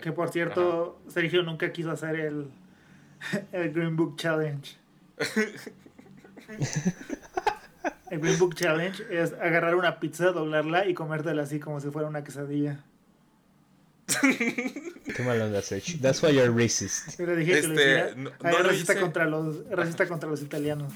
Que por cierto, Sergio nunca quiso hacer el, el Green Book Challenge. el Green Book Challenge es agarrar una pizza, doblarla y comértela así como si fuera una quesadilla. Qué mal onda, Sergio. That's why you're racist. Yo le dije que lo Este, hiciera. no- no lo racista hice. contra los racista contra los italianos.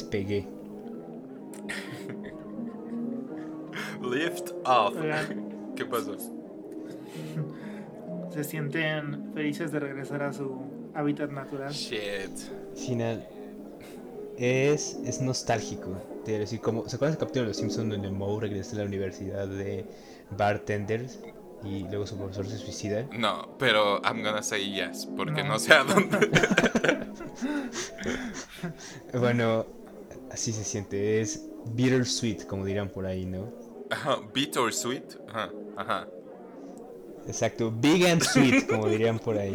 Despegué. Lift off. Oigan. ¿Qué pasó? Se sienten felices de regresar a su hábitat natural. Shit. Final. Es, es nostálgico. Te decir, como, ¿Se acuerdan del capítulo de Los Simpsons donde Moe regresa a la universidad de bartenders y luego su profesor se suicida? No, pero I'm gonna say yes, porque no, No. sé a dónde. Bueno, así se siente. Es bittersweet, como dirán por ahí, ¿no? Ajá, Bitter sweet. Ajá, ajá. Exacto, big and sweet, como dirían por ahí.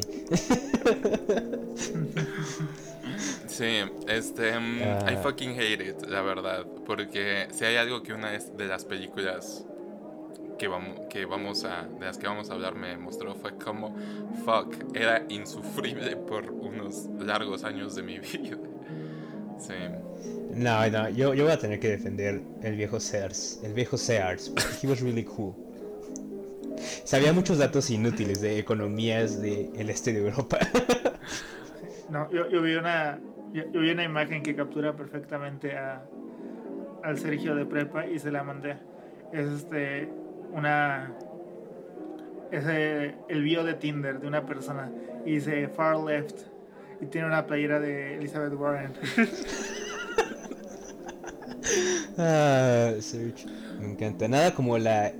Sí, este. mm, Ah. I fucking hate it, la verdad. Porque si hay algo que una de las películas que vamos, que vamos a. de las que vamos a hablar me mostró fue como. Fuck, era insufrible por unos largos años de mi vida. Sí. No, no, yo, yo voy a tener que defender el viejo Sears, el viejo Sears, he was really cool. Sabía muchos datos inútiles de economías del este de Europa. No, yo, yo vi una yo, vi una imagen que captura perfectamente a al Sergio de prepa y se la mandé. Es este una es eh, el bio de Tinder de una persona y dice far left y tiene una playera de Elizabeth Warren. ah, Serge, me encanta. Nada como la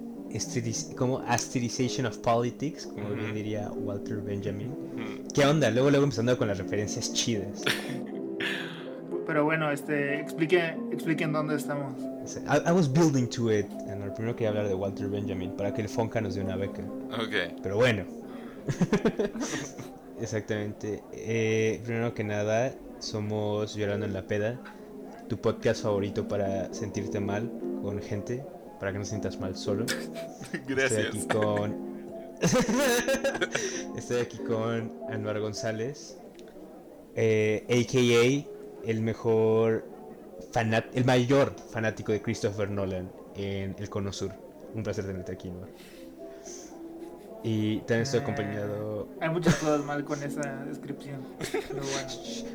como asterization of politics, como bien diría Walter Benjamin. Mm. ¿Qué onda? Luego, luego empezando con las referencias chidas. Pero bueno, este explique expliquen dónde estamos. I, I was building to it. Bueno, primero quería hablar de Walter Benjamin para que el Fonca nos dé una beca. Ok. Pero bueno. Exactamente. Eh, primero que nada, somos Llorando en la Peda, tu podcast favorito para sentirte mal con gente, para que no sientas mal solo. Estoy aquí Gracias. con. Estoy aquí con Anuar González, eh, a.k.a. el mejor fanat el mayor fanático de Christopher Nolan en el Cono Sur. Un placer tenerte aquí, Anuar. Y también estoy Eh, acompañado. Hay muchas cosas mal con esa descripción. Pero bueno.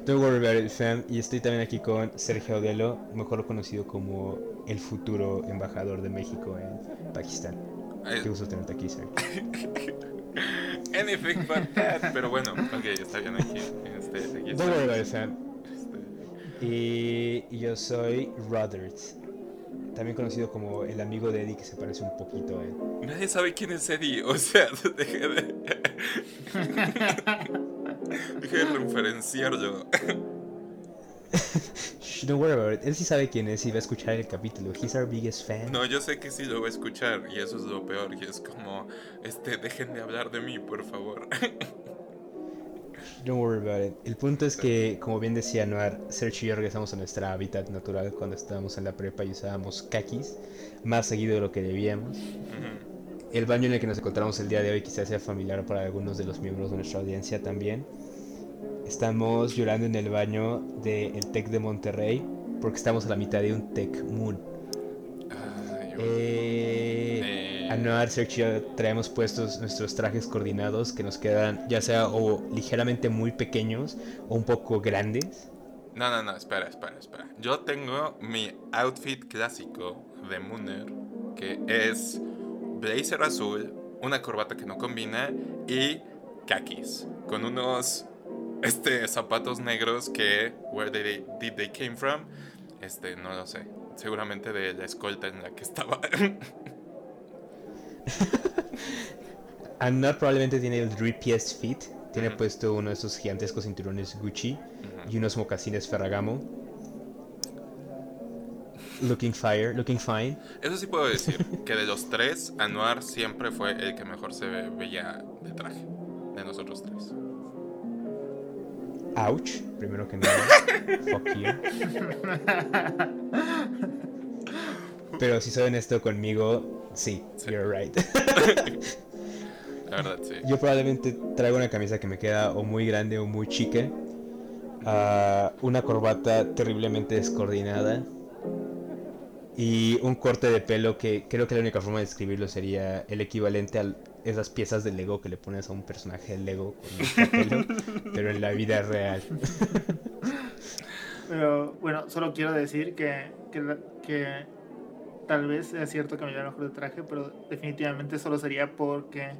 Don't worry about it, fam. Y estoy también aquí con Sergio Audelo, mejor conocido como el futuro embajador de México en Pakistán. Qué gusto tenerte aquí, Sergio. Anything but that. Pero bueno, ok, está bien aquí. Este, aquí Don't worry about it, fam. Este, Y, y yo soy Rodert, también conocido como el amigo de Eddie que se parece un poquito a él. Nadie sabe quién es Eddie, o sea, deje de. deje de referenciarlo. Shh, don't worry about it. Él sí sabe quién es y va a escuchar el capítulo. He's our biggest fan. No, yo sé que sí lo va a escuchar, y eso es lo peor, y es como, este, dejen de hablar de mí, por favor. Don't worry about it. El punto es que, como bien decía Noir, Sergio y yo regresamos a nuestra hábitat natural cuando estábamos en la prepa y usábamos kakis más seguido de lo que debíamos. El baño en el que nos encontramos el día de hoy quizás sea familiar para algunos de los miembros de nuestra audiencia también. Estamos llorando en el baño del TEC de Monterrey porque estamos a la mitad de un TEC Moon. Eh, eh, Anuar, Sergio, traemos puestos nuestros trajes coordinados que nos quedan ya sea o ligeramente muy pequeños o un poco grandes. No, no, no, espera, espera, espera. Yo tengo mi outfit clásico de Mooner, que es blazer azul, una corbata que no combina y kakis, con unos este, zapatos negros que, where did they, did they came from? Este, no lo sé. Seguramente de la escolta en la que estaba. Anuar probablemente tiene el 3PS Fit. Tiene puesto uno de esos gigantescos cinturones Gucci y unos mocasines Ferragamo. Looking fire, looking fine. Eso sí puedo decir, que de los tres, Anuar siempre fue el que mejor se ve- veía de traje. De nosotros tres. Ouch, primero que nada. Fuck you. Pero si soy honesto conmigo, sí, Sí. you're right. La verdad, sí. Yo probablemente traigo una camisa que me queda o muy grande o muy chica. ah, una corbata terriblemente descoordinada. Y un corte de pelo que creo que la única forma de describirlo sería el equivalente a esas piezas de Lego que le pones a un personaje de Lego con mucho pelo, pero en la vida real. Pero bueno, solo quiero decir que, que, que tal vez sea cierto que me vea mejor de traje, pero definitivamente solo sería porque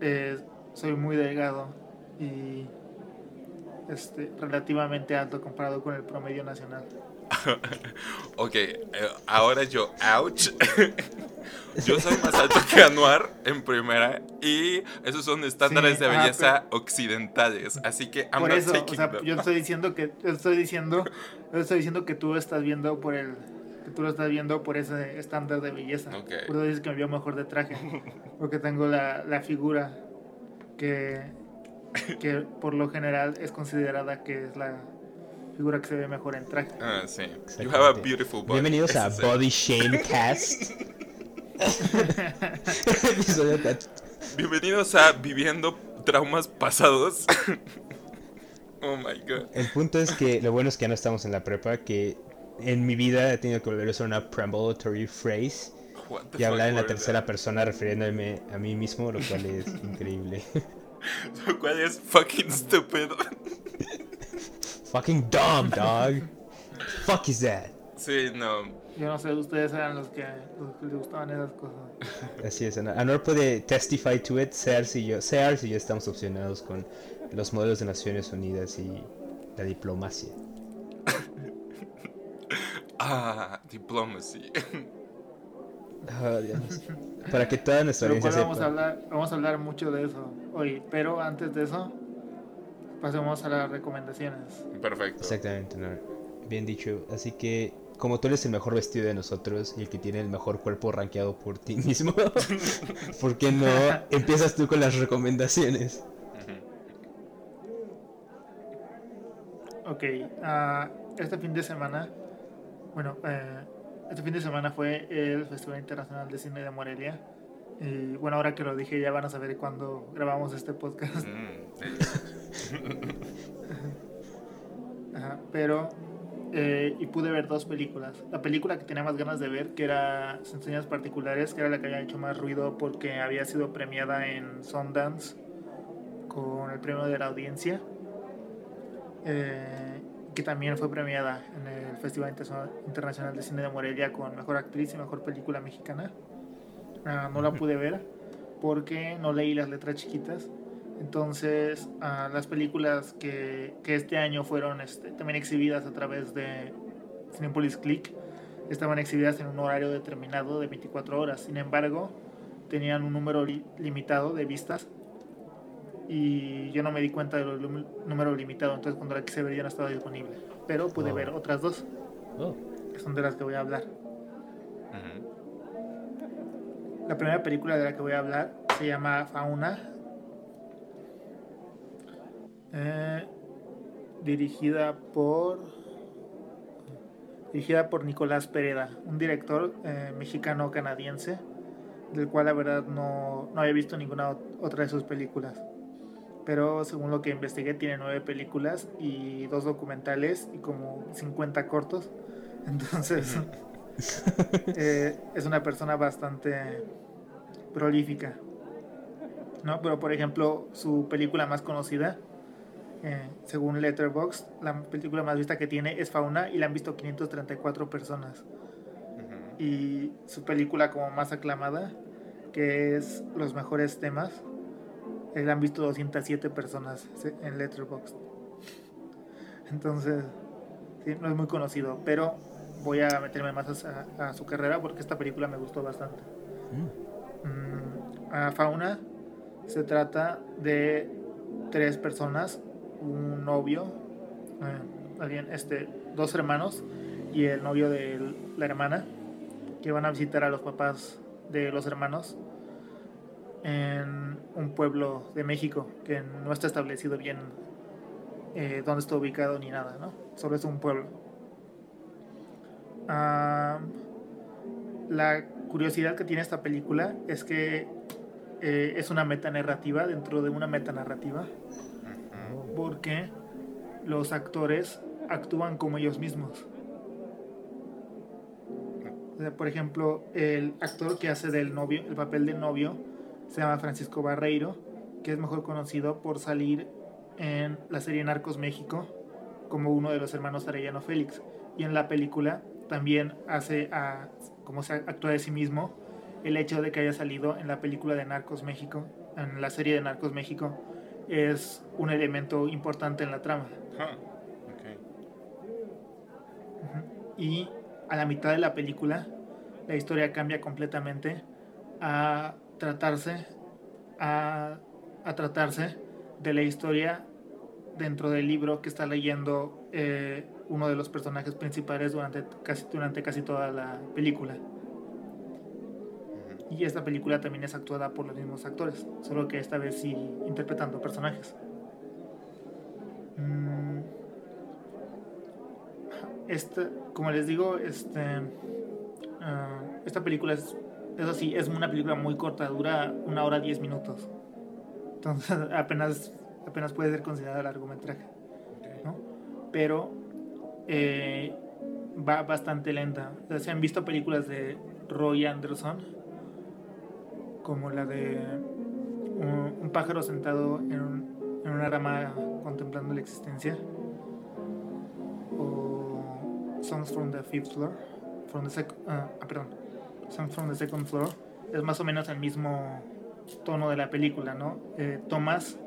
eh, soy muy delgado y este, relativamente alto comparado con el promedio nacional. Ok, eh, ahora yo, ouch. yo soy más alto que Anuar en primera y esos son estándares Sí, de belleza occidentales. Así que I'm Por not eso, o sea, them. yo estoy diciendo que yo estoy diciendo, yo estoy diciendo que tú estás viendo por el que tú lo estás viendo por ese estándar de belleza. Ok. Por eso dices que me veo mejor de traje, porque tengo la, la figura que que por lo general es considerada que es la figura que se ve mejor en traje. Ah, sí. You Exactamente. have a beautiful body. Bienvenidos a Body Shame Cast. Bienvenidos a Viviendo Traumas Pasados. oh my god. El punto es que lo bueno es que ya no estamos en la prepa, que en mi vida he tenido que volver a usar una preambulatory phrase y hablar en la tercera that? persona refiriéndome a mí mismo, lo cual es increíble. Lo cual es fucking stupid. Fucking dumb, dog. Fuck is that? sí, no. Yo no sé, ustedes eran los que, los que les gustaban esas cosas. Así es, Anor puede testify to it, Sear si yo, Sear si yo estamos obsesionados con los modelos de Naciones Unidas y la diplomacia. Ah, diplomacy. Oh, Dios. Para que toda nuestra Pero audiencia cual vamos a sepa. hablar, vamos a hablar mucho de eso hoy, pero antes de eso pasemos a las recomendaciones. Perfecto. Exactamente, Anor. Bien dicho. Así que, como tú eres el mejor vestido de nosotros y el que tiene el mejor cuerpo rankeado por ti mismo, ¿por qué no empiezas tú con las recomendaciones? Ok, ah, este fin de semana, bueno, eh, este fin de semana fue el Festival Internacional de Cine de Morelia. Y bueno, ahora que lo dije, ya van a saber cuándo grabamos este podcast. Mm, sí. Ajá, pero, eh, y pude ver dos películas. La película que tenía más ganas de ver, que era Sin Señas Particulares, que era la que había hecho más ruido porque había sido premiada en Sundance con el premio de la audiencia. eh, que también fue premiada en el Festival Interna- Internacional de Cine de Morelia con Mejor Actriz y Mejor Película Mexicana. Ah, no la pude ver porque no leí las letras chiquitas. Entonces, ah, las películas que, que este año fueron este, también exhibidas a través de Cinepolis Click estaban exhibidas en un horario determinado de 24 horas. Sin embargo, tenían un número li- limitado de vistas y yo no me di cuenta del número limitado. Entonces, cuando la quise ver ya no estaba disponible. Pero pude Oh. ver otras dos, Oh, que son de las que voy a hablar. La primera película de la que voy a hablar se llama Fauna. Eh, dirigida por. Dirigida por Nicolás Pereda, un director eh, mexicano-canadiense, del cual la verdad no, no había visto ninguna ot- otra de sus películas. Pero según lo que investigué, tiene nueve películas y dos documentales y como 50 cortos. Entonces, eh, es una persona bastante prolífica. ¿no? Pero por ejemplo, su película más conocida, eh, según Letterboxd, la película más vista que tiene es Fauna y la han visto 534 personas. Y su película como más aclamada, que es Los mejores temas, eh, la han visto 207 personas en Letterboxd. Entonces, no es muy conocido, pero voy a meterme más a, su carrera porque esta película me gustó bastante. Mm. Mm, a Fauna se trata de tres personas, un novio, eh, este, dos hermanos y el novio de la hermana, que van a visitar a los papás de los hermanos en un pueblo de México que no está establecido bien eh, dónde está ubicado ni nada, ¿no? Solo es un pueblo. Ah, la curiosidad que tiene esta película es que eh, es una metanarrativa dentro de una metanarrativa. Porque los actores actúan como ellos mismos. por ejemplo, el actor que hace del novio, el papel del novio, se llama Francisco Barreiro, que es mejor conocido por salir en la serie Narcos México como uno de los hermanos Arellano Félix. Y en la película también hace como se actúa de sí mismo el hecho de que haya salido en la película de Narcos México, en la serie de Narcos México, es un elemento importante en la trama. Y a la mitad de la película, la historia cambia completamente a tratarse, a, tratarse de la historia dentro del libro que está leyendo eh, uno de los personajes principales durante casi, durante casi toda la película. Y esta película también es actuada por los mismos actores, solo que esta vez sí interpretando personajes. Esta, como les digo, este, ah, esta película es, eso sí, es una película muy corta, dura una hora diez minutos. Entonces apenas, apenas puede ser considerada largometraje. ¿no? Pero eh, va bastante lenta. ¿Se han visto películas de Roy Anderson? Como la de un, pájaro sentado en, una rama contemplando la existencia, o Songs from the Fifth Floor, from the ah, ah, perdón, Songs from the Second Floor, es más o menos el mismo tono de la película, ¿no? Eh, tomas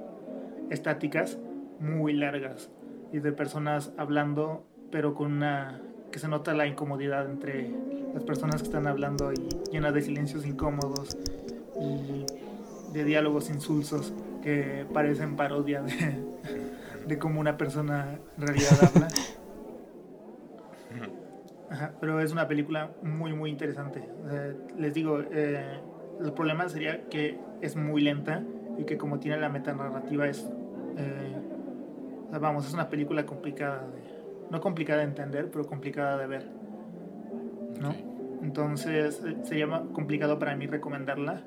estáticas muy largas y de personas hablando, pero con una que se nota la incomodidad entre las personas que están hablando y llena de silencios incómodos y de diálogos insulsos que parecen parodia de, de cómo una persona en realidad habla. pero es una película muy, muy interesante. les digo, eh, el problema sería que es muy lenta y que como tiene la metanarrativa es... Eh, vamos, es una película complicada No complicada de entender, pero complicada de ver. ¿no? Entonces eh, sería complicado para mí recomendarla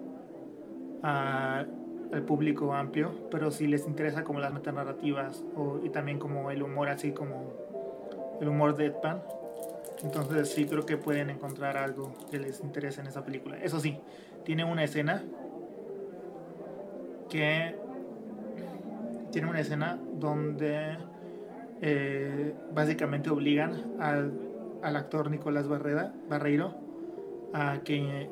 al público amplio, pero si les interesa como las metanarrativas o, y también como el humor así como el humor deadpan, entonces sí creo que pueden encontrar algo que les interese en esa película. Eso sí, tiene una escena que tiene una escena donde eh, básicamente obligan al, al actor Nicolás Barrera, Barreiro a que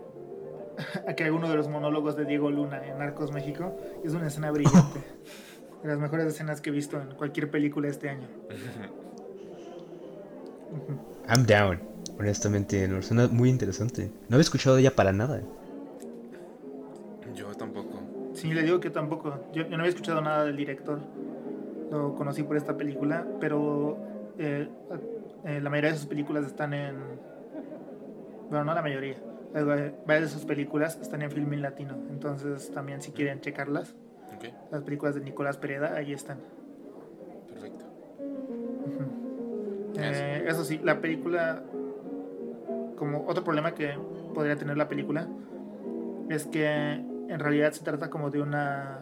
a que uno de los monólogos de Diego Luna en Narcos México. Es una escena brillante. de las mejores escenas que he visto en cualquier película este año. I'm down. Honestamente, no, suena muy interesante. No había escuchado de ella para nada. Yo tampoco. Sí, le digo que tampoco. Yo, no había escuchado nada del director. Lo conocí por esta película, pero eh, eh, la mayoría de sus películas están en... Bueno, no la mayoría varias de sus películas están en Filmin Latino. Entonces también si quieren checarlas, las películas de Nicolás Pereda, ahí están. Perfecto. Eh, eso sí, la película, como otro problema que podría tener la película, es que en realidad se trata como de una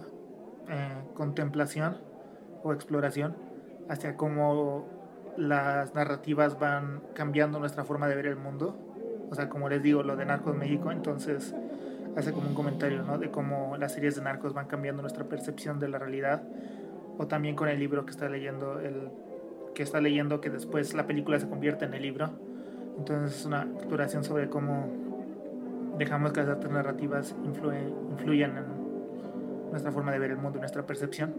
eh, contemplación o exploración hacia cómo las narrativas van cambiando nuestra forma de ver el mundo o sea, como les digo, lo de Narcos México, entonces hace como un comentario, ¿no? De cómo las series de narcos van cambiando nuestra percepción de la realidad, o también con el libro que está leyendo, el que está leyendo que después la película se convierte en el libro, entonces es una exploración sobre cómo dejamos que las artes narrativas influyan en nuestra forma de ver el mundo nuestra percepción.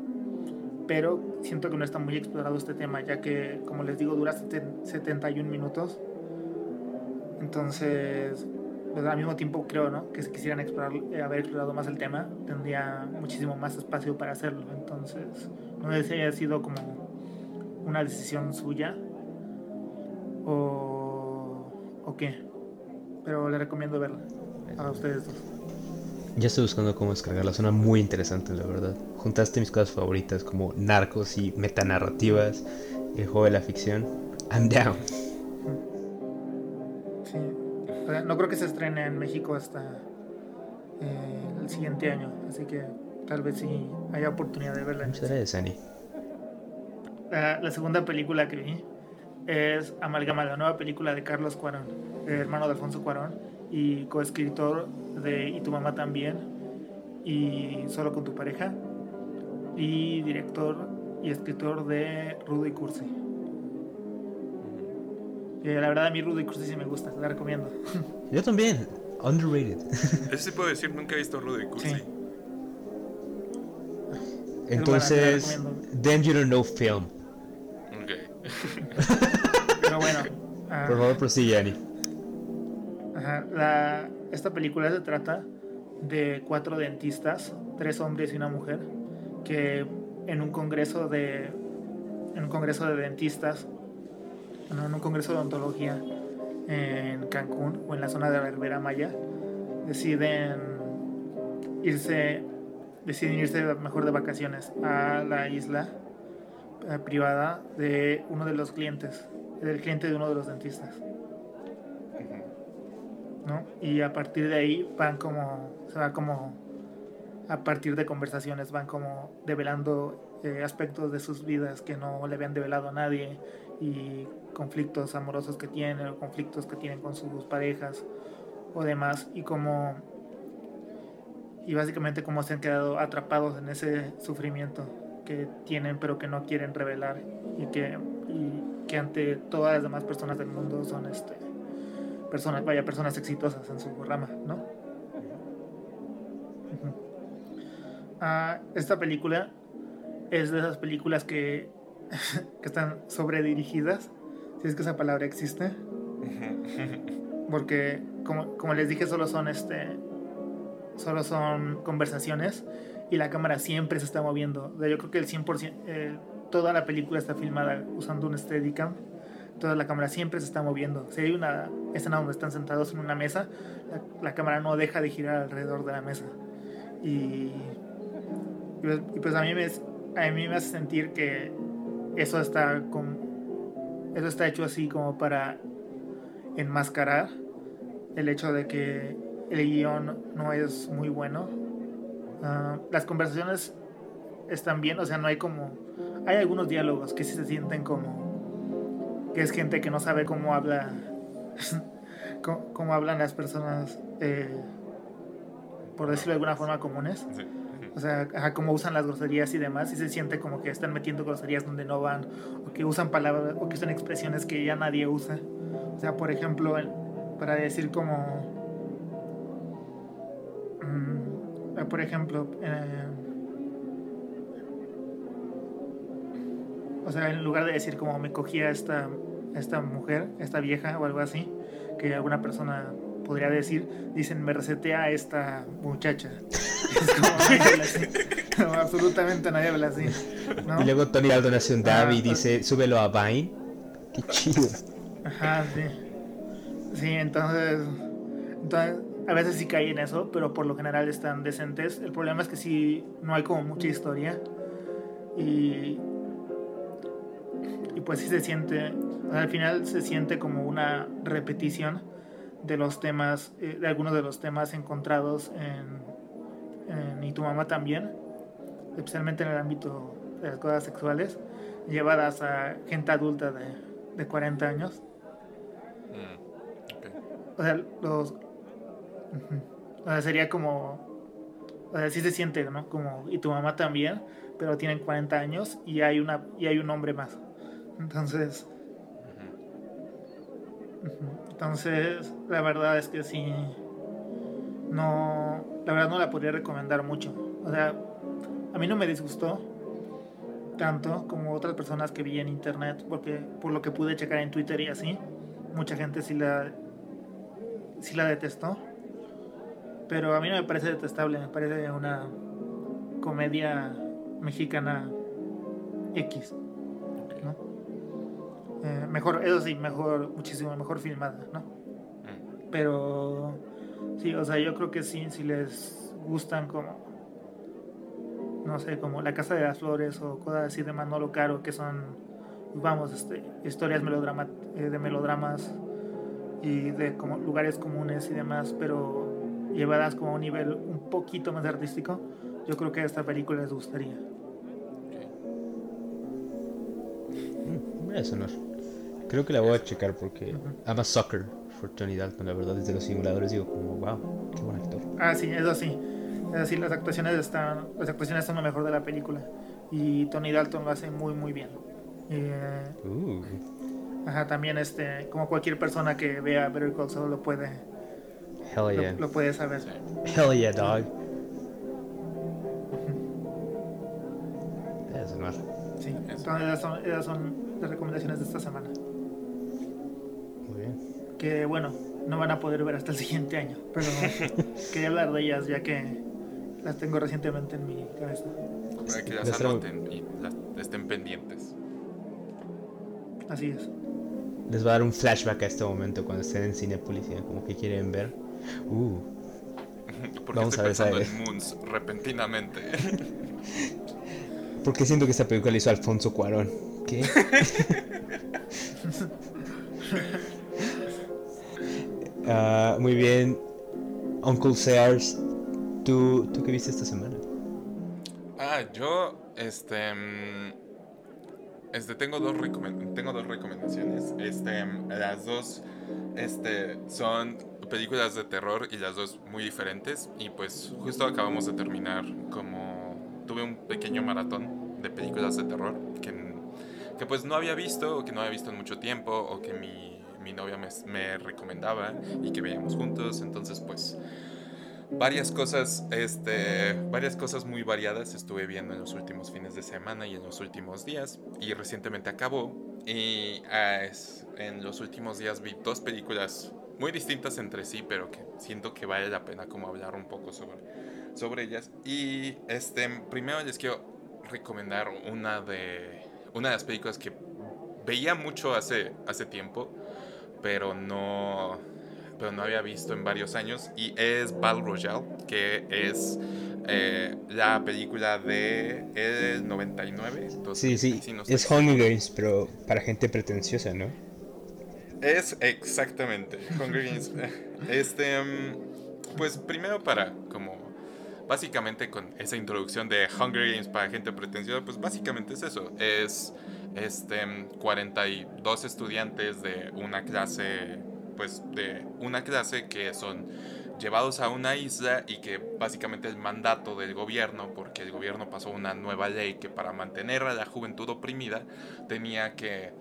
Pero siento que no está muy explorado este tema, ya que, como les digo, dura 71 minutos. Entonces, pues al mismo tiempo creo ¿no? que si quisieran explorar, eh, haber explorado más el tema, tendría muchísimo más espacio para hacerlo. Entonces, no sé si haya sido como una decisión suya o, o qué. Pero le recomiendo verla a ustedes dos. Ya estoy buscando cómo descargarla, suena muy interesante, la verdad. Juntaste mis cosas favoritas como narcos y metanarrativas, el juego de la ficción. I'm down. No creo que se estrene en México hasta eh, el siguiente año, así que tal vez sí haya oportunidad de verla. Muchas gracias, Ani. La, la, segunda película que vi es Amalgama, la nueva película de Carlos Cuarón, hermano de Alfonso Cuarón y coescritor de Y tu mamá también y Solo con tu pareja y director y escritor de Rudo y Cursi. Eh, la verdad a mí Rudo y Cursi sí me gusta, la recomiendo. Yo también, underrated. Eso sí puedo decir, nunca he visto Rudo y Cursi. Sí. Entonces, then you don't know film. Ok. Pero bueno. Uh, Por favor, prosigue, Annie. La, esta película se trata de cuatro dentistas, tres hombres y una mujer, que en un congreso de, en un congreso de dentistas, en un congreso de odontología en Cancún o en la zona de la Ribera Maya, deciden irse, deciden irse mejor de vacaciones a la isla eh, privada de uno de los clientes, del cliente de uno de los dentistas. Y a partir de ahí van como, se va como, a partir de conversaciones van como develando eh, aspectos de sus vidas que no le habían develado a nadie y conflictos amorosos que tienen o conflictos que tienen con sus parejas o demás y como y básicamente como se han quedado atrapados en ese sufrimiento que tienen pero que no quieren revelar y que, y que ante todas las demás personas del mundo son este personas, vaya, personas exitosas en su rama, ¿no? Ah, esta película es de esas películas que, que están sobredirigidas, si es que esa palabra existe. Porque, como, como les dije, solo son este solo son conversaciones y la cámara siempre se está moviendo. Yo creo que el 100%, eh, toda la película está filmada usando un Steadicam toda la cámara siempre se está moviendo. Si hay una escena donde están sentados en una mesa, la, cámara no deja de girar alrededor de la mesa. Y, y, pues a mí, me, a mí me hace sentir que eso está, con, eso está hecho así como para enmascarar el hecho de que el guion no es muy bueno. Ah, las conversaciones están bien, o sea, no hay como... Hay algunos diálogos que sí se sienten como que es gente que no sabe cómo habla, cómo, hablan las personas, eh, por decirlo de alguna forma, comunes. O sea, cómo usan las groserías y demás, y se siente como que están metiendo groserías donde no van, o que usan palabras, o que usan expresiones que ya nadie usa. O sea, por ejemplo, para decir como, mm, por ejemplo, eh, O sea, en lugar de decir como me cogía esta, esta mujer, esta vieja o algo así, que alguna persona podría decir, dicen me resetea a esta muchacha. Es como nadie habla así. No, absolutamente nadie habla así. ¿no? Y luego Tony Aldo nació un David y dice, súbelo a Vine. Qué chido. Ajá, sí. Sí, entonces, entonces a veces sí cae en eso, pero por lo general están decentes. El problema es que sí no hay como mucha historia. Y y pues sí se siente, al final se siente como una repetición de los temas, eh, de algunos de los temas encontrados en, en Y tu mamá también, especialmente en el ámbito de las cosas sexuales, llevadas a gente adulta de, de 40 años. Mm, o sea, los... O sea, sería como... O sea, sí se siente, ¿no? Como, y tu mamá también, pero tienen 40 años y hay, una, y hay un hombre más. Entonces. Entonces, la verdad es que sí, no, la verdad no la podría recomendar mucho. O sea, a mí no me disgustó tanto como otras personas que vi en internet, porque por lo que pude checar en Twitter y así, mucha gente sí la, sí la detestó. Pero a mí no me parece detestable, me parece una comedia mexicana X. Eh, mejor, eso sí, mejor, muchísimo mejor filmada, ¿no? Mm. Pero sí, o sea, yo creo que sí, si les gustan como, no sé, como La Casa de las Flores o cosas así de Manolo Caro, que son, vamos, este, historias melodrama, eh, de melodramas y de como lugares comunes y demás, pero llevadas como a un nivel un poquito más artístico, yo creo que esta película les gustaría. Ok. Mm, voy a sonar. Creo que la voy a checar porque Ujú. ama soccer por Tony Dalton, la verdad, desde los simuladores digo como, wow, qué buen actor. Ah, sí, eso sí. Es decir, las actuaciones están, las actuaciones son lo mejor de la película. Y Tony Dalton lo hace muy, muy bien. Eh, Uh, ajá, también este, como cualquier persona que vea Better Call Saul lo puede, hell yeah. lo puede saber. Hell yeah, dog. A. Sí, esas son, esas son las recomendaciones de esta semana. Muy bien. Que bueno, no van a poder ver hasta el siguiente año. Pero quería hablar de ellas ya que las tengo recientemente en mi cabeza. Para que las anoten y las estén pendientes. Así es. Les va a dar un flashback a este momento cuando estén en Cinepolis y como que quieren ver. Uh, Porque Vamos a estoy ver, pensando ¿sabes? en Moons repentinamente. ¿por qué siento que esta película la hizo Alfonso Cuarón? ¿Qué? Ah, muy bien. Uncle Sears, ¿tú, ¿tú qué viste esta semana? Ah, yo, este, mm, este, tengo dos, tengo dos recomendaciones. Este, las dos, este, son películas de terror y las dos muy diferentes. Y pues justo acabamos de terminar como, tuve un pequeño maratón de películas de terror que, que pues no había visto o que no había visto en mucho tiempo o que mi, mi novia me, me recomendaba y que veíamos juntos. Entonces pues varias cosas, este, varias cosas muy variadas estuve viendo en los últimos fines de semana y en los últimos días. Y recientemente acabó. Y es- en los últimos días vi dos películas muy distintas entre sí, pero que siento que vale la pena como hablar un poco sobre, sobre ellas. Y este, primero les quiero recomendar una de una de las películas que veía mucho hace, hace tiempo, pero no pero no había visto en varios años y es Battle Royale, que es eh, la película de el 99. Sí, sí, no estoy es Hunger Games, pero para gente pretenciosa, ¿no? Es exactamente Hunger Games. Este, mm, pues primero para como básicamente con esa introducción de Hunger Games para gente pretenciosa, pues básicamente es eso. Es este mm, 42 estudiantes de una clase, pues de una clase que son llevados a una isla y que básicamente el mandato del gobierno, porque el gobierno pasó una nueva ley que para mantener a la juventud oprimida tenía que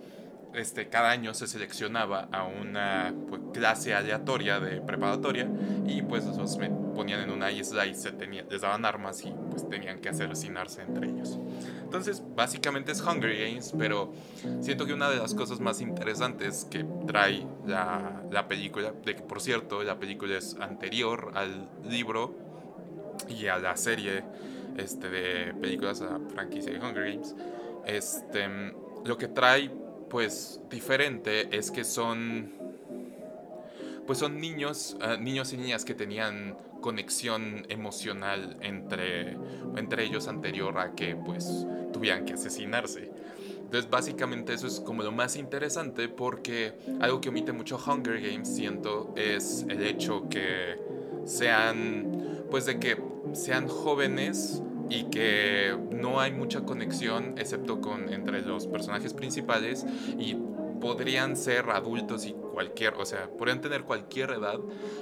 este, cada año se seleccionaba a una pues, clase aleatoria de preparatoria y pues los ponían en una isla y se tenía, les daban armas y pues tenían que asesinarse entre ellos. Entonces básicamente es Hunger Games, pero siento que una de las cosas más interesantes que trae la, la película, de que por cierto la película es anterior al libro y a la serie este, de películas, a franquicia de Hunger Games, este, lo que trae pues diferente es que son pues son niños ah, niños y niñas que tenían conexión emocional entre entre ellos anterior a que pues tuvieran que asesinarse. Entonces básicamente eso es como lo más interesante porque algo que omite mucho Hunger Games siento es el hecho que sean pues de que sean jóvenes y que no hay mucha conexión excepto con entre los personajes principales y podrían ser adultos y cualquier, o sea, podrían tener cualquier edad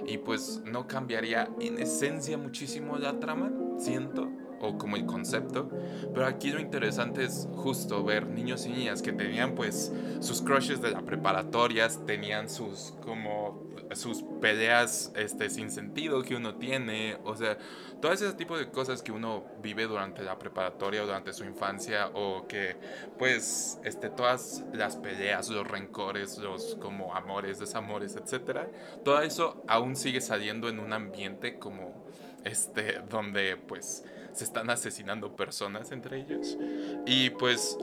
y pues no cambiaría en esencia muchísimo la trama, siento o como el concepto, pero aquí lo interesante es justo ver niños y niñas que tenían pues sus crushes de la preparatoria, tenían sus como sus peleas este sin sentido que uno tiene, o sea, todo ese tipo de cosas que uno vive durante la preparatoria o durante su infancia o que pues este todas las peleas, los rencores, los como amores, desamores, etcétera, todo eso aún sigue saliendo en un ambiente como este donde pues se están asesinando personas entre ellos. Y pues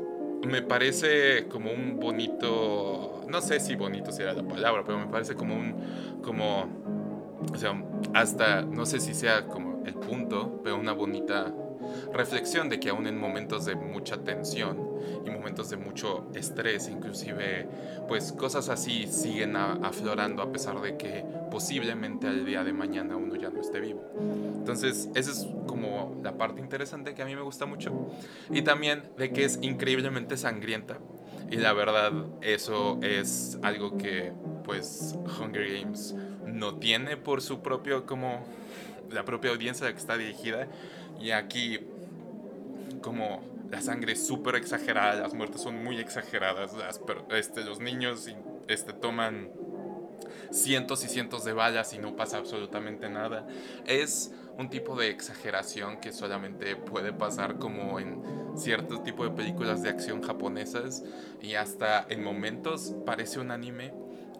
me parece como un bonito, no sé si bonito será la palabra, pero me parece como un, como, o sea, hasta, no sé si sea como el punto, pero una bonita reflexión de que aún en momentos de mucha tensión y momentos de mucho estrés, inclusive, pues cosas así siguen aflorando a pesar de que posiblemente al día de mañana uno ya no esté vivo. Entonces, esa es como la parte interesante que a mí me gusta mucho. Y también de que es increíblemente sangrienta. Y la verdad, eso es algo que, pues, Hunger Games no tiene por su propio, como, la propia audiencia a la que está dirigida. Y aquí, como la sangre es súper exagerada, las muertes son muy exageradas, las, este, los niños este, toman cientos y cientos de balas y no pasa absolutamente nada. Es un tipo de exageración que solamente puede pasar como en cierto tipo de películas de acción japonesas y hasta en momentos parece un anime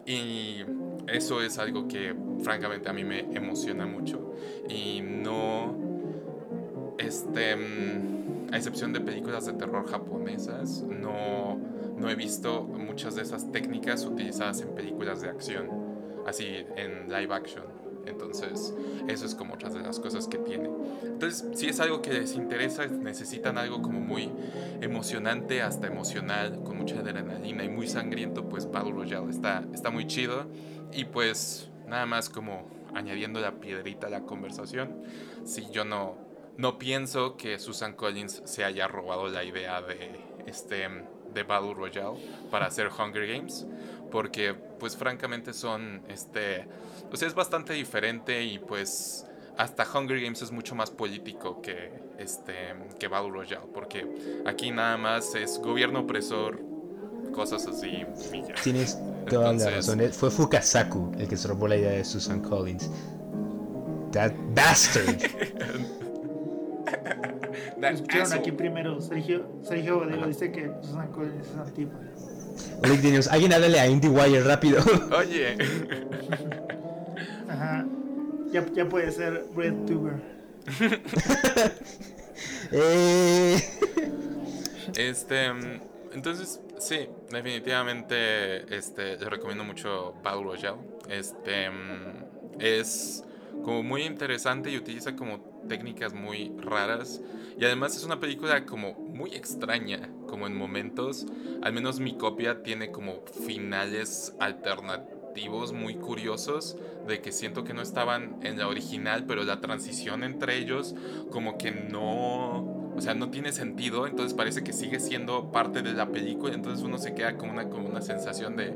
y eso es algo que francamente a mí me emociona mucho y no este a excepción de películas de terror japonesas no no he visto muchas de esas técnicas utilizadas en películas de acción así en live action entonces, eso es como otras de las cosas que tiene. Entonces, si es algo que les interesa, necesitan algo como muy emocionante, hasta emocional, con mucha adrenalina y muy sangriento, pues Battle Royale está, está muy chido. Y pues, nada más como añadiendo la piedrita a la conversación, si yo no, no pienso que Susan Collins se haya robado la idea de, este, de Battle Royale para hacer Hunger Games, porque pues francamente son, este, o sea, es bastante diferente y pues hasta Hunger Games es mucho más político que, este, que Battle Royale, porque aquí nada más es gobierno opresor, cosas así. Tienes toda la razón. Fue Fukasaku el que se robó la idea de Susan Collins. That bastard. Escucharon aquí primero. Sergio, Sergio Bodego dice que Susan Collins es antigua. Oye, alguien háblale a IndieWire rápido. Oye. Ajá. Ya, ya puede ser RedTuber. eh. Este. Entonces, sí, definitivamente este, les recomiendo mucho Battle Royale. Este. Es como muy interesante y utiliza como técnicas muy raras. Y además es una película como muy extraña, como en momentos, al menos mi copia tiene como finales alternativos muy curiosos, de que siento que no estaban en la original, pero la transición entre ellos como que no, o sea, no tiene sentido, entonces parece que sigue siendo parte de la película, entonces uno se queda con una, con una sensación de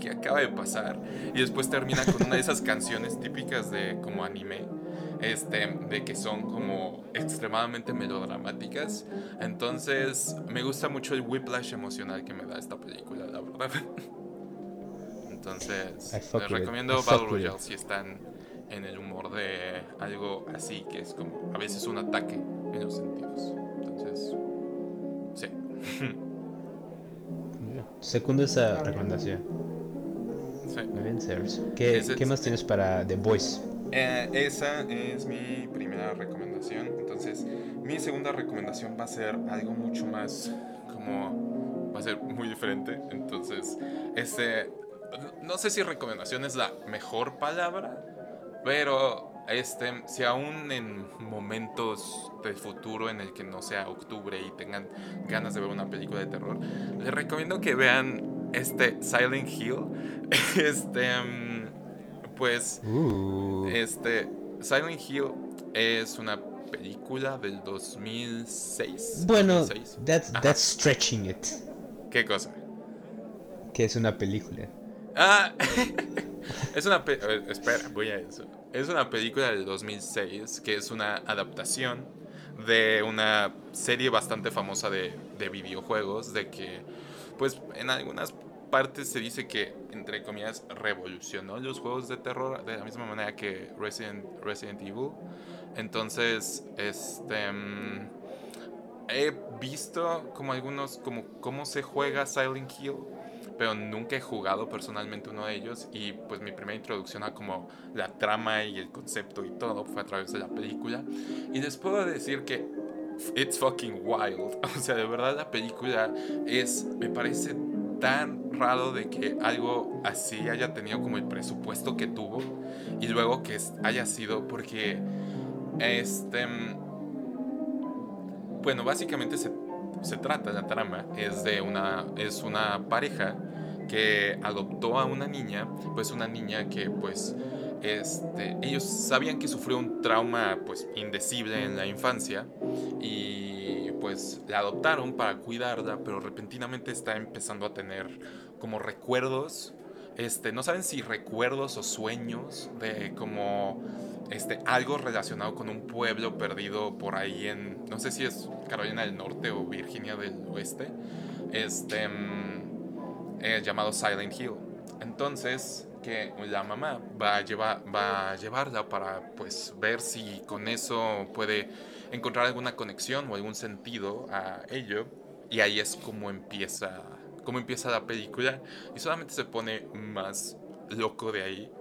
que acaba de pasar y después termina con una de esas canciones típicas de como anime este, de que son como extremadamente melodramáticas. Entonces, me gusta mucho el whiplash emocional que me da esta película, la verdad. Entonces, les recomiendo Battle Royale si están en el humor de algo así, que es como a veces un ataque en los sentidos. Entonces, sí. Segundo esa recomendación. Sí. Muy bien, ¿Qué, ¿Qué más tienes para The Voice? Eh, esa es mi primera recomendación. Entonces, mi segunda recomendación va a ser algo mucho más como... Va a ser muy diferente. Entonces, este... No sé si recomendación es la mejor palabra, pero este, si aún en momentos del futuro en el que no sea octubre y tengan ganas de ver una película de terror, les recomiendo que vean este Silent Hill. Este pues uh. este Silent Hill es una película del 2006. Bueno, That's, that's stretching it. ¿Qué cosa? que es una película. Ah, es una... Pe ver, espera, voy a eso. Es una película del 2006 que es una adaptación de una serie bastante famosa de, de videojuegos, de que, pues, en algunas partes se dice que, entre comillas, revolucionó los juegos de terror de la misma manera que Resident, Resident Evil. Entonces, este... mm, he visto como algunos, como cómo se juega Silent Hill, pero nunca he jugado personalmente uno de ellos y pues mi primera introducción a como la trama y el concepto y todo fue a través de la película. Y les puedo decir que it's fucking wild. O sea, de verdad la película es, me parece tan raro de que algo así haya tenido como el presupuesto que tuvo y luego que haya sido porque este bueno, básicamente se, se trata la trama es de una es una pareja que adoptó a una niña, pues una niña que pues este, ellos sabían que sufrió un trauma pues indecible en la infancia y pues la adoptaron para cuidarla, pero repentinamente está empezando a tener como recuerdos, este, no saben si recuerdos o sueños de como este, algo relacionado con un pueblo perdido por ahí en, no sé si es Carolina del Norte o Virginia del Oeste, este, mm, eh, llamado Silent Hill. Entonces, que la mamá va a, llevar, va a llevarla para pues ver si con eso puede encontrar alguna conexión o algún sentido a ello. Y ahí es como empieza, como empieza la película. Y solamente se pone más loco de ahí.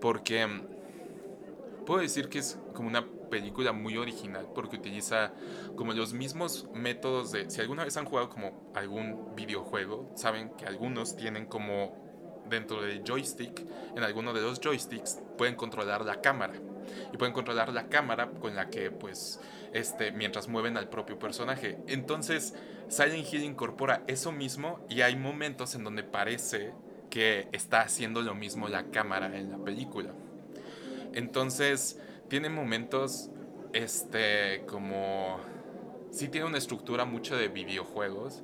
Porque mm, puedo decir que es como una película muy original porque utiliza como los mismos métodos de si alguna vez han jugado como algún videojuego saben que algunos tienen como dentro del joystick en alguno de los joysticks pueden controlar la cámara. Y pueden controlar la cámara con la que pues este mientras mueven al propio personaje. Entonces Silent Hill incorpora eso mismo y hay momentos en donde parece que está haciendo lo mismo la cámara en la película. Entonces, tiene momentos, este, como... Sí tiene una estructura mucho de videojuegos,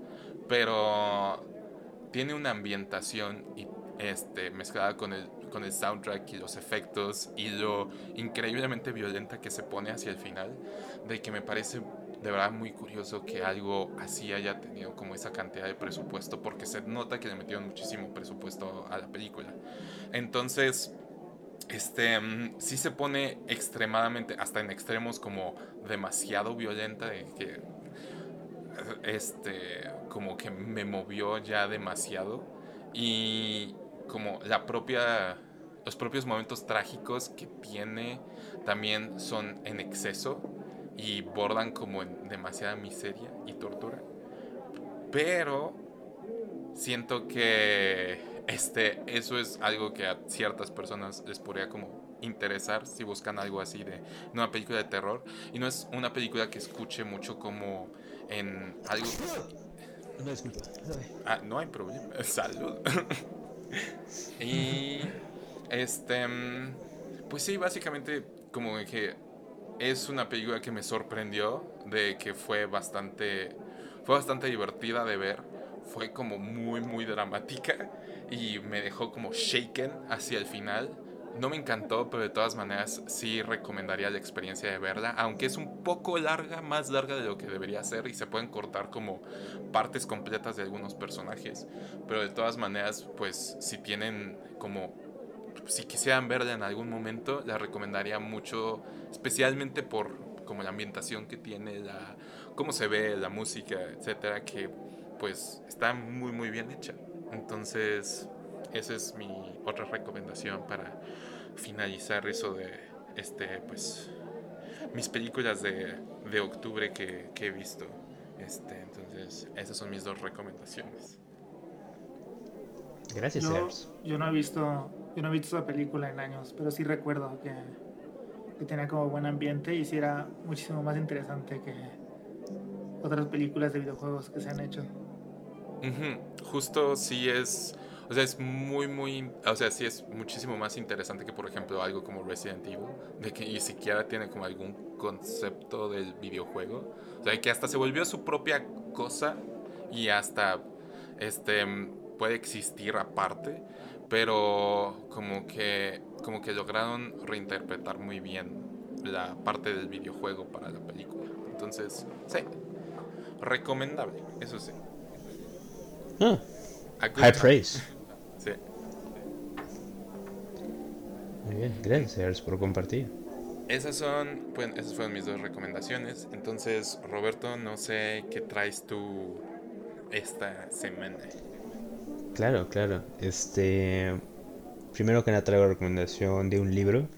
pero tiene una ambientación y, este, mezclada con el, con el soundtrack y los efectos y lo increíblemente violenta que se pone hacia el final, de que me parece de verdad muy curioso que algo así haya tenido como esa cantidad de presupuesto, porque se nota que le metieron muchísimo presupuesto a la película. Entonces, este mm, sí se pone extremadamente, hasta en extremos como demasiado violenta, de que este como que me movió ya demasiado y como la propia los propios momentos trágicos que tiene también son en exceso y bordan como en demasiada miseria y tortura. Pero siento que este, eso es algo que a ciertas personas les podría como interesar si buscan algo así de una película de terror y no es una película que escuche mucho como en algo No, disculpa. ah, no hay problema salud y este mm, pues sí básicamente como que es una película que me sorprendió de que fue bastante fue bastante divertida de ver fue como muy muy dramática y me dejó como shaken hacia el final. No me encantó, pero de todas maneras sí recomendaría la experiencia de verla, aunque es un poco larga, más larga de lo que debería ser y se pueden cortar como partes completas de algunos personajes, pero de todas maneras, pues si tienen como si quisieran verla en algún momento, la recomendaría mucho, especialmente por como la ambientación que tiene, la cómo se ve, la música, etcétera, que pues está muy muy bien hecha. Entonces, esa es mi otra recomendación para finalizar eso de este, pues, mis películas de, de octubre que, que he visto. Este, entonces, esas son mis dos recomendaciones. Gracias, Yo, yo no he visto yo no he visto esa película en años, pero sí recuerdo que, que tenía como buen ambiente y sí era muchísimo más interesante que otras películas de videojuegos que se han hecho. Justo sí es, o sea, es muy, muy, o sea, sí es muchísimo más interesante que, por ejemplo, algo como Resident Evil, de que ni siquiera tiene como algún concepto del videojuego, o sea, que hasta se volvió su propia cosa y hasta, este, puede existir aparte, pero como que, como que lograron reinterpretar muy bien la parte del videojuego para la película. Entonces, sí, recomendable, eso sí. Ah, high time. praise. Sí. Muy bien, gracias por compartir. Esas son, bueno, esas fueron mis dos recomendaciones. Entonces, Roberto, no sé qué traes tú esta semana. Claro, claro. Este. Primero que nada traigo recomendación de un libro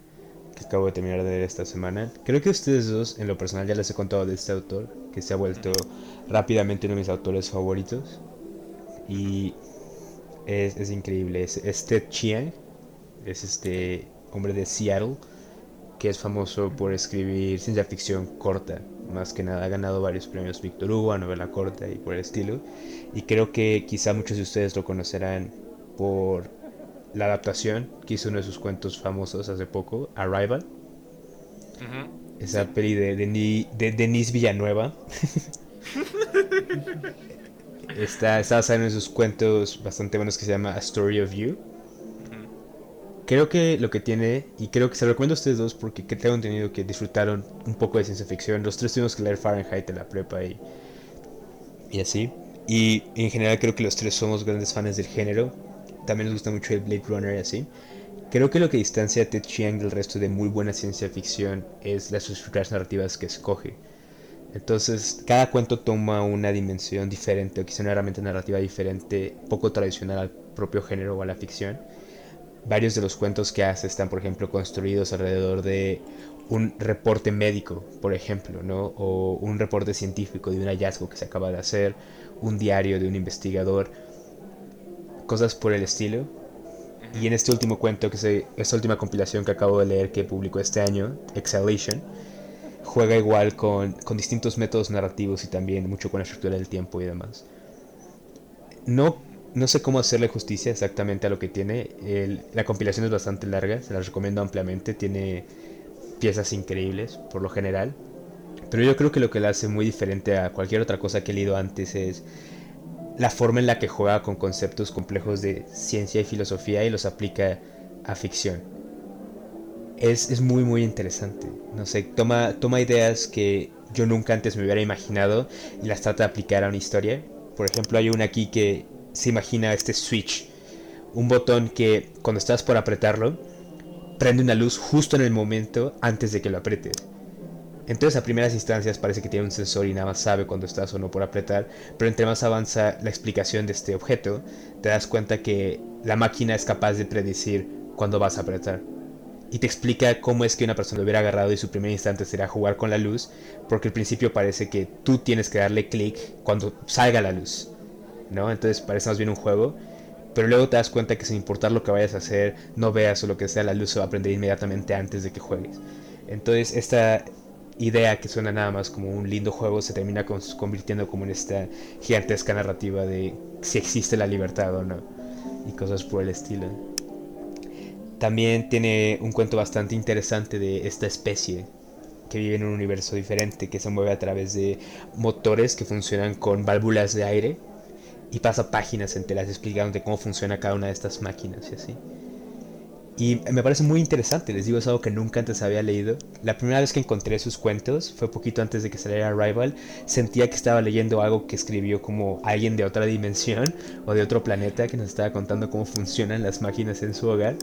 que acabo de terminar de leer esta semana. Creo que ustedes dos, en lo personal, ya les he contado de este autor, que se ha vuelto rápidamente uno de mis autores favoritos. Y es, es increíble. Es, es Ted Chiang, es este hombre de Seattle, que es famoso por escribir ciencia ficción corta. Más que nada ha ganado varios premios Victor Hugo, a novela corta y por el estilo. Y creo que quizá muchos de ustedes lo conocerán por la adaptación que hizo uno de sus cuentos famosos hace poco, Arrival. Esa peli de, Deni- de Denise Villanueva. está, está basada en uno de sus cuentos bastante buenos que se llama A Story of You. Creo que lo que tiene, y creo que se lo recomiendo a ustedes dos porque que tengo entendido que disfrutaron un poco de ciencia ficción. Los tres tuvimos que leer Fahrenheit en la prepa y, y así. Y en general creo que los tres somos grandes fans del género. También nos gusta mucho el Blade Runner y así. Creo que lo que distancia a Ted Chiang del resto de muy buena ciencia ficción es las estructuras narrativas que escoge. Entonces, cada cuento toma una dimensión diferente o quizá una herramienta narrativa diferente, poco tradicional al propio género o a la ficción. Varios de los cuentos que hace están, por ejemplo, construidos alrededor de un reporte médico, por ejemplo, ¿no? O un reporte científico de un hallazgo que se acaba de hacer, un diario de un investigador, cosas por el estilo. Y en este último cuento, que se, esta última compilación que acabo de leer que publicó este año, Exhalation, juega igual con, con distintos métodos narrativos y también mucho con la estructura del tiempo y demás. No, no sé cómo hacerle justicia exactamente a lo que tiene. La compilación es bastante larga, se las recomiendo ampliamente. Tiene piezas increíbles, por lo general. Pero yo creo que lo que la hace muy diferente a cualquier otra cosa que he leído antes es la forma en la que juega con conceptos complejos de ciencia y filosofía y los aplica a ficción. Es, es muy muy interesante. No sé, toma, toma ideas que yo nunca antes me hubiera imaginado y las trata de aplicar a una historia. Por ejemplo, hay una aquí que se imagina este switch. Un botón que cuando estás por apretarlo, prende una luz justo en el momento antes de que lo aprietes. Entonces a primeras instancias parece que tiene un sensor y nada más sabe cuando estás o no por apretar, pero entre más avanza la explicación de este objeto, te das cuenta que la máquina es capaz de predecir cuándo vas a apretar. Y te explica cómo es que una persona lo hubiera agarrado y su primer instante será jugar con la luz, porque al principio parece que tú tienes que darle clic cuando salga la luz, ¿no? Entonces parece más bien un juego, pero luego te das cuenta que sin importar lo que vayas a hacer, no veas o lo que sea, la luz se va a prender inmediatamente antes de que juegues. Entonces esta idea que suena nada más como un lindo juego se termina con- convirtiendo como en esta gigantesca narrativa de si existe la libertad o no y cosas por el estilo. También tiene un cuento bastante interesante de esta especie que vive en un universo diferente, que se mueve a través de motores que funcionan con válvulas de aire y pasa páginas enteras explicándote cómo funciona cada una de estas máquinas y así. Y me parece muy interesante, les digo, es algo que nunca antes había leído. La primera vez que encontré sus cuentos fue poquito antes de que saliera Rival. Sentía que estaba leyendo algo que escribió como alguien de otra dimensión o de otro planeta que nos estaba contando cómo funcionan las máquinas en su hogar.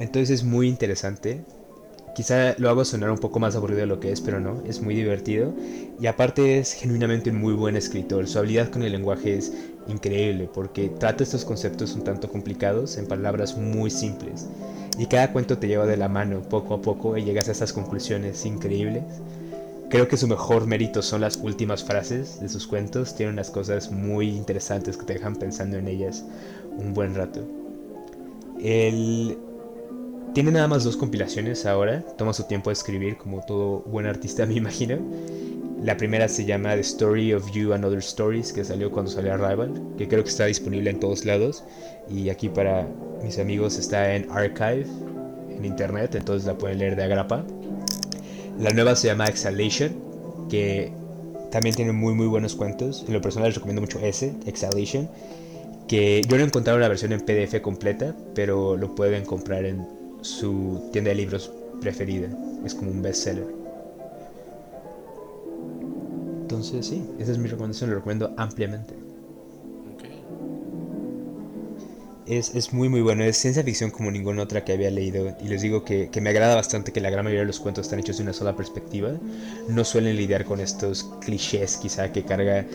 Entonces es muy interesante. Quizá lo hago sonar un poco más aburrido de lo que es, pero no, es muy divertido. Y aparte es genuinamente un muy buen escritor. Su habilidad con el lenguaje es increíble porque trata estos conceptos un tanto complicados en palabras muy simples. Y cada cuento te lleva de la mano poco a poco y llegas a estas conclusiones increíbles. Creo que su mejor mérito son las últimas frases de sus cuentos. Tienen unas cosas muy interesantes que te dejan pensando en ellas un buen rato. El tiene nada más dos compilaciones ahora. Toma su tiempo de escribir, como todo buen artista, me imagino. La primera se llama The Story of You and Other Stories, que salió cuando salió Arrival, que creo que está disponible en todos lados. Y aquí para mis amigos está en Archive, en internet, entonces la pueden leer de agrapa. La nueva se llama Exhalation, que también tiene muy muy buenos cuentos. En lo personal les recomiendo mucho ese, Exhalation que yo no he encontrado la versión en PDF completa, pero lo pueden comprar en su tienda de libros preferida. Es como un bestseller. Entonces sí, esa es mi recomendación, lo recomiendo ampliamente. Es, es muy muy bueno, es ciencia ficción como ninguna otra que había leído y les digo que, que me agrada bastante que la gran mayoría de los cuentos están hechos de una sola perspectiva. No suelen lidiar con estos clichés quizá que carga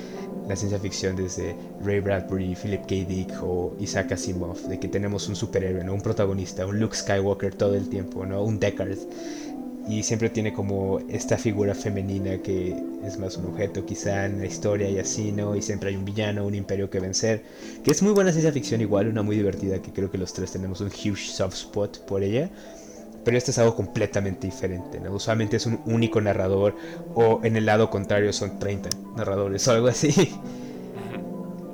la ciencia ficción desde Ray Bradbury, Philip K. Dick o Isaac Asimov, de que tenemos un superhéroe, un protagonista, un Luke Skywalker todo el tiempo, ¿no? un Deckard. Y siempre tiene como esta figura femenina que es más un objeto quizá en la historia y así, ¿no? Y siempre hay un villano, un imperio que vencer. Que es muy buena ciencia ficción igual, una muy divertida que creo que los tres tenemos un huge soft spot por ella. Pero este es algo completamente diferente, ¿no? Usualmente es un único narrador o en el lado contrario son 30 narradores o algo así.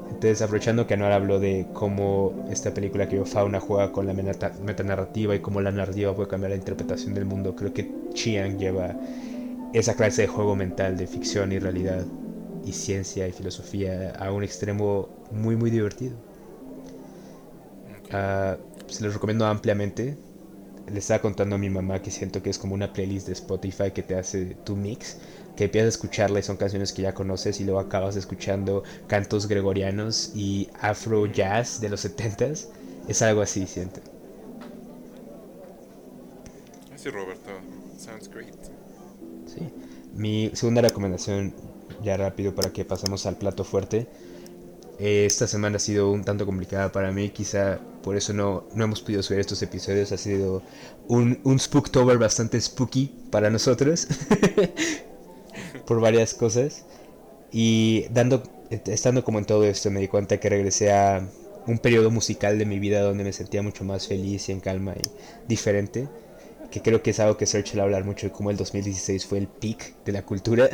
Entonces, aprovechando que Anuar habló de cómo esta película que vio Fauna juega con la meta- metanarrativa y cómo la narrativa puede cambiar la interpretación del mundo, creo que Chiang lleva esa clase de juego mental de ficción y realidad y ciencia y filosofía a un extremo muy, muy divertido. Ah, se los recomiendo ampliamente. Le estaba contando a mi mamá que siento que es como una playlist de Spotify que te hace tu mix, que empiezas a escucharla y son canciones que ya conoces y luego acabas escuchando cantos gregorianos y afro jazz de los 70s. Es algo así, siento. Sí, Roberto. Sounds great. Sí. Mi segunda recomendación, ya rápido para que pasemos al plato fuerte. Eh, Esta semana ha sido un tanto complicada para mí, quizá por eso no, no hemos podido subir estos episodios. Ha sido un, un Spooktober bastante spooky para nosotros, por varias cosas. Y dando, estando como en todo esto, me di cuenta que regresé a un periodo musical de mi vida donde me sentía mucho más feliz y en calma y diferente. Que creo que es algo que Search va a hablar mucho de cómo el 2016 fue el peak de la cultura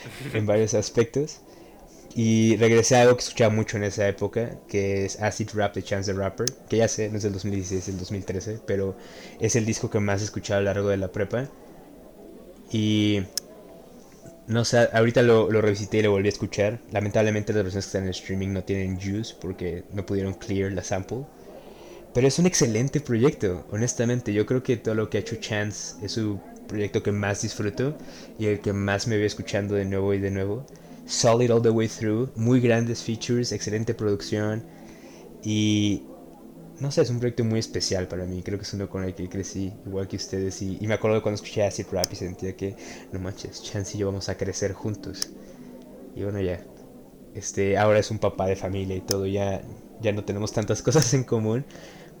en varios aspectos. Y regresé a algo que escuchaba mucho en esa época, que es Acid Rap de Chance the Rapper, que ya sé, no es del 2016, es del 2013, pero es el disco que más he escuchado a lo largo de la prepa. Y no sé, ahorita lo, revisité y lo volví a escuchar. Lamentablemente las versiones que están en streaming no tienen juice porque no pudieron clear la sample. Pero es un excelente proyecto, honestamente. Yo creo que todo lo que ha hecho Chance es su proyecto que más disfruto y el que más me veo escuchando de nuevo y de nuevo. Solid all the way through, muy grandes features, excelente producción y no sé, es un proyecto muy especial para mí. Creo que es uno con el que crecí, igual que ustedes. Y, y me acuerdo cuando escuché Acid Rap y sentía que, no manches, Chance y yo vamos a crecer juntos. Y bueno, ya. Este, ahora es un papá de familia y todo, ya, ya no tenemos tantas cosas en común.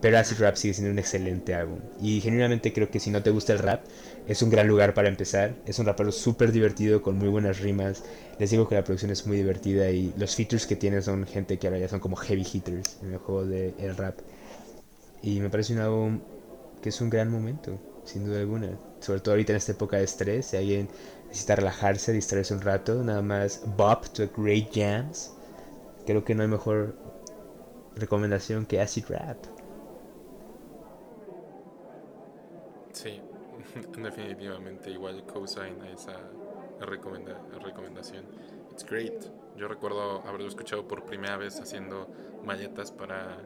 Pero Acid Rap sigue siendo un excelente álbum. Y genuinamente creo que si no te gusta el rap, es un gran lugar para empezar. Es un rapero súper divertido, con muy buenas rimas. Les digo que la producción es muy divertida y los features que tiene son gente que ahora ya son como heavy hitters en el juego del el rap. Y me parece un álbum que es un gran momento, sin duda alguna. Sobre todo ahorita en esta época de estrés, si alguien necesita relajarse, distraerse un rato, nada más bop to great jams. Creo que no hay mejor recomendación que Acid Rap. Sí, definitivamente igual cosign a esa recomenda recomendación. It's great. Yo recuerdo haberlo escuchado por primera vez haciendo maletas para,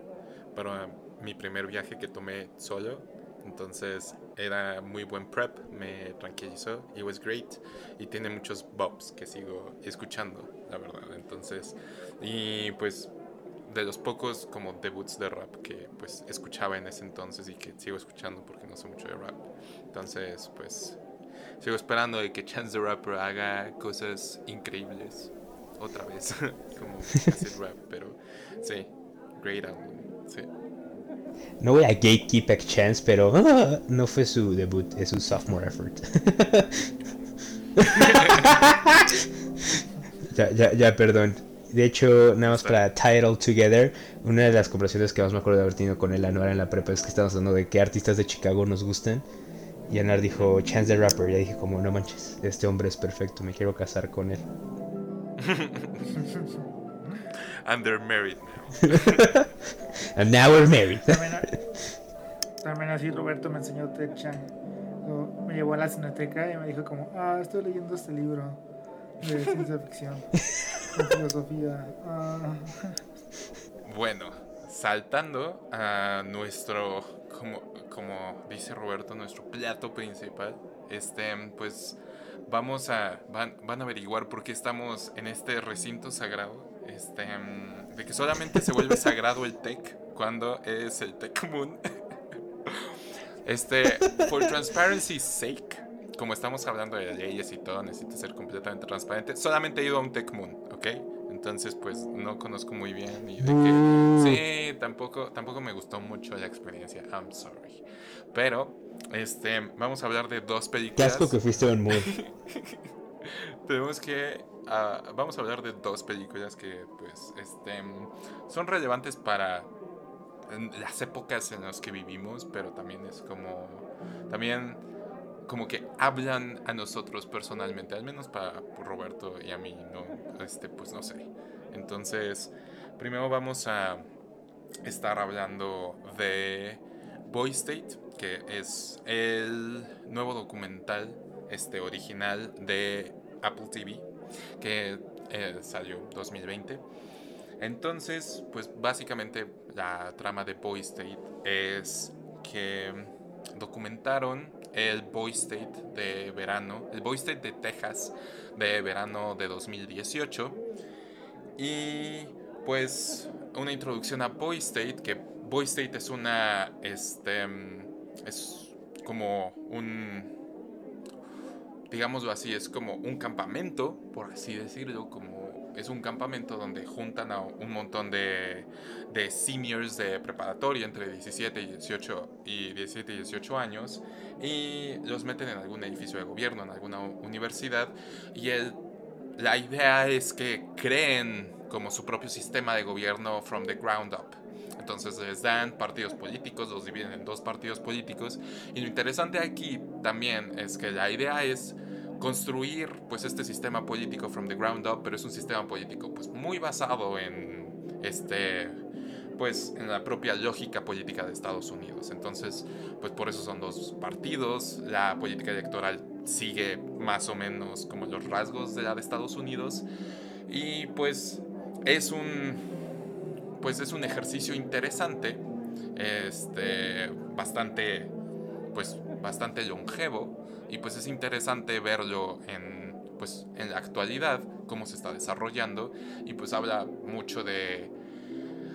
para mi primer viaje que tomé solo. Entonces era muy buen prep, me tranquilizó. It was great. Y tiene muchos bops que sigo escuchando, la verdad. Entonces, y pues de los pocos como debuts de rap que pues escuchaba en ese entonces y que sigo escuchando porque no sé mucho de rap. Entonces, pues sigo esperando de que Chance the Rapper haga cosas increíbles otra vez como acid rap, pero sí, great album, sí. No voy a gatekeep Chance, pero no fue su debut, es su sophomore effort. ya, ya, ya, perdón. De hecho, nada más para tie it all together, una de las conversaciones que más me acuerdo de haber tenido con el Anuar en la prepa es que estábamos hablando de qué artistas de Chicago nos gustan. Y Anuar dijo Chance the Rapper. Y dije, como, no manches, este hombre es perfecto, me quiero casar con él. And they're married now. And now we're married. También, también así Roberto me enseñó Ted. Luego Me llevó a la cineteca y me dijo como, ah, estoy leyendo este libro de ciencia ficción, de filosofía. Ah. bueno, saltando a nuestro, como, como dice Roberto, nuestro plato principal, este, pues vamos a, van, van a averiguar por qué estamos en este recinto sagrado, este, de que solamente se vuelve sagrado el Tech cuando es el Tech Moon. Este, for transparency's sake, como estamos hablando de leyes y todo, necesita ser completamente transparente. Solamente he ido a un Tech Moon, ¿ok? Entonces, pues no conozco muy bien y de que sí, tampoco tampoco me gustó mucho la experiencia. I'm sorry. Pero este, vamos a hablar de dos películas. Qué asco que fuiste un moon. Tenemos que uh, vamos a hablar de dos películas que pues este son relevantes para las épocas en las que vivimos, pero también es como también como que hablan a nosotros personalmente, al menos para Roberto y a mí, no, este, pues no sé. Entonces, primero vamos a estar hablando de Boy State, que es el nuevo documental este, original de Apple TV, que eh, salió 2020. Entonces, pues básicamente la trama de Boy State es que documentaron el Boy State de verano, el Boy State de Texas de verano de 2018. Y pues una introducción a Boy State, que Boy State es una, este, es como un, digámoslo así, es como un campamento, por así decirlo, como es un campamento donde juntan a un montón de, de seniors de preparatoria entre 17 y 18 y 17 y 18 años y los meten en algún edificio de gobierno, en alguna universidad y el, la idea es que creen como su propio sistema de gobierno from the ground up. Entonces les dan partidos políticos, los dividen en dos partidos políticos. Y lo interesante aquí también es que la idea es construir pues este sistema político from the ground up, pero es un sistema político pues muy basado en este pues en la propia lógica política de Estados Unidos. Entonces, pues por eso son dos partidos, la política electoral sigue más o menos como los rasgos de la de Estados Unidos. Y pues es un pues es un ejercicio interesante, este bastante pues bastante longevo y pues es interesante verlo en, pues, en la actualidad, cómo se está desarrollando y pues habla mucho de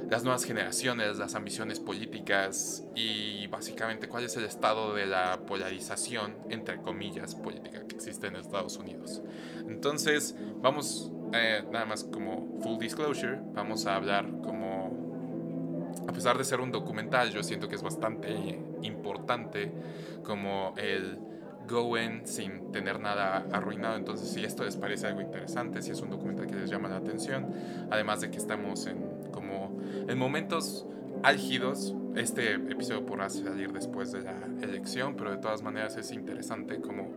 las nuevas generaciones, las ambiciones políticas y básicamente cuál es el estado de la polarización, entre comillas, política que existe en Estados Unidos. Entonces, vamos, eh, nada más como full disclosure, vamos a hablar como, a pesar de ser un documental, yo siento que es bastante importante como el go in sin tener nada arruinado. Entonces, si esto les parece algo interesante, si es un documental que les llama la atención, además de que estamos en como en momentos álgidos, este episodio podrá salir después de la elección, pero de todas maneras es interesante como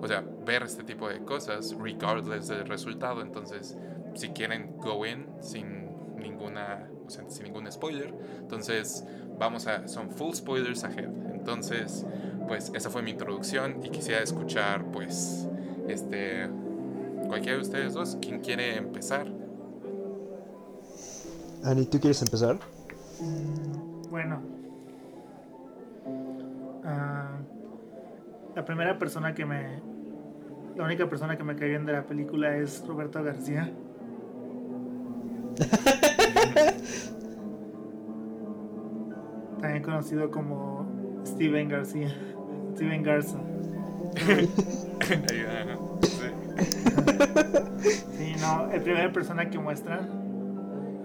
o sea, ver este tipo de cosas regardless del resultado. Entonces, si quieren go in sin ninguna, sin ningún spoiler, entonces vamos a son full spoilers ahead. Entonces, pues esa fue mi introducción y quisiera escuchar pues este cualquiera de ustedes dos, ¿quién quiere empezar? Ani, ¿tú quieres empezar? Bueno. Ah, la primera persona que me. La única persona que me cae bien de la película es Roberto García. También conocido como Steven García. Steven Garza. sí, no, el primera persona que muestra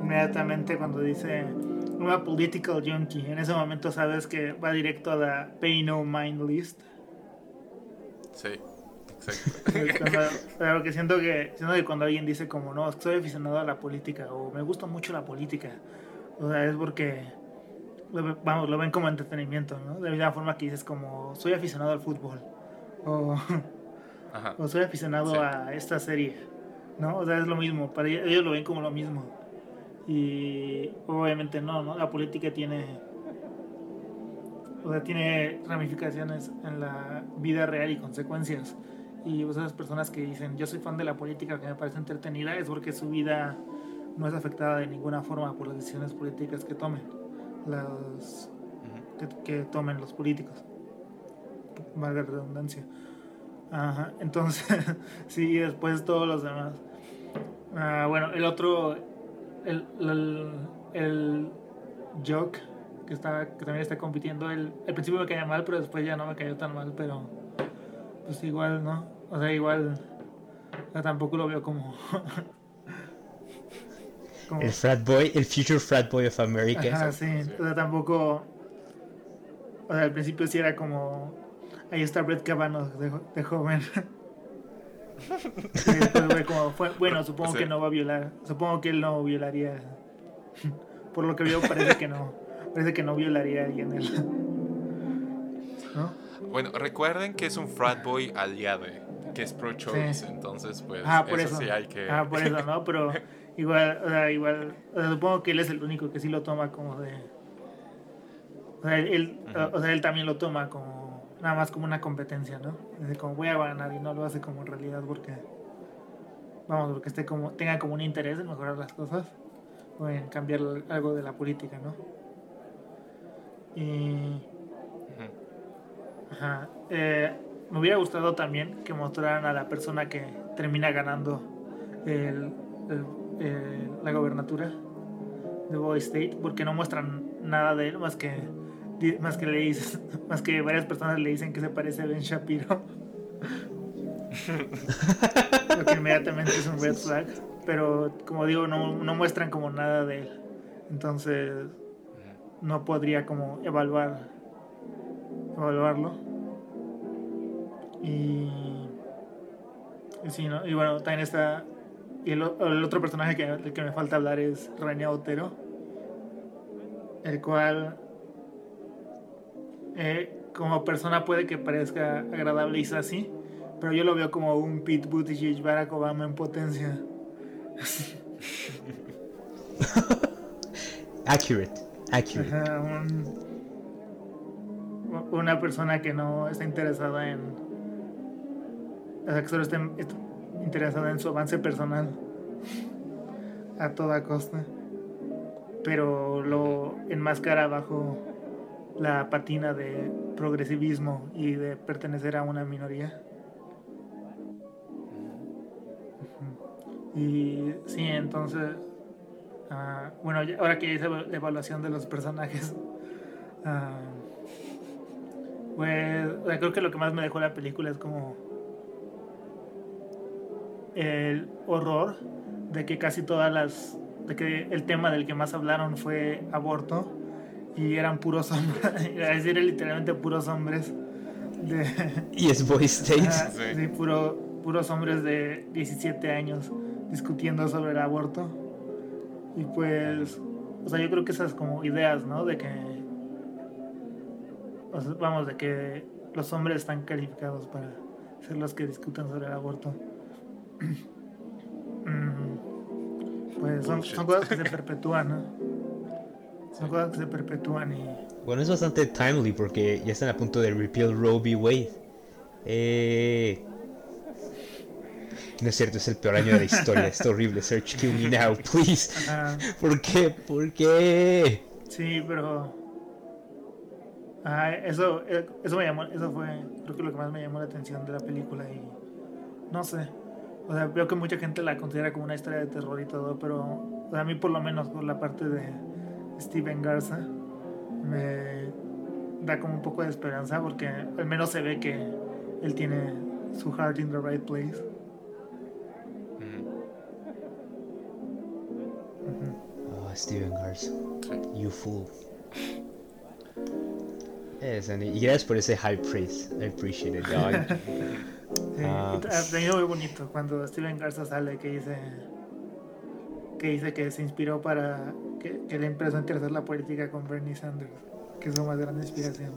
inmediatamente cuando dice una political junkie, en ese momento sabes que va directo a la pay no mind list. Sí, exacto. pero que siento que siento que cuando alguien dice como no, soy aficionado a la política o me gusta mucho la política, o sea, es porque lo, vamos, lo ven como entretenimiento, ¿no? De la misma forma que dices como, soy aficionado al fútbol, o, o soy aficionado a esta serie, ¿no? O sea, es lo mismo, para ellos, ellos, lo ven como lo mismo. Y obviamente no, ¿no? La política tiene, o sea, tiene ramificaciones en la vida real y consecuencias. Y esas personas que dicen, yo soy fan de la política, que me parece entretenida, es porque su vida no es afectada de ninguna forma por las decisiones políticas que tomen, las que, que tomen los políticos. Valga la redundancia. Ajá, entonces, sí, y después todos los demás. Ah, bueno, el otro, el, el, el Joke, que, está, que también está compitiendo, el, al principio me caía mal, pero después ya no me cayó tan mal, pero pues igual, ¿no? O sea, igual, o sea, tampoco lo veo como... como El frat boy, el future frat boy of America. Ajá, sí. O sea, tampoco. O sea, al principio sí era como. Ahí está Brett Kavanaugh de, jo- de joven. Y después fue como. fue- bueno, supongo Sí. que no va a violar. Supongo que él no violaría. Por lo que veo, parece que no. Parece que no violaría a alguien él. ¿No? Bueno, recuerden que es un frat boy aliado, que es pro-choice, Sí. entonces pues Ah, por eso, eso. sí hay que... Ah, por eso, ¿no? Pero igual, o sea, igual. o sea, supongo que él es el único que sí lo toma como de. O sea, él, o sea, él también lo toma como. Nada más como una competencia, ¿no? Es como voy a ganar y no lo hace como en realidad porque. Vamos, porque esté como, tenga como un interés en mejorar las cosas o en cambiar algo de la política, ¿no? Y. Ajá. Eh, me hubiera gustado también que mostraran a la persona que termina ganando el- el- eh, la gobernatura de Boy State, porque no muestran nada de él más que más que le dicen- más que varias personas le dicen que se parece a Ben Shapiro. Lo que inmediatamente es un red flag. Pero como digo, no, no muestran como nada de él. Entonces no podría como evaluar evaluarlo y, y sí, ¿no? y bueno también está y el, otro personaje que, del que me falta hablar es René Otero el cual eh, como persona puede que parezca agradable y así pero yo lo veo como un Pete Buttigieg Barack Obama en potencia Accurate. Accurate. Ajá, un- una persona que no está interesada en. O sea, que solo está est- interesada en su avance personal a toda costa. Pero lo enmascara bajo la patina de progresivismo y de pertenecer a una minoría. Y sí, entonces Ah, bueno, ahora que hice la evaluación de los personajes, ah, pues creo que lo que más me dejó la película es como el horror de que casi todas las, de que el tema del que más hablaron fue aborto y eran puros hombres, es decir, literalmente puros hombres de, Y es Boy State. Ajá, Sí. sí, puro, puros hombres de 17 años discutiendo sobre el aborto. Y pues, o sea, yo creo que esas como ideas, ¿no? De que, o sea, vamos, de que los hombres están calificados para ser los que discutan sobre el aborto. Mm, pues son, son cosas que se perpetúan, ¿no? Son cosas que se perpetúan y... Bueno, es bastante timely porque ya están a punto de repeal Roe v. Wade. Eh... No es cierto, es el peor año de la historia. Es horrible. Search kill me now, please. Ajá. ¿Por qué? ¿Por qué? Sí, pero. Ah, eso, eh, eso me llamó, eso fue, creo que lo que más me llamó la atención de la película y no sé. O sea, veo que mucha gente la considera como una historia de terror y todo, pero o sea, a mí por lo menos por la parte de Steven Garza me da como un poco de esperanza porque al menos se ve que él tiene su heart in the right place. Ujú. Oh, Steven Garza. You fool. Yes, and y gracias por ese high praise. I appreciate it. dog. Sí, Ah, y pues. muy bonito cuando Steven Garza sale que dice que dice que se inspiró para que, que le empezó a interesar la política con Bernie Sanders, que es su más grande inspiración.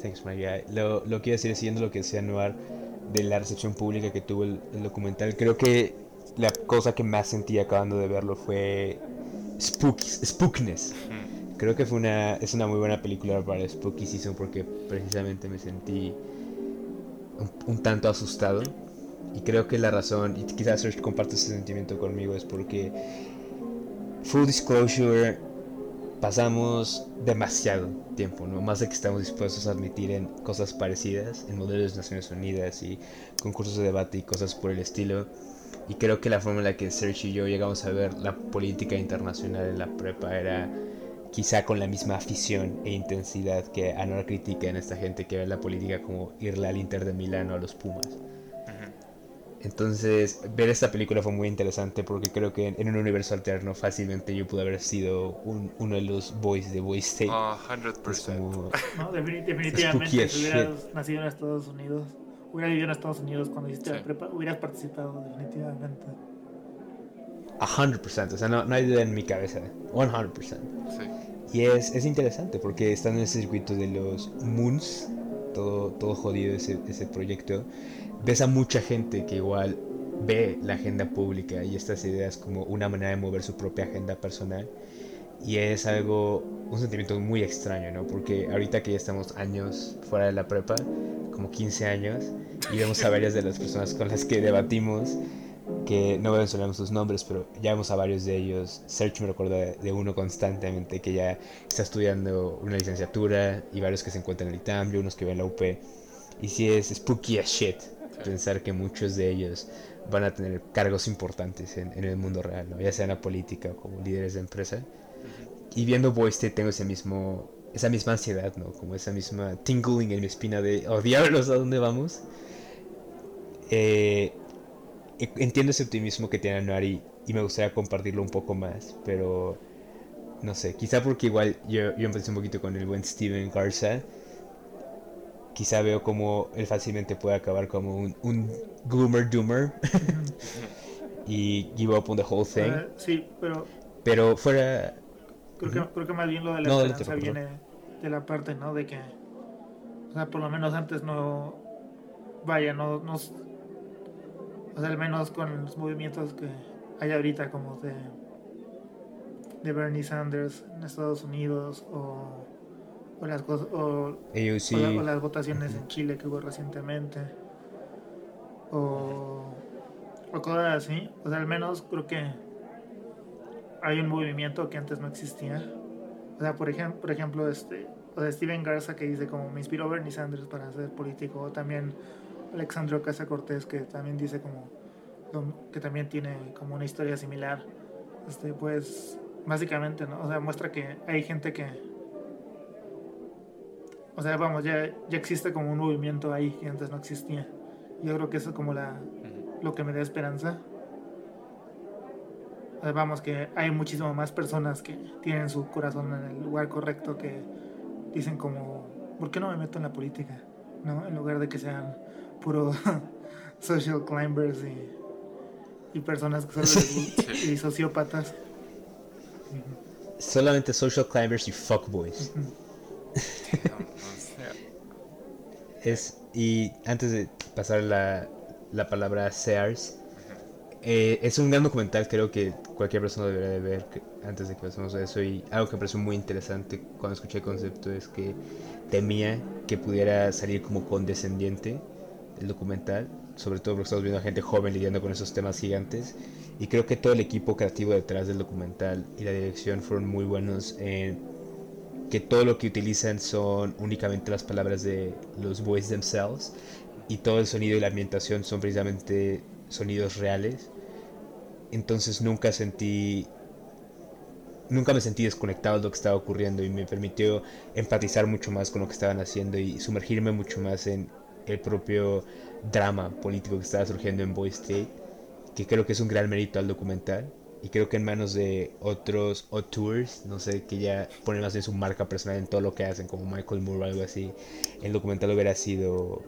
Thanks, my guy. Lo, lo a decir, siguiendo lo que decía Noir de la recepción pública que tuvo el, el documental, creo que la cosa que más sentí acabando de verlo fue spookies, spookness. Creo que fue una, es una muy buena película para Spooky Season porque precisamente me sentí un, un tanto asustado Y creo que la razón, y quizás Serge comparte ese sentimiento conmigo, es porque Full Disclosure pasamos demasiado tiempo, ¿no? Más de que estamos dispuestos a admitir en cosas parecidas, en modelos de Naciones Unidas y concursos de debate y cosas por el estilo. Y creo que la forma en la que Serge y yo llegamos a ver la política internacional en la prepa era quizá con la misma afición e intensidad que Anora critica en esta gente que ve la política como irle al Inter de Milán o a los Pumas. Entonces, ver esta película fue muy interesante porque creo que en un universo alterno fácilmente yo pude haber sido uno de los boys de Boys State. Oh, 100%. no, definitivamente, si hubieras nacido en Estados Unidos, hubieras vivido en Estados Unidos cuando hiciste la prepa, hubieras participado definitivamente. A 100%, o sea, no, no, hay duda en mi cabeza, 100%. Sí. Y es, es interesante porque estando en ese circuito de los Moons, todo, todo jodido ese, ese proyecto, ves a mucha gente que igual ve la agenda pública y estas ideas como una manera de mover su propia agenda personal. Y es algo, un sentimiento muy extraño, ¿no? Porque ahorita que ya estamos años fuera de la prepa, como 15 años, y vemos a varias de las personas con las que debatimos, que no mencionamos sus nombres, pero ya vemos a varios de ellos. Search me recuerda de uno constantemente que ya está estudiando una licenciatura, y varios que se encuentran en el ITAM, y unos que ven la UP. Y si es spooky as shit pensar que muchos de ellos van a tener cargos importantes en, el mundo real, ¿no? ya sea en la política o como líderes de empresa. Y viendo Boiste tengo ese mismo, esa misma ansiedad, ¿no? Como esa misma tingling en mi espina de, oh diablos, ¿a dónde vamos? Eh, entiendo ese optimismo que tiene Anuari y me gustaría compartirlo un poco más, pero no sé, quizá porque igual yo, yo empecé un poquito con el buen Steven Garza quizá veo como él fácilmente puede acabar como un, un gloomer doomer y give up on the whole thing. Uh, sí, pero. Pero fuera. Creo, que, creo que más bien lo de la no, esperanza viene de la parte, ¿no? De que. O sea, por lo menos antes no. Vaya, no. no o sea, al menos con los movimientos que hay ahorita, como de. de Bernie Sanders en Estados Unidos o o las, o, las votaciones en Chile que hubo recientemente o, o cosas así. O sea al menos creo que hay un movimiento que antes no existía. O sea por ejemplo por ejemplo este o de Steven Garza que dice como me inspiró Bernie Sanders para ser político o también Alexandro Casa Cortés que también dice como que también tiene como una historia similar este pues básicamente no o sea muestra que hay gente que o sea, vamos, ya, ya existe como un movimiento ahí que antes no existía. Yo creo que eso es como la, lo que me da esperanza. O sea, vamos, que hay muchísimo más personas que tienen su corazón en el lugar correcto que dicen como, ¿por qué no me meto en la política? ¿No? En lugar de que sean puro social climbers y, y personas que son y sociópatas. Solamente social climbers y fuckboys. es, y antes de pasar la, la palabra a Sears, eh, es un gran documental, creo que cualquier persona debería de ver antes de que pasemos a eso. Y algo que me pareció muy interesante cuando escuché el concepto es que temía que pudiera salir como condescendiente el documental, sobre todo porque estamos viendo a gente joven lidiando con esos temas gigantes. Y creo que todo el equipo creativo detrás del documental y la dirección fueron muy buenos en que todo lo que utilizan son únicamente las palabras de los boys themselves y todo el sonido y la ambientación son precisamente sonidos reales. Entonces nunca sentí nunca me sentí desconectado de lo que estaba ocurriendo y me permitió empatizar mucho más con lo que estaban haciendo y sumergirme mucho más en el propio drama político que estaba surgiendo en Boy State, que creo que es un gran mérito al documental y creo que en manos de otros tours no sé, que ya ponen más bien su marca personal en todo lo que hacen, como Michael Moore o algo así, el documental hubiera sido,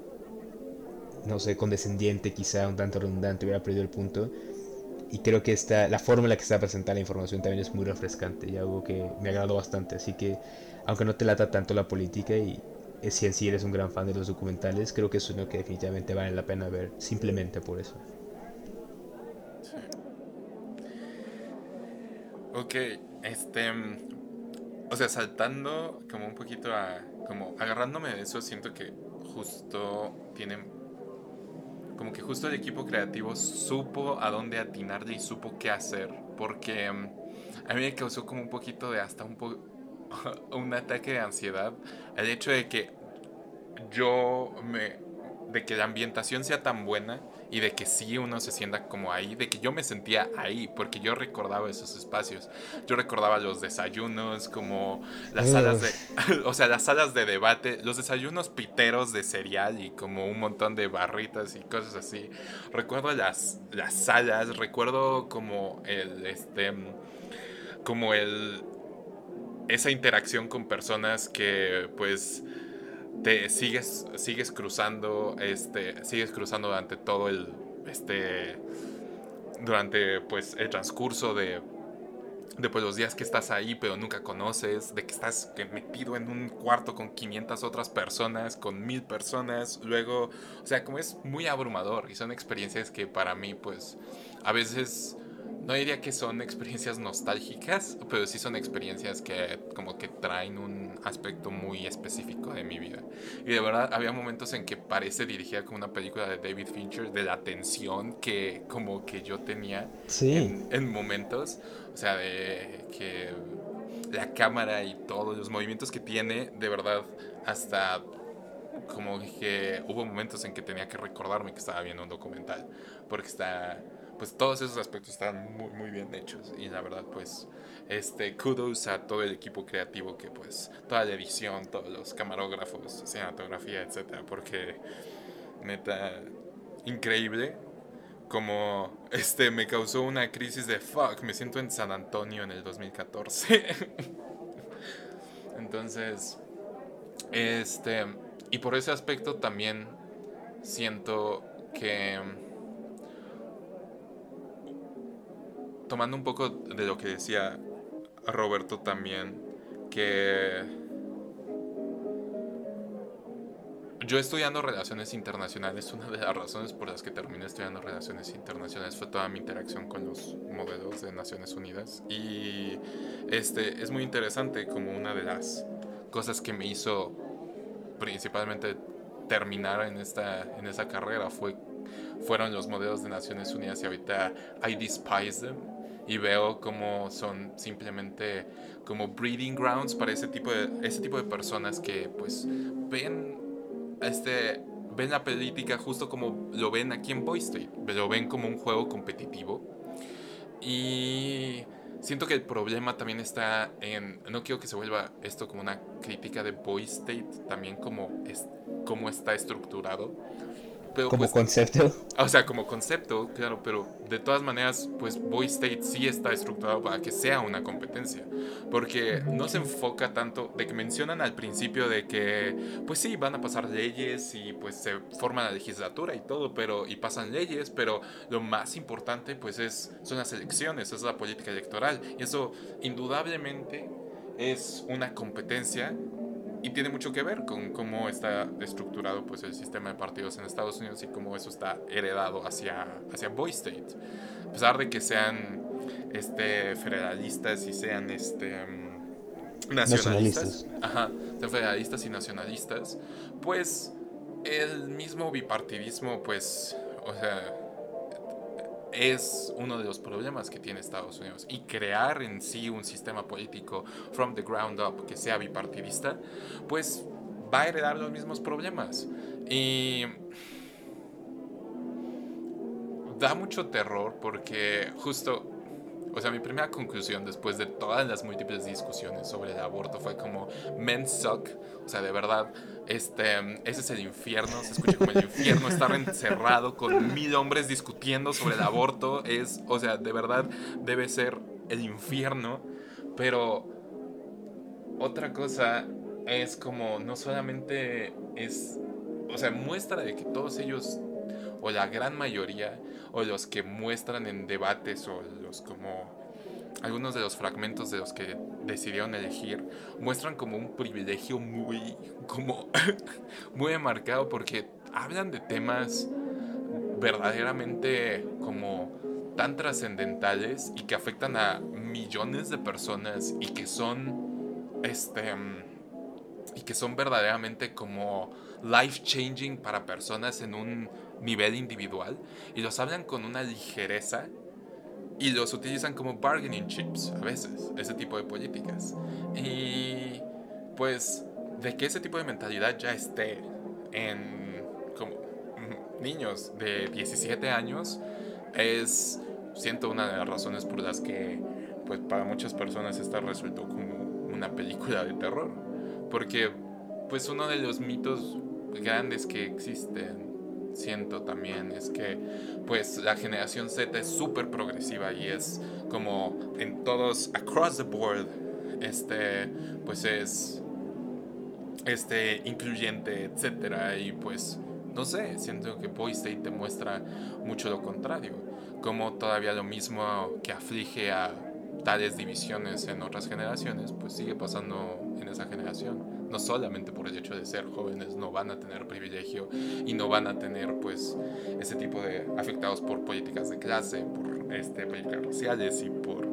no sé, condescendiente, quizá un tanto redundante, hubiera perdido el punto. Y creo que esta, la forma en la que está presentada la información también es muy refrescante y algo que me agradó bastante. Así que, aunque no te lata tanto la política y si en sí eres un gran fan de los documentales, creo que es uno que definitivamente vale la pena ver simplemente por eso. Ok, este. O sea, saltando como un poquito a. Como agarrándome de eso, siento que justo tienen como que justo el equipo creativo supo a dónde atinarle y supo qué hacer, porque mm, a mí me causó como un poquito de hasta un poco un ataque de ansiedad el hecho de que yo me de que la ambientación sea tan buena y de que sí uno se sienta como ahí, de que yo me sentía ahí, porque yo recordaba esos espacios. Yo recordaba los desayunos, como las salas de, o sea, las salas de debate, los desayunos piteros de cereal y como un montón de barritas y cosas así. Recuerdo las, las salas, recuerdo como el, este, como el, esa interacción con personas que pues te sigues, sigues cruzando, este, sigues cruzando durante todo el, este, durante pues el transcurso de, de pues, los días que estás ahí pero nunca conoces, de que estás metido en un cuarto con 500 otras personas, con mil personas, luego, o sea, como es muy abrumador y son experiencias que para mí pues a veces no diría que son experiencias nostálgicas, pero sí son experiencias que como que traen un aspecto muy específico de mi vida. Y de verdad había momentos en que parece dirigida como una película de David Fincher, de la tensión que como que yo tenía en, en momentos, o sea, de que la cámara y todos los movimientos que tiene, de verdad, hasta como que hubo momentos en que tenía que recordarme que estaba viendo un documental, porque está pues todos esos aspectos están muy, muy bien hechos. Y la verdad, pues, este, kudos a todo el equipo creativo que, pues, toda la edición, todos los camarógrafos, cinematografía, etcétera, porque, neta, increíble. Como, este, me causó una crisis de fuck, me siento en San Antonio en el 2014. Entonces, este, y por ese aspecto también siento que tomando un poco de lo que decía Roberto también, que yo estudiando relaciones internacionales, una de las razones por las que terminé estudiando relaciones internacionales fue toda mi interacción con los modelos de Naciones Unidas. Y este es muy interesante como una de las cosas que me hizo principalmente terminar en esta en esa carrera fue fueron los modelos de Naciones Unidas y ahorita I despise them y veo como son simplemente como breeding grounds para ese tipo de, ese tipo de personas que pues ven, este, ven la política justo como lo ven aquí en Boy State, lo ven como un juego competitivo. Y siento que el problema también está en, no quiero que se vuelva esto como una crítica de Boy State, también como, es, como está estructurado como pues, concepto. O sea, como concepto, claro, pero de todas maneras, pues Boy State sí está estructurado para que sea una competencia. Porque no se enfoca tanto de que mencionan al principio de que, pues sí, van a pasar leyes y pues se forma la legislatura y todo, pero y pasan leyes, pero lo más importante pues es, son las elecciones, es la política electoral. Y eso indudablemente es una competencia y tiene mucho que ver con cómo está estructurado pues, el sistema de partidos en Estados Unidos y cómo eso está heredado hacia, hacia Boy State. A pesar de que sean este, federalistas y sean este, mm, nacionalistas, Ajá, sean federalistas y nacionalistas, pues el mismo bipartidismo, pues, o sea, es uno de los problemas que tiene Estados Unidos. Y crear en sí un sistema político from the ground up que sea bipartidista, pues va a heredar los mismos problemas. Y da mucho terror porque justo, o sea, mi primera conclusión después de todas las múltiples discusiones sobre el aborto fue como, men suck, o sea, de verdad este, ese es el infierno, se escucha como el infierno, estar encerrado con mil hombres discutiendo sobre el aborto, es, o sea, de verdad debe ser el infierno, pero otra cosa es como no solamente es, o sea, muestra de que todos ellos, o la gran mayoría, o los que muestran en debates, o los como algunos de los fragmentos de los que decidieron elegir muestran como un privilegio muy, como, muy marcado porque hablan de temas verdaderamente como tan trascendentales y que afectan a millones de personas y que son, este, y que son verdaderamente como life changing para personas en un nivel individual. Y los hablan con una ligereza y los utilizan como bargaining chips a veces, ese tipo de políticas. Y pues de que ese tipo de mentalidad ya esté en como niños de 17 años es siento una de las razones por las que pues para muchas personas esta resultó como una película de terror porque pues uno de los mitos grandes que existen siento también es que pues la generación Z es súper progresiva y es como en todos across the board este pues es este incluyente etcétera y pues no sé siento que Boy State te muestra mucho lo contrario como todavía lo mismo que aflige a tales divisiones en otras generaciones pues sigue pasando en esa generación no solamente por el hecho de ser jóvenes no van a tener privilegio y no van a tener pues ese tipo de afectados por políticas de clase, por este, políticas raciales y por,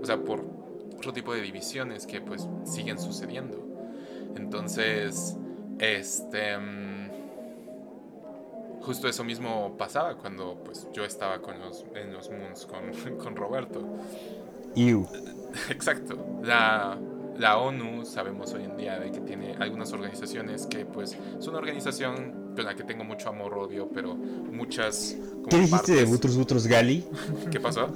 o sea, por otro tipo de divisiones que pues siguen sucediendo. Entonces, este mm, justo eso mismo pasaba cuando pues yo estaba con los, en los Moons con, con Roberto. You. Exacto. La, la ONU sabemos hoy en día de que tiene algunas organizaciones que pues es una organización con la que tengo mucho amor odio pero muchas ¿Qué dijiste de Butros Butros Gali? ¿Qué pasó?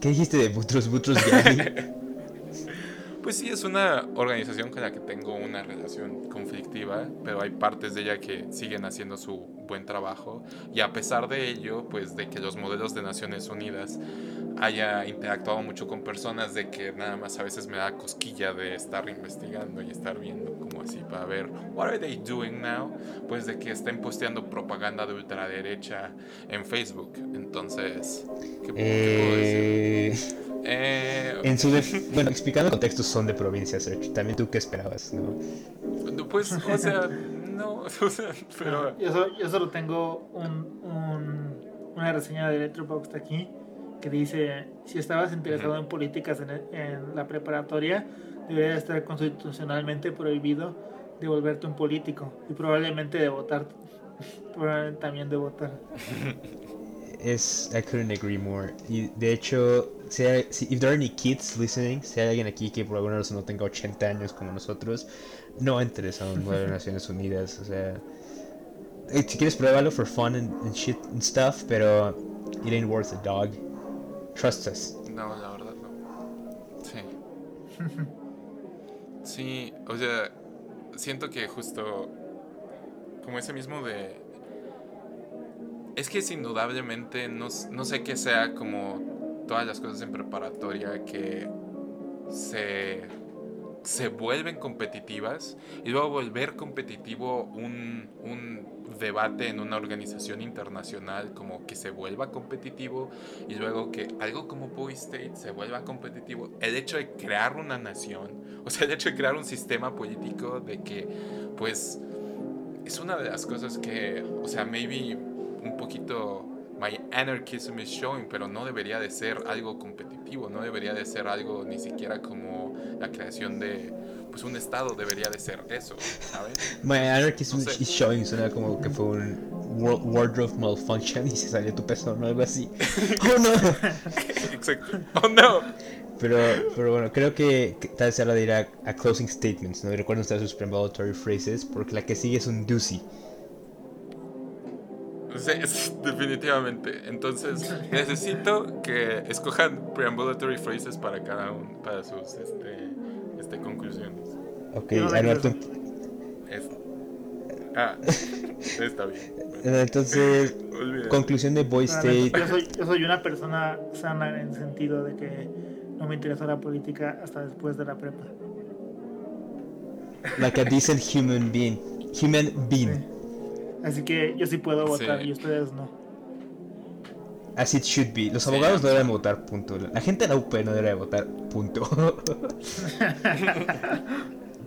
¿Qué dijiste de Butros Butros Gali? pues sí es una organización con la que tengo una relación conflictiva pero hay partes de ella que siguen haciendo su buen trabajo y a pesar de ello pues de que los modelos de Naciones Unidas haya interactuado mucho con personas de que nada más a veces me da cosquilla de estar investigando y estar viendo como así para ver what are they doing now pues de que estén posteando propaganda de ultraderecha en Facebook. Entonces ¿qué, puedo decir? Eh, en su bueno explicando contextos son de provincias también tú qué esperabas no pues o sea no o sea, pero yo, solo, tengo un, un, una reseña de Letterboxd aquí que dice, si estabas interesado en políticas en, en, la preparatoria, debería estar constitucionalmente prohibido de volverte un político y probablemente de votar, probablemente también de votar. Es, I couldn't agree more. Y de hecho, si, hay, si if there are any kids listening, si hay alguien aquí que por alguna razón no tenga 80 años como nosotros, no entres a las Naciones Unidas. O sea, eh, si quieres pruébalo for fun and, and shit and stuff, pero it ain't worth a dog. Trust us. No, la verdad no. Sí. sí, o sea, siento que justo como ese mismo de... Es que es indudablemente, no, no sé qué sea como todas las cosas en preparatoria que se, se vuelven competitivas y luego volver competitivo un, un debate en una organización internacional como que se vuelva competitivo y luego que algo como Boy State se vuelva competitivo, el hecho de crear una nación, o sea, el hecho de crear un sistema político de que, pues, es una de las cosas que, o sea, maybe un poquito my anarchism is showing, pero no debería de ser algo competitivo, no debería de ser algo ni siquiera como la creación de pues un estado debería de ser eso, ¿sabes? My anarchism is showing suena como que fue un wardrobe malfunction y se salió tu peso o algo así. ¡Oh no! Exacto. ¡Oh no! Pero, pero bueno, creo que, tal vez ahora de ir a, closing statements, ¿no? recuerden ustedes sus preambulatory phrases, porque la que sigue es un doozy. Sí, definitivamente. Entonces, necesito que escojan preambulatory phrases para cada uno, para sus este, este, conclusiones. Ok, Alberto. Ah, está bien. Entonces, conclusión de Boy State. Yo soy, yo soy una persona sana en el sentido de que no me interesó la política hasta después de la prepa. Like a decent human being. Human being. Así que yo sí puedo votar y ustedes no. As it should be. Los abogados no deben votar, punto. La gente de la UP no debe votar, punto.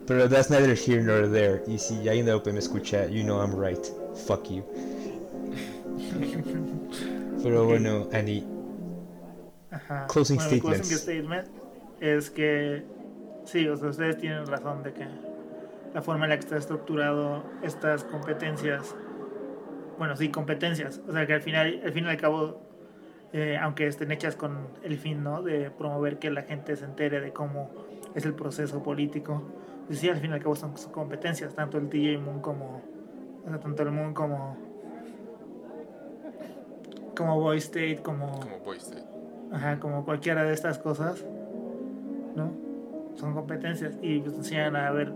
Pero that's neither here nor there. Y si alguien de la UP me escucha, you know I'm right. Fuck you. Pero bueno, Annie. Ajá. Closing bueno, statements. Closing statement es que sí, o sea, ustedes tienen razón de que la forma en la que está estructurado estas competencias, bueno, sí, competencias, o sea que al final, al fin y al cabo, eh, aunque estén hechas con el fin, ¿no? De promover que la gente se entere de cómo es el proceso político, pues sí, al fin y al cabo son competencias, tanto el TJ Moon como, o sea, tanto el Moon como como Boy State, como, Como Boy State. ajá, como cualquiera de estas cosas, ¿no? Son competencias y pues enseñan a ver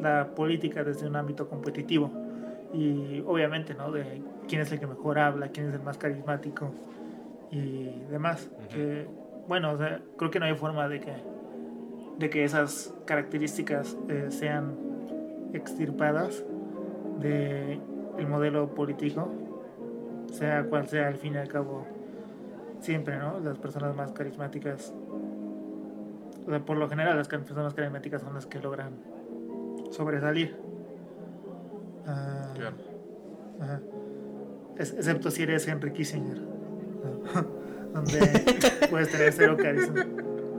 la política desde un ámbito competitivo y obviamente, ¿no? De quién es el que mejor habla, quién es el más carismático y demás. Que, bueno, o sea, creo que no hay forma de que de que esas características eh, sean extirpadas de el modelo político sea cual sea al fin y al cabo siempre no las personas más carismáticas o sea, por lo general las personas más carismáticas son las que logran sobresalir Ah, Claro. ajá. Es- excepto si eres Henry Kissinger ¿no? donde puedes tener cero carisma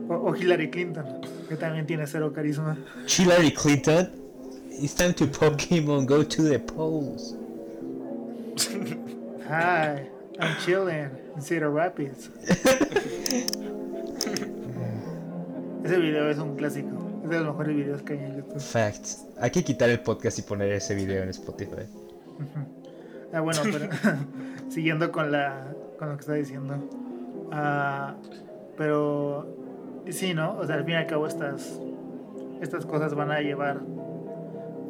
o, o Hillary Clinton que también tiene cero carisma Hillary Clinton, it's time to Pokemon go to the polls. Hi, I'm chilling in Cedar Rapids. Ese video es un clásico. Es de los mejores videos que hay en YouTube. Facts. Hay que quitar el podcast y poner ese video en Spotify. Ah, bueno, pero siguiendo con la con lo que está diciendo. Ah, pero sí, ¿no? O sea, al fin y al cabo estas estas cosas van a llevar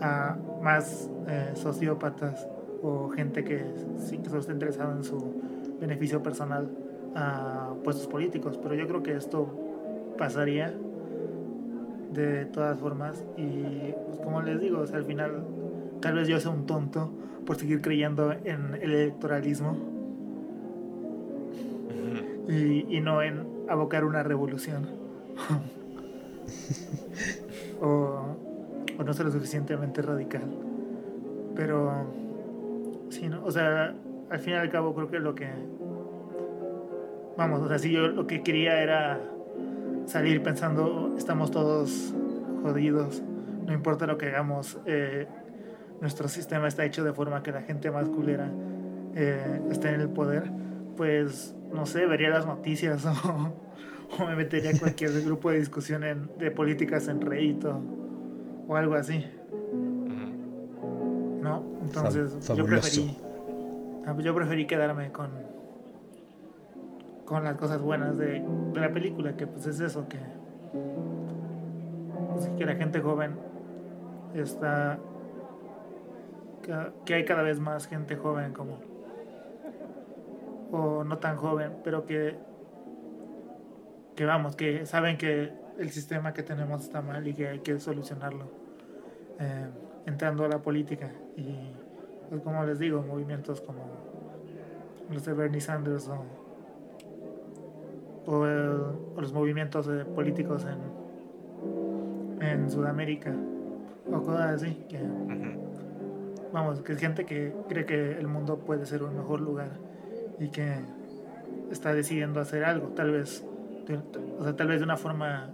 a más eh, sociópatas o gente que sí que solo está interesada en su beneficio personal a puestos políticos. Pero yo creo que esto pasaría de todas formas y pues como les digo, o sea, al final tal vez yo sea un tonto por seguir creyendo en el electoralismo y, y no en abocar una revolución. o, o no ser lo suficientemente radical. Pero, sí, ¿no? O sea, al fin y al cabo creo que lo que... Vamos, o sea, si yo lo que quería era salir pensando, estamos todos jodidos, no importa lo que hagamos, eh, nuestro sistema está hecho de forma que la gente más culera eh, esté en el poder, pues no sé, vería las noticias o, o me metería en cualquier grupo de discusión en- de políticas en Reddit o, o algo así. ¿no? Entonces Fab- yo preferí, ah, pues, yo preferí quedarme con con las cosas buenas de, de la película, que pues es eso, que, pues, que la gente joven está que, que hay cada vez más gente joven como o no tan joven pero que que vamos que saben que el sistema que tenemos está mal y que hay que solucionarlo eh, entrando a la política. Y pues, como les digo movimientos como los de Bernie Sanders o, o, el- o los movimientos eh, políticos en en Sudamérica o cosas así que vamos, que es gente que cree que el mundo puede ser un mejor lugar y que está decidiendo hacer algo, tal vez, de, o sea, tal vez de una forma,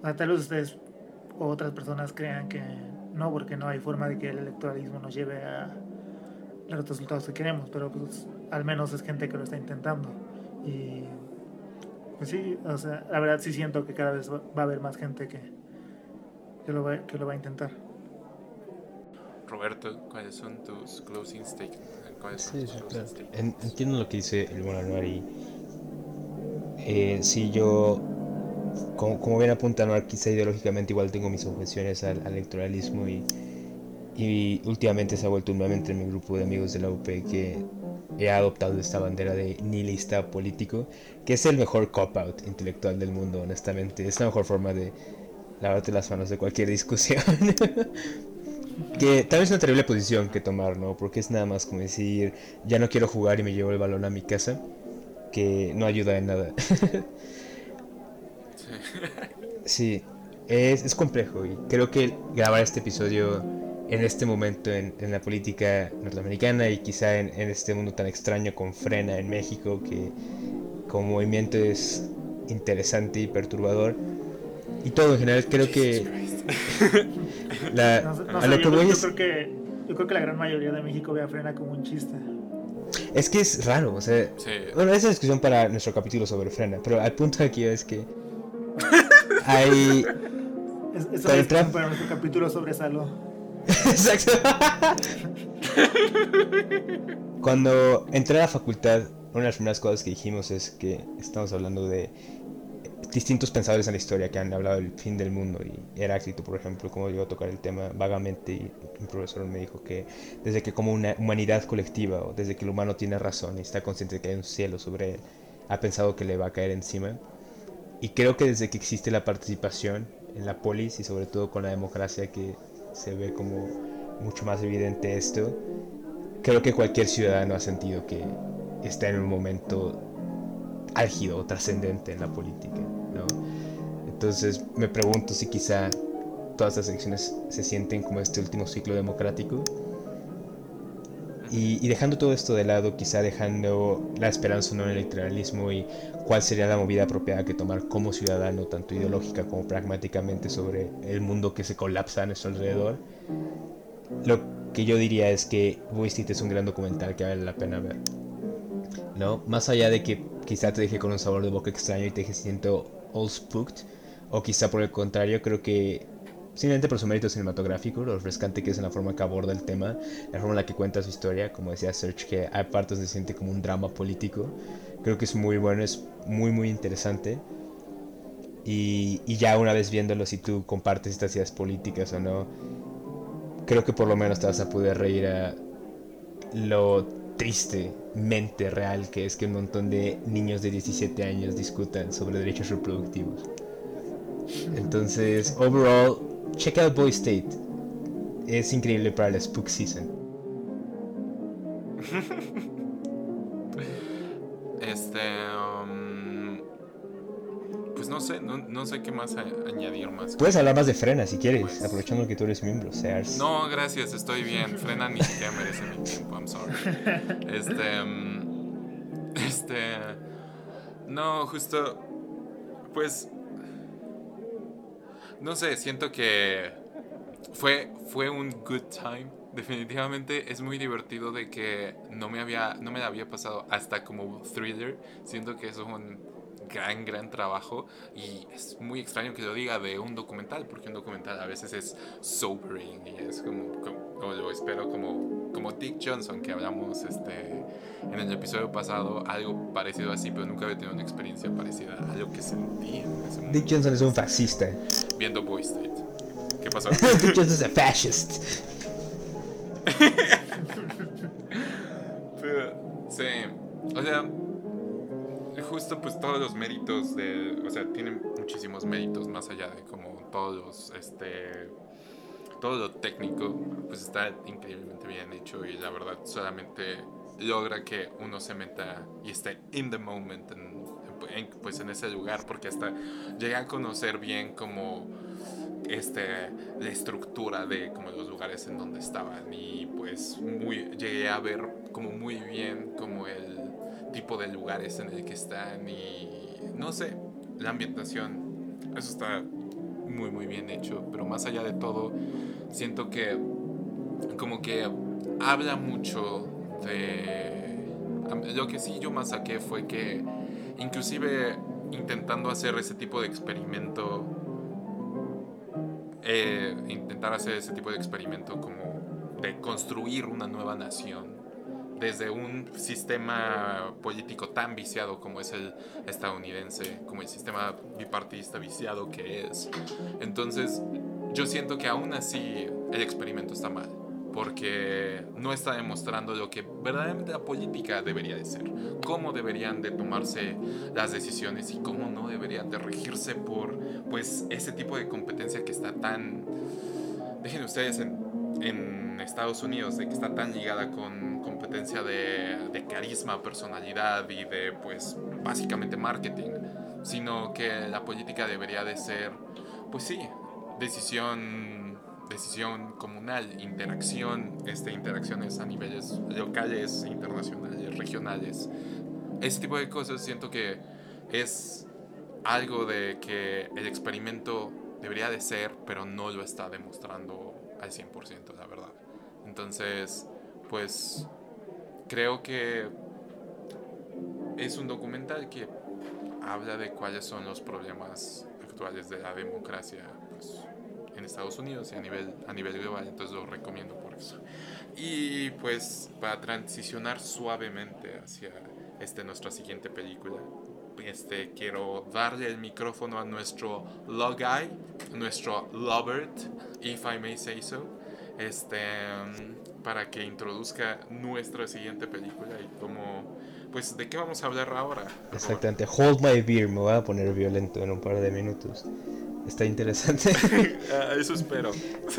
o sea, tal vez ustedes o otras personas crean que no, porque no hay forma de que el electoralismo nos lleve a los resultados que queremos, pero pues al menos es gente que lo está intentando y pues sí, o sea, la verdad sí siento que cada vez va a haber más gente que, que, lo, va, que lo va a intentar. Roberto, ¿cuáles son tus closing statements? ¿Cuáles son Sí, tus sí, closing statements? Entiendo lo que dice el buen Anuar y eh, sí, yo, como, como bien apunta Anuar, quizá ideológicamente igual tengo mis objeciones al, al electoralismo y, y últimamente se ha vuelto un meme entre mi grupo de amigos de la UP que he adoptado esta bandera de nihilista político, que es el mejor cop-out intelectual del mundo, honestamente. Es la mejor forma de lavarte las manos de cualquier discusión. Que tal vez es una terrible posición que tomar, ¿no? Porque es nada más como decir, ya no quiero jugar y me llevo el balón a mi casa, que no ayuda en nada. Sí. Es, es complejo y creo que grabar este episodio en este momento en, en la política norteamericana y quizá en, en este mundo tan extraño con Frena en México, que como movimiento es interesante y perturbador. Y todo en general creo que... La- No sé- no a lo yo, que creo- voy yo es, creo que, yo creo que la gran mayoría de México ve a Frena como un chiste. es que es raro, o sea, Sí. bueno, esa es discusión para nuestro capítulo sobre Frena, pero al punto aquí es que hay... Es- Eso es para nuestro capítulo sobre Saló. Exacto. Cuando entré a la facultad, una de las primeras cosas que dijimos es que estamos hablando de distintos pensadores en la historia que han hablado del fin del mundo y Heráclito, por ejemplo, como llegó a tocar el tema vagamente y un profesor me dijo que desde que como una humanidad colectiva o desde que el humano tiene razón y está consciente de que hay un cielo sobre él, ha pensado que le va a caer encima. Y creo que desde que existe la participación en la polis y sobre todo con la democracia que se ve como mucho más evidente esto, creo que cualquier ciudadano ha sentido que está en un momento álgido o trascendente en la política, ¿no? Entonces me pregunto si quizá todas las elecciones se sienten como este último ciclo democrático. Y, y dejando todo esto de lado, quizá dejando la esperanza no en el electoralismo y cuál sería la movida apropiada que tomar como ciudadano, tanto ideológica como pragmáticamente, sobre el mundo que se colapsa a nuestro alrededor, lo que yo diría es que Street es un gran documental que vale la pena ver. ¿No? Más allá de que quizá te deje con un sabor de boca extraño y te deje siento all spooked, o quizá por el contrario, creo que simplemente por su mérito cinematográfico, lo refrescante que es en la forma que aborda el tema, la forma en la que cuenta su historia, como decía Serge, que hay partes se siente como un drama político, creo que es muy bueno, es muy muy interesante. Y, y ya una vez viéndolo, si tú compartes estas ideas políticas o no, creo que por lo menos te vas a poder reír a lo tristemente real que es que un montón de niños de 17 años discutan sobre derechos reproductivos. Entonces, overall, check out Boy State. Es increíble para la Spook Season. Este. um, pues no sé, no, no sé qué más añadir más. Puedes hablar más de Frena si quieres, Pues- aprovechando que tú eres miembro, Sears. No, gracias, estoy bien. Frena ni siquiera merece mi tiempo, I'm sorry. Este. mm, Este. No, justo. Pues. No sé, siento que. Fue, fue un good time. Definitivamente es muy divertido de que no me había no me había pasado hasta como thriller. Siento que es un gran, gran trabajo y es muy extraño que lo diga de un documental, porque un documental a veces es sobering y es como, como, como lo espero, como, como Dick Johnson que hablamos este, en el episodio pasado, algo parecido así, pero nunca había tenido una experiencia parecida a lo que sentí en ese momento Dick Johnson es un fascista. viendo Boy State. ¿Qué pasó? Dick Johnson es un fascist. Pero, sí, o sea, justo pues todos los méritos de, o sea, tienen muchísimos méritos más allá de como todos los, este, todo lo técnico, pues está increíblemente bien hecho y la verdad solamente logra que uno se meta y esté in the moment en, pues en ese lugar porque hasta llega a conocer bien como este la estructura de como los lugares en donde estaban y pues muy llegué a ver como muy bien como el tipo de lugares en el que están y no sé la ambientación eso está muy muy bien hecho pero más allá de todo siento que como que habla mucho de lo que sí yo más saqué fue que inclusive intentando hacer ese tipo de experimento eh, intentar hacer ese tipo de experimento como de construir una nueva nación desde un sistema político tan viciado como es el estadounidense, como el sistema bipartidista viciado que es. Entonces, yo siento que aún así el experimento está mal, porque no está demostrando lo que verdaderamente la política debería de ser, cómo deberían de tomarse las decisiones y cómo no deberían de regirse por pues ese tipo de competencia que está tan, dejen ustedes en, en Estados Unidos, de que está tan ligada con competencia de, de carisma, personalidad y de pues básicamente marketing, sino que la política debería de ser pues sí, decisión decisión comunal, interacción, este, interacciones a niveles locales, internacionales, regionales. Ese tipo de cosas siento que es algo de que el experimento debería de ser, pero no lo está demostrando al 100%, la verdad. Entonces, pues creo que es un documental que habla de cuáles son los problemas actuales de la democracia pues, en Estados Unidos y a nivel, a nivel global, entonces lo recomiendo por eso. Y pues para transicionar suavemente hacia este, nuestra siguiente película, este, quiero darle el micrófono a nuestro Logai, nuestro Lovert, if I may say so, este, para que introduzca nuestra siguiente película y cómo, pues, ¿de qué vamos a hablar ahora? Exactamente, Hold My Beer, me voy a poner violento en un par de minutos. Está interesante. Ah, eso espero.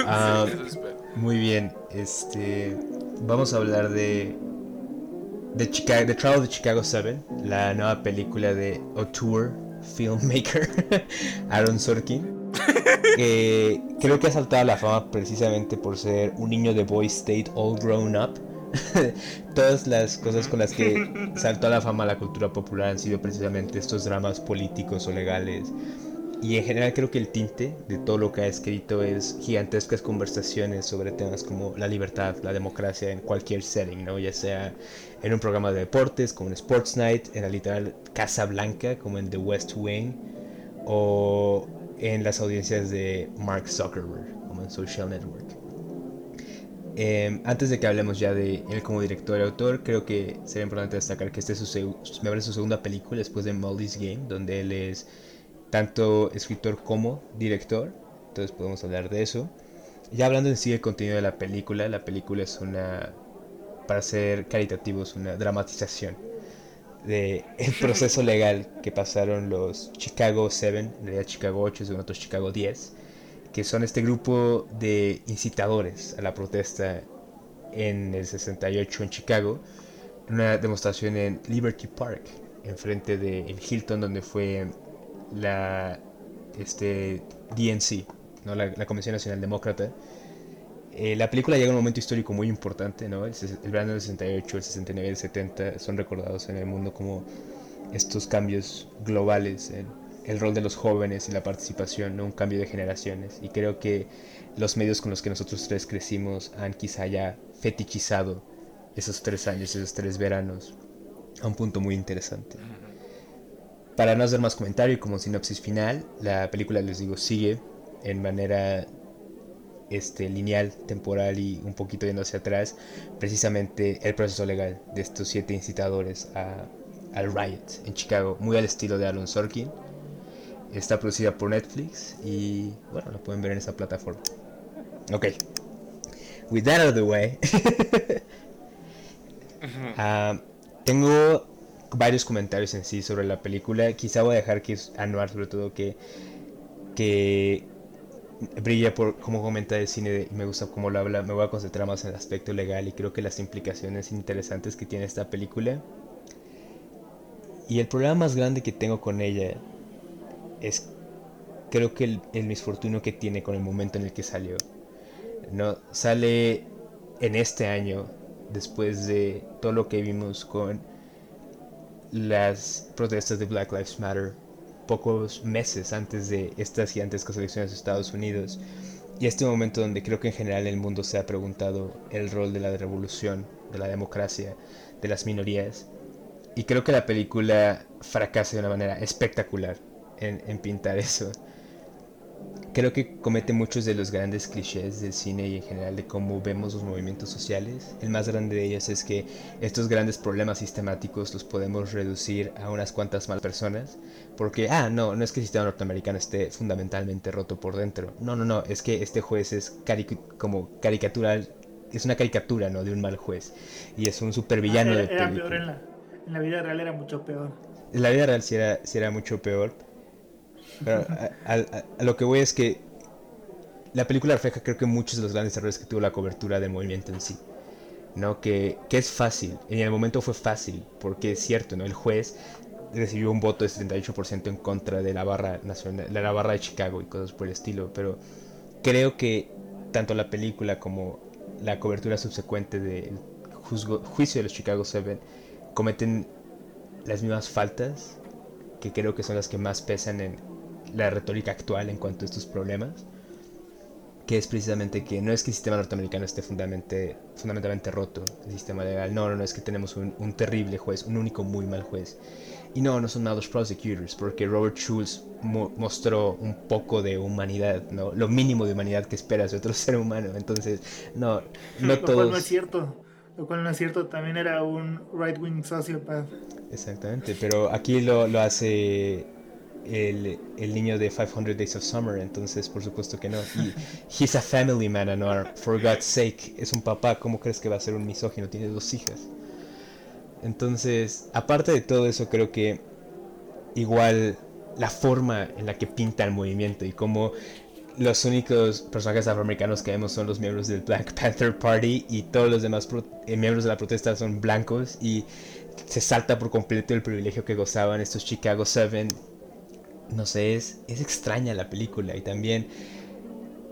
Ah, Sí, eso espero. Muy bien, este, vamos a hablar de de Chicago, The Trial of the Chicago 7, la nueva película de filmmaker, Aaron Sorkin, creo que ha saltado a la fama precisamente por ser un niño de Boy State all grown up. Todas las cosas con las que saltó a la fama la cultura popular han sido precisamente estos dramas políticos o legales. Y en general creo que el tinte de todo lo que ha escrito es gigantescas conversaciones sobre temas como la libertad, la democracia en cualquier setting, ¿no? Ya sea en un programa de deportes como en Sports Night, en la literal Casa Blanca como en The West Wing, o en las audiencias de Mark Zuckerberg como en Social Network. Eh, antes de que hablemos ya de él como director y autor, creo que sería importante destacar que este es su segunda película después de Molly's Game, donde él es tanto escritor como director. Entonces podemos hablar de eso. Ya hablando en sí del contenido de la película, la película es una, para ser caritativo, es una dramatización de el proceso legal que pasaron los Chicago 7, en realidad Chicago 8 según otros Chicago 10, que son este grupo de incitadores a la protesta en el 68 en Chicago, una demostración en Liberty Park, enfrente del Hilton donde fue la este DNC, ¿no? la, la Convención Nacional Demócrata. Eh, la película llega a un momento histórico muy importante, ¿no? El, el verano del 68, el 69 y el 70 son recordados en el mundo como estos cambios globales en el rol de los jóvenes y la participación, ¿no? Un cambio de generaciones. Y creo que los medios con los que nosotros tres crecimos han quizá ya fetichizado esos tres años, esos tres veranos, a un punto muy interesante. Para no hacer más comentario como sinopsis final, la película, les digo, sigue en manera este, lineal, temporal y un poquito yendo hacia atrás, precisamente el proceso legal de estos siete incitadores a, al riot en Chicago, muy al estilo de Aaron Sorkin. Está producida por Netflix y bueno, lo pueden ver en esa plataforma. Ok. With that out of the way. Ah, tengo varios comentarios en sí sobre la película. Quizá voy a dejar que Anuar, sobre todo, que, que brilla por cómo comenta de cine y me gusta cómo lo habla. Me voy a concentrar más en el aspecto legal y creo que las implicaciones interesantes que tiene esta película. Y el problema más grande que tengo con ella es, creo que el, el misfortunio que tiene con el momento en el que salió. No sale en este año después de todo lo que vimos con las protestas de Black Lives Matter pocos meses antes de estas gigantescas elecciones de Estados Unidos y este momento donde creo que en general el mundo se ha preguntado el rol de la revolución, de la democracia, de las minorías y creo que la película fracasa de una manera espectacular en, en pintar eso. Creo que comete muchos de los grandes clichés del cine y en general de cómo vemos los movimientos sociales. El más grande de ellos es que estos grandes problemas sistemáticos los podemos reducir a unas cuantas malas personas. Porque, ah, no, no es que el sistema norteamericano esté fundamentalmente roto por dentro. No, no, no, es que este juez es como caricatural, es una caricatura, ¿no? De un mal juez. Y es un supervillano era, de era peor en la, en la vida real, era mucho peor. En la vida real sí era, sí era mucho peor. Pero a, lo que voy es que la película refleja creo que muchos de los grandes errores que tuvo la cobertura del movimiento en sí. ¿no? Que, que es fácil, en el momento fue fácil, porque es cierto, ¿no? El juez recibió un voto de 78% en contra de la barra nacional, de la barra de Chicago y cosas por el estilo, pero creo que tanto la película como la cobertura subsecuente del juzgo- juicio de los Chicago 7 cometen las mismas faltas que creo que son las que más pesan en la retórica actual en cuanto a estos problemas que es precisamente que no es que el sistema norteamericano esté fundamentalmente, roto, el sistema legal, no, no, no, es que tenemos un, un, terrible juez, un único muy mal juez. Y no, no son malos prosecutors, porque Robert Schulz mo mostró un poco de humanidad, ¿no? Lo mínimo de humanidad que esperas de otro ser humano. Entonces, no, no lo todos... cual no es cierto. Lo cual no es cierto, también era un right-wing sociopath. Exactamente, pero aquí lo, lo hace el, el, niño de 500 Days of Summer, entonces por supuesto que no. Y he's a family man, Anwar, for God's sake. Es un papá, ¿cómo crees que va a ser un misógino? Tiene dos hijas. Entonces, aparte de todo eso, creo que igual la forma en la que pinta el movimiento y cómo los únicos personajes afroamericanos que vemos son los miembros del Black Panther Party y todos los demás eh, miembros de la protesta son blancos y se salta por completo el privilegio que gozaban estos Chicago Seven no sé, es, es extraña la película y también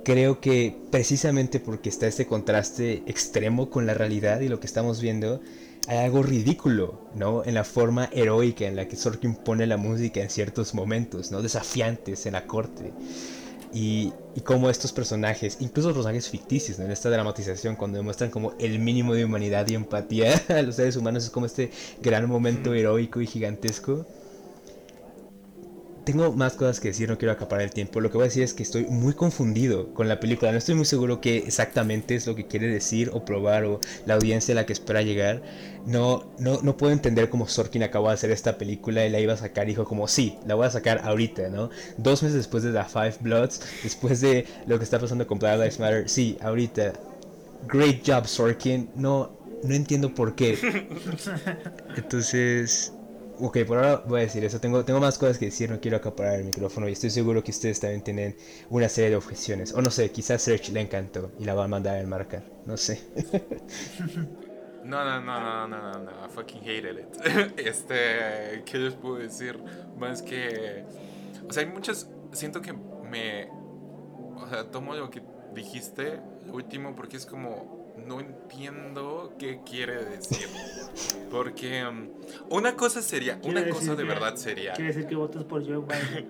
creo que precisamente porque está este contraste extremo con la realidad y lo que estamos viendo, hay algo ridículo, ¿no? En la forma heroica en la que Sorkin pone la música en ciertos momentos, ¿no? Desafiantes en la corte. Y, y cómo estos personajes, incluso los personajes ficticios, ¿no? en esta dramatización, cuando demuestran como el mínimo de humanidad y empatía a los seres humanos, es como este gran momento heroico y gigantesco tengo más cosas que decir, no quiero acaparar el tiempo. Lo que voy a decir es que estoy muy confundido con la película. No estoy muy seguro qué exactamente es lo que quiere decir o probar o la audiencia a la que espera llegar. No, no, no puedo entender cómo Sorkin acabó de hacer esta película y la iba a sacar dijo como, sí, la voy a sacar ahorita, ¿no? Dos meses después de The Five Bloods, después de lo que está pasando con Black Lives Matter, sí, ahorita. Great job, Sorkin. No, no entiendo por qué. Entonces, Ok, por ahora voy a decir eso. Tengo, tengo más cosas que decir, no quiero acaparar el micrófono y estoy seguro que ustedes también tienen una serie de objeciones. O no sé, quizás Serge le encantó y la va a mandar a enmarcar. No sé. No, no, no, no, no, no, no, I fucking hated it. Este, ¿qué les puedo decir? Más que, o sea, hay muchas, siento que me, o sea, tomo lo que dijiste, último, porque es como, no entiendo qué quiere decir. Porque um, una cosa sería, una cosa de verdad sería. Quiere decir que votas por Joe Biden.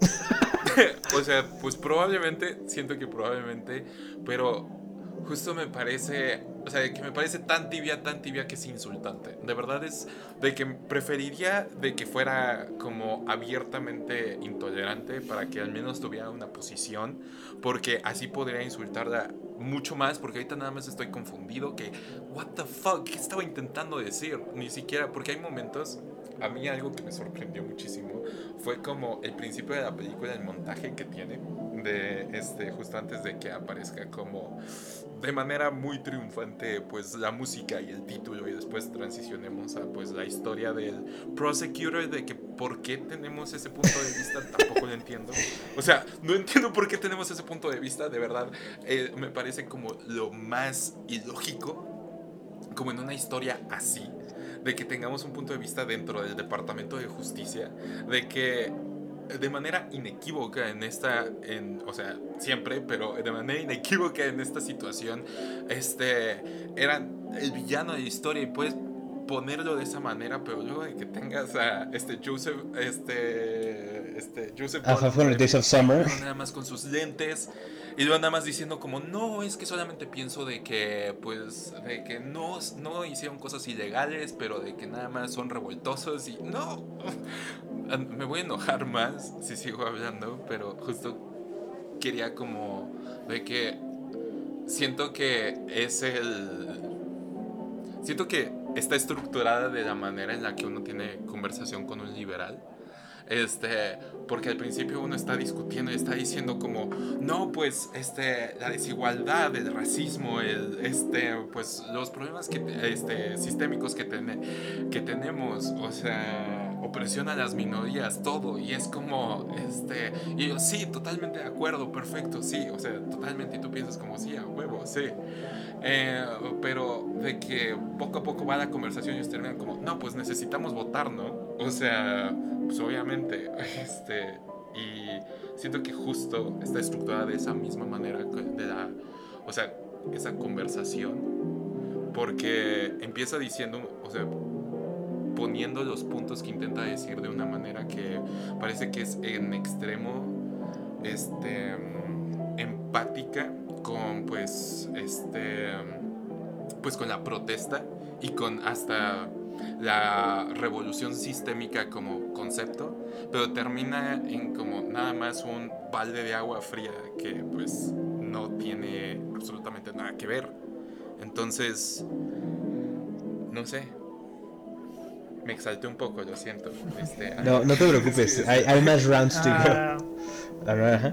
o sea, pues probablemente, siento que probablemente, pero justo me parece, o sea, que me parece tan tibia, tan tibia que es insultante. De verdad es de que preferiría de que fuera como abiertamente intolerante para que al menos tuviera una posición, porque así podría insultarla mucho más, porque ahorita nada más estoy confundido que, what the fuck, ¿qué estaba intentando decir? Ni siquiera, porque hay momentos, a mí algo que me sorprendió muchísimo fue como el principio de la película, el montaje que tiene, de este, justo antes de que aparezca como de manera muy triunfante pues la música y el título y después transicionemos a pues la historia del prosecutor de que por qué tenemos ese punto de vista tampoco lo entiendo. O sea no entiendo por qué tenemos ese punto de vista de verdad eh, me parece como lo más ilógico como en una historia así de que tengamos un punto de vista dentro del departamento de justicia de que de manera inequívoca en esta, en, o sea, siempre, pero de manera inequívoca en esta situación, este, eran el villano de la historia y puedes ponerlo de esa manera, pero luego de que tengas a este Joseph, este, este Joseph, Days of Summer, nada más con sus lentes y luego nada más diciendo como, no, es que solamente pienso de que, pues, de que no, no hicieron cosas ilegales, pero de que nada más son revoltosos y no, me voy a enojar más si sigo hablando, pero justo quería como, de que siento que es el... Siento que está estructurada de la manera en la que uno tiene conversación con un liberal. Este, porque al principio uno está discutiendo y está diciendo como, no, pues, este, la desigualdad, el racismo, el, este, pues, los problemas que, este, sistémicos que, que tenemos, o sea, opresión a las minorías, todo, y es como, este, y yo, sí, totalmente de acuerdo, perfecto, sí, o sea, totalmente, y tú piensas como, sí, a huevo, sí. Eh, pero de que poco a poco va la conversación y ustedes terminan como, no, pues necesitamos votar, ¿no? O sea, pues obviamente, este, y siento que justo está estructurada de esa misma manera, de la, o sea, esa conversación, porque empieza diciendo, o sea, poniendo los puntos que intenta decir de una manera que parece que es en extremo este empática con pues este pues con la protesta y con hasta la revolución sistémica como concepto, pero termina en como nada más un balde de agua fría que pues no tiene absolutamente nada que ver. Entonces, no sé. Me exalté un poco, lo siento. Este, no, no te preocupes, hay, hay, más rounds to go. Ah,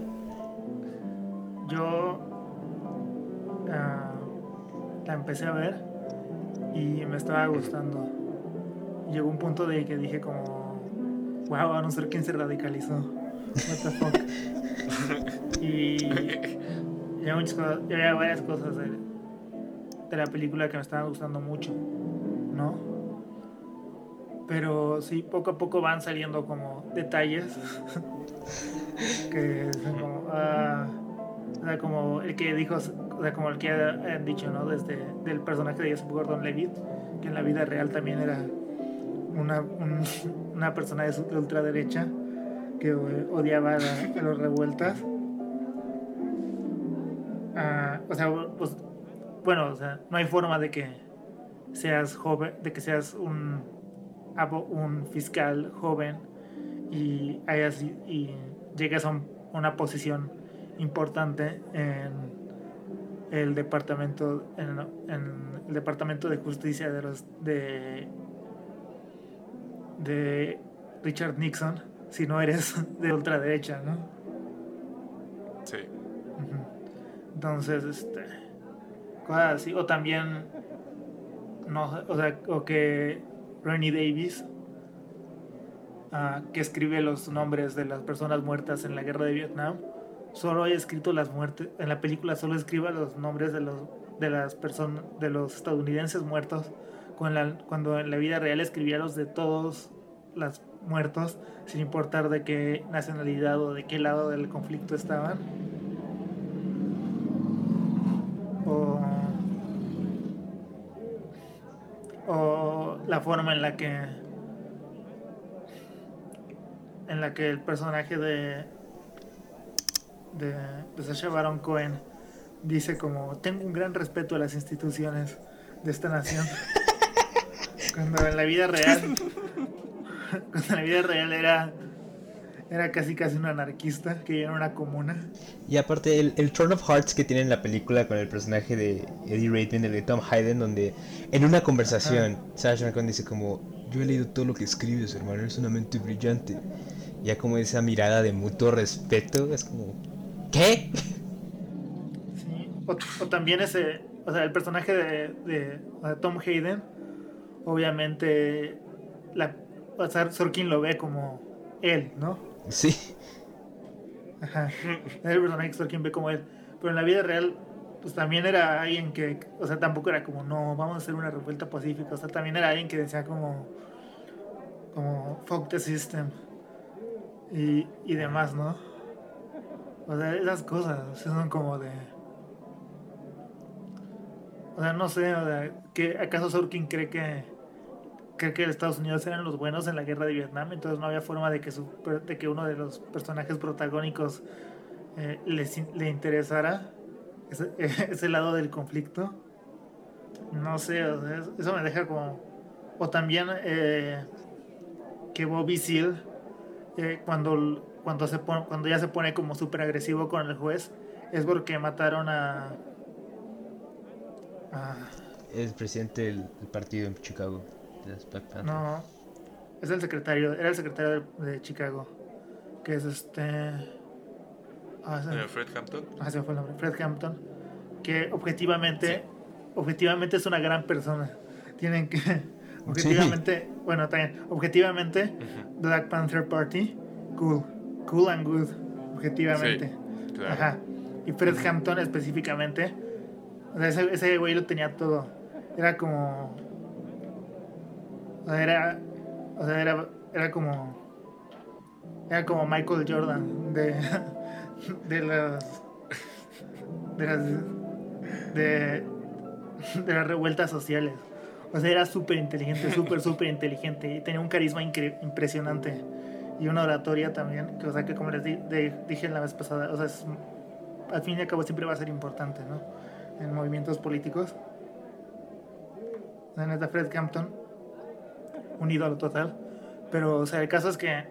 yo uh, la empecé a ver y me estaba gustando. Llegó un punto de que dije como, wow, a no ser quién se radicalizó. What the fuck. y cosas, ya varias cosas de, la película que me estaban gustando mucho, ¿no? Pero sí, poco a poco van saliendo como detalles que son como, uh, o sea, como el que dijo, o sea, como el que han dicho, ¿no? Desde del personaje de Joseph Gordon-Levitt, que en la vida real también era una, un, una persona de, de, ultraderecha que odiaba a, a los revueltas. Uh, o sea, pues bueno, o sea, no hay forma de que seas joven, de que seas un, un fiscal joven y, hayas, y llegues a un, una posición importante en el departamento en, en, el departamento de justicia de los de de Richard Nixon si no eres de ultraderecha, ¿no? Sí. Entonces, este cosas así. O también, no, o sea, o que Rennie Davis, uh, que escribe los nombres de las personas muertas en la guerra de Vietnam, solo haya escrito las muertes, en la película solo escriba los nombres de los de las personas de los estadounidenses muertos cuando en la vida real escribía los de todos los muertos sin importar de qué nacionalidad o de qué lado del conflicto estaban. O o la forma en la que en la que el personaje de de, de Sacha Baron Cohen dice como tengo un gran respeto a las instituciones de esta nación cuando en la vida real cuando en la vida real era era casi casi un anarquista que era una comuna. Y aparte el, el Turn of Hearts que tiene en la película con el personaje de Eddie Redmayne, el de Tom Hayden, donde en una conversación Sasha McCoy dice como, yo he leído todo lo que escribes, hermano, eres una mente brillante. Ya como esa mirada de mutuo respeto, es como, ¿qué? Sí, o, o también ese, o sea, el personaje de, de, de Tom Hayden, obviamente, la, o sea, Sorkin lo ve como él, ¿no? Sí. Ajá. El personaje que quien ve como él. Pero en la vida real, pues también era alguien que, o sea, tampoco era como, no, vamos a hacer una revuelta pacífica. O sea, también era alguien que decía como, como, fuck the system. Y, y demás, ¿no? O sea, esas cosas son como de... O sea, no sé, o sea, que ¿acaso Sorkin cree que cree que Estados Unidos eran los buenos en la guerra de Vietnam, entonces no había forma de que, su, de que uno de los personajes protagónicos eh, le, interesara ese, ese, lado del conflicto. No sé, eso me deja como... O también eh, que Bobby Seale, eh, cuando, cuando, se pone, cuando ya se pone como súper agresivo con el juez, es porque mataron a... a el presidente del partido en Chicago. No, es el secretario, era el secretario de, de Chicago, que es este... Ah, ¿Eh, Fred Hampton. Ah, se fue el nombre, Fred Hampton, que objetivamente, sí. objetivamente es una gran persona. Tienen que, objetivamente, sí. bueno, también, objetivamente, uh -huh. Black Panther Party, cool, cool and good, objetivamente. Sí, claro. Ajá. Y Fred uh -huh. Hampton específicamente, o sea, ese, ese güey lo tenía todo. Era como era, o sea, era, era como, era como Michael Jordan de, de las, de las, de, de las revueltas sociales. O sea, era súper inteligente, súper, súper inteligente. Y tenía un carisma impresionante. Y una oratoria también. O sea, que como les di- de- dije la vez pasada, o sea, es- al fin y al cabo siempre va a ser importante, ¿no? En movimientos políticos. Sea, neta, Fred Hampton, un ídolo total. Pero, o sea, el caso es que,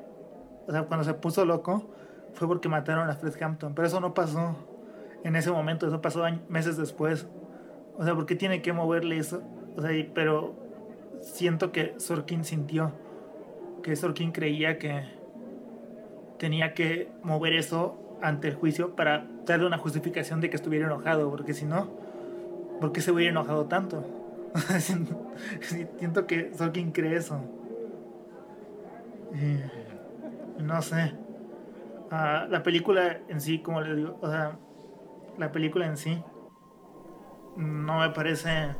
o sea, cuando se puso loco, fue porque mataron a Fred Hampton. Pero eso no pasó en ese momento, eso pasó meses después. O sea, ¿por qué tiene que moverle eso? O sea, y- pero siento que Sorkin sintió que Sorkin creía que tenía que mover eso ante el juicio para darle una justificación de que estuviera enojado, porque si no, ¿por qué se hubiera enojado tanto? siento, que Sorkin cree eso. Y no sé. Ah, la película en sí, como le digo, o sea, la película en sí no me parece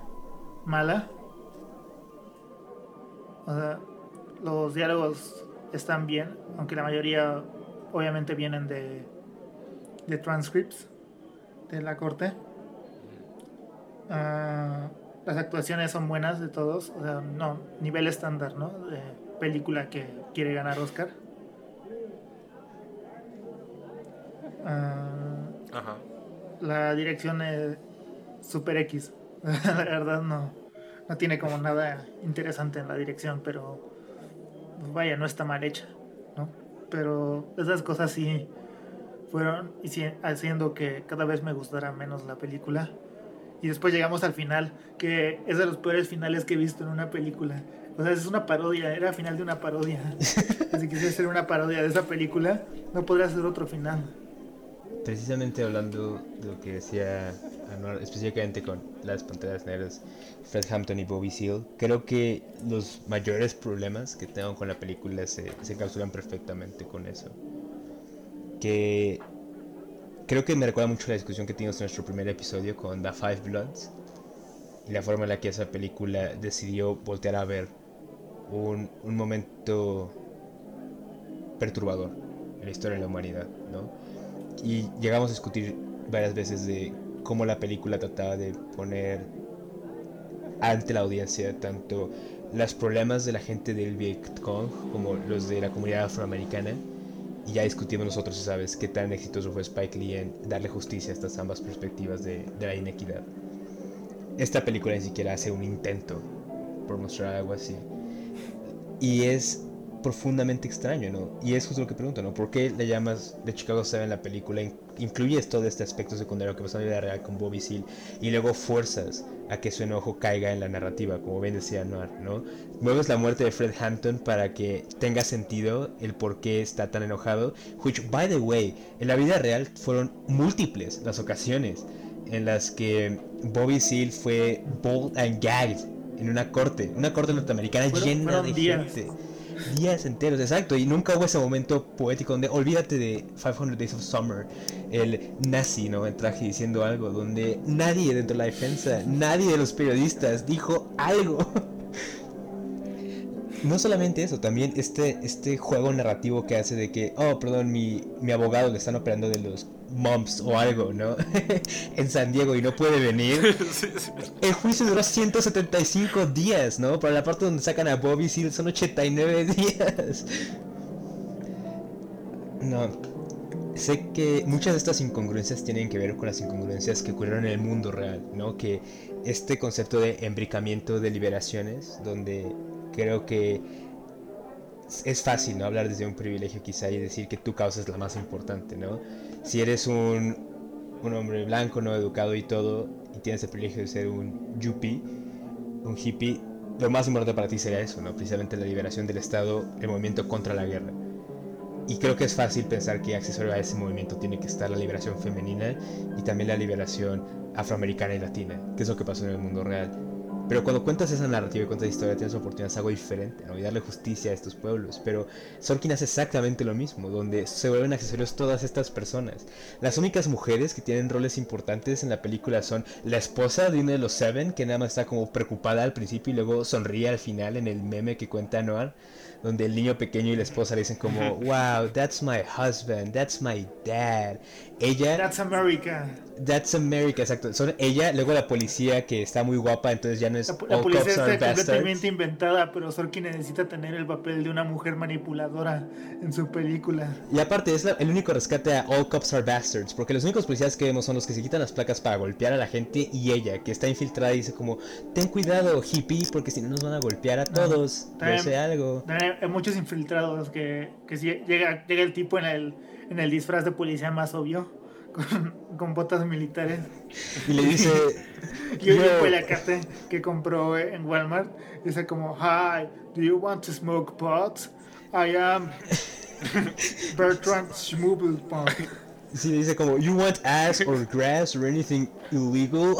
mala. O sea, los diálogos están bien, aunque la mayoría obviamente vienen de, de transcripts de la corte. Ah, las actuaciones son buenas de todos, o sea, no, nivel estándar, ¿no? De película que quiere ganar Oscar. Ah, Ajá. la dirección es super X. la verdad no, no tiene como nada interesante en la dirección, pero pues vaya, no está mal hecha, ¿no? Pero esas cosas sí fueron haciendo que cada vez me gustara menos la película. Y después llegamos al final, que es de los peores finales que he visto en una película. O sea, es una parodia, era final de una parodia. si quisiera hacer una parodia de esa película, no podría ser otro final. Precisamente hablando de lo que decía Anuar, específicamente con las panteras negras, Fred Hampton y Bobby Seale, creo que los mayores problemas que tengo con la película se, se encapsulan perfectamente con eso. Que creo que me recuerda mucho la discusión que tuvimos en nuestro primer episodio con The Five Bloods y la forma en la que esa película decidió voltear a ver un, un momento perturbador en la historia de la humanidad, ¿no? Y llegamos a discutir varias veces de cómo la película trataba de poner ante la audiencia tanto los problemas de la gente del Vietcong como los de la comunidad afroamericana. Y ya discutimos nosotros, ¿sabes?, qué tan exitoso fue Spike Lee en darle justicia a estas ambas perspectivas de, la inequidad. Esta película ni siquiera hace un intento por mostrar algo así. Y es profundamente extraño, ¿no? Y es justo lo que pregunto, ¿no? ¿Por qué le llamas de Chicago 7 en la película? In- Incluyes todo este aspecto secundario que pasó en la vida real con Bobby Seale y luego fuerzas a que su enojo caiga en la narrativa, como bien decía Noir, ¿no? Mueves la muerte de Fred Hampton para que tenga sentido el por qué está tan enojado, which, by the way, en la vida real fueron múltiples las ocasiones en las que Bobby Seale fue bold and gagged en una corte, una corte norteamericana llena de días. gente. Días enteros, exacto. Y nunca hubo ese momento poético donde olvídate de 500 Days of Summer, el nazi, ¿no? En traje diciendo algo, donde nadie dentro de la defensa, nadie de los periodistas dijo algo. No solamente eso, también este, este juego narrativo que hace de que, oh, perdón, mi, mi abogado le están operando de los mumps o algo, ¿no? en San Diego y no puede venir. Sí, sí. El juicio duró 175 días, ¿no? Para la parte donde sacan a Bobby Seale son 89 días. No. Sé que muchas de estas incongruencias tienen que ver con las incongruencias que ocurrieron en el mundo real, ¿no? Que este concepto de embricamiento de liberaciones, donde creo que es fácil, ¿no? Hablar desde un privilegio quizá y decir que tu causa es la más importante, ¿no? Si eres un, un hombre blanco, no educado y todo, y tienes el privilegio de ser un yuppie, un hippie, lo más importante para ti sería eso, ¿no? Precisamente la liberación del Estado, el movimiento contra la guerra. Y creo que es fácil pensar que accesorio a ese movimiento tiene que estar la liberación femenina y también la liberación afroamericana y latina, que es lo que pasó en el mundo real. Pero cuando cuentas esa narrativa y cuentas historia, tienes oportunidad de hacer algo diferente, ¿no? Y darle justicia a estos pueblos. Pero Sorkin hace exactamente lo mismo, donde se vuelven accesorios todas estas personas. Las únicas mujeres que tienen roles importantes en la película son la esposa de uno de los Seven, que nada más está como preocupada al principio y luego sonríe al final en el meme que cuenta Noir, donde el niño pequeño y la esposa le dicen como, wow, that's my husband, that's my dad. Ella... That's America. That's America, exacto. Son ella, luego la policía que está muy guapa, entonces ya no es La, policía está completamente Bastards. inventada, pero Sorkin necesita tener el papel de una mujer manipuladora en su película. Y aparte, es la- el único rescate a All Cops Are Bastards, porque los únicos policías que vemos son los que se quitan las placas para golpear a la gente y ella, que está infiltrada y dice como, ten cuidado, hippie, porque si no nos van a golpear a todos, yo también- sé algo. Hay muchos infiltrados que, que si llega, llega el tipo en el, en el disfraz de policía más obvio, con, con botas militares. Y le dice, Y oye "Yo- fue la carta que compró en Walmart. Dice como, Hi, do you want to smoke pot? I am Bertrand Schmubelpunk. Sí, dice como, you want ass or grass or anything illegal.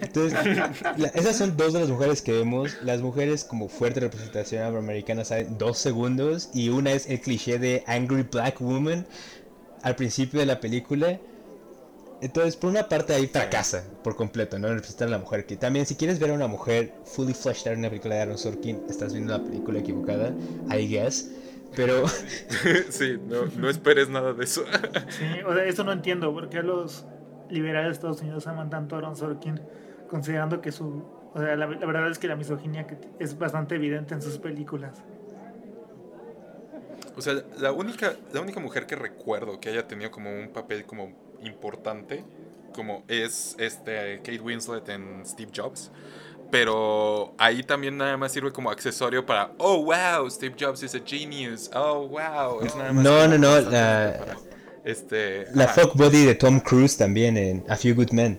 Entonces, la- esas son dos de las mujeres que vemos. Las mujeres como fuerte representación afroamericana salen dos segundos y una es el cliché de Angry Black Woman al principio de la película. Entonces, por una parte ahí fracasa por completo, ¿no? Representar a la mujer. Que también, si quieres ver a una mujer fully fleshed out en una película de Aaron Sorkin, estás viendo la película equivocada, I guess. Pero sí, no, no esperes nada de eso. Sí, o sea, eso no entiendo por qué los liberales de Estados Unidos aman tanto a Aaron Sorkin, considerando que su. O sea, la, la verdad es que la misoginia que es bastante evidente en sus películas. O sea, la única, la única mujer que recuerdo que haya tenido como un papel como importante, como es este Kate Winslet en Steve Jobs. Pero ahí también nada más sirve como accesorio para, oh wow, Steve Jobs is a genius, oh wow. Es nada más No, no, no, la- para, este, la ajá. fuck body de Tom Cruise también en A Few Good Men.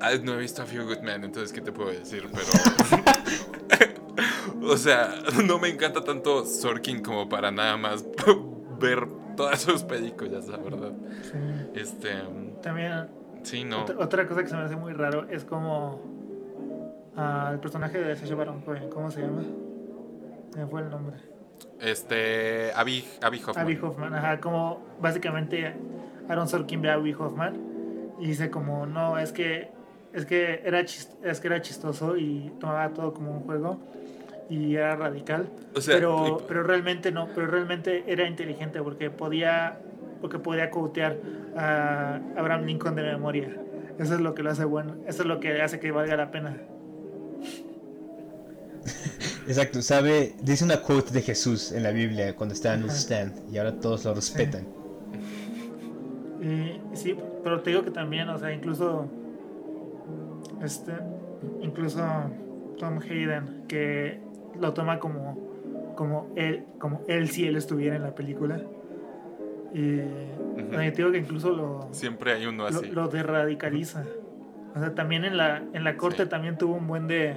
Ah, no he visto a Few Good Men, entonces qué te puedo decir, pero... o sea, no me encanta tanto Sorkin como para nada más ver todas sus películas, la verdad. Sí. Este... También Sí, no. Otra, otra cosa que se me hace muy raro es como ah, el personaje de Sacha Baron Cohen, ¿cómo se llama? Se me fue el nombre. Este... Abby, Abby Hoffman. Abby Hoffman, ajá, como básicamente Aaron Sorkin ve a Abby Hoffman y dice como, no, es que es que era chis- es que era chistoso y tomaba todo como un juego y era radical, O sea, pero y- pero realmente no, pero realmente era inteligente porque podía porque podía quotear a Abraham Lincoln de memoria. Eso es lo que lo hace bueno, eso es lo que hace que valga la pena. Exacto, sabe, dice una quote de Jesús en la Biblia cuando está en un stand y ahora todos lo respetan. Y sí, pero te digo que también, o sea, incluso este incluso Tom Hayden que lo toma como como él como él si él estuviera en la película. Y te digo que incluso lo Siempre hay uno lo, así. lo derradicaliza. O sea, también en la en la corte Sí. también tuvo un buen de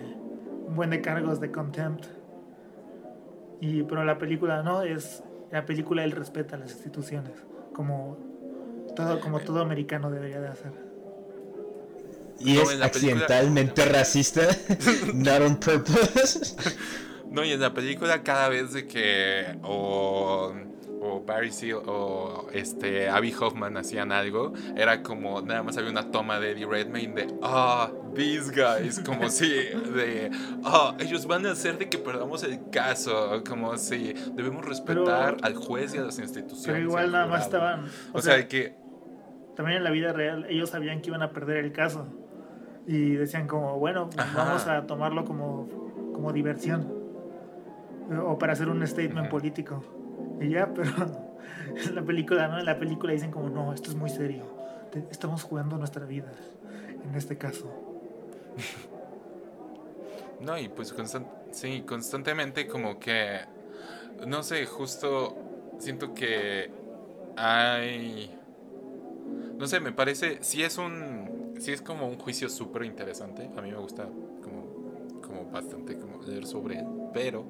un buen de cargos de contempt. Y pero la película no es la película él respeta las instituciones como todo como todo americano debería de hacer. Y No, es película- accidentalmente racista, not on purpose. No, y en la película cada vez de que o, o Barry Seal o este Abby Hoffman hacían algo, era como nada más había una toma de Eddie Redmayne de ah, these guys, como si de ah, ellos van a hacer de que perdamos el caso, como si debemos respetar Pero- al juez y a las instituciones. Pero igual al nada más jurado". estaban O, sea, que también en la vida real ellos sabían que iban a perder el caso y decían como bueno pues Ajá. vamos a tomarlo como como diversión o para hacer un statement Ujú. político y ya pero en la película no en la película dicen como no esto es muy serio. Estamos jugando nuestra vida en este caso No, y pues constan- sí, constantemente como que, no sé, justo siento que hay, no sé, me parece, sí es un, sí es como un juicio súper interesante, a mí me gusta como, como bastante como leer sobre él, pero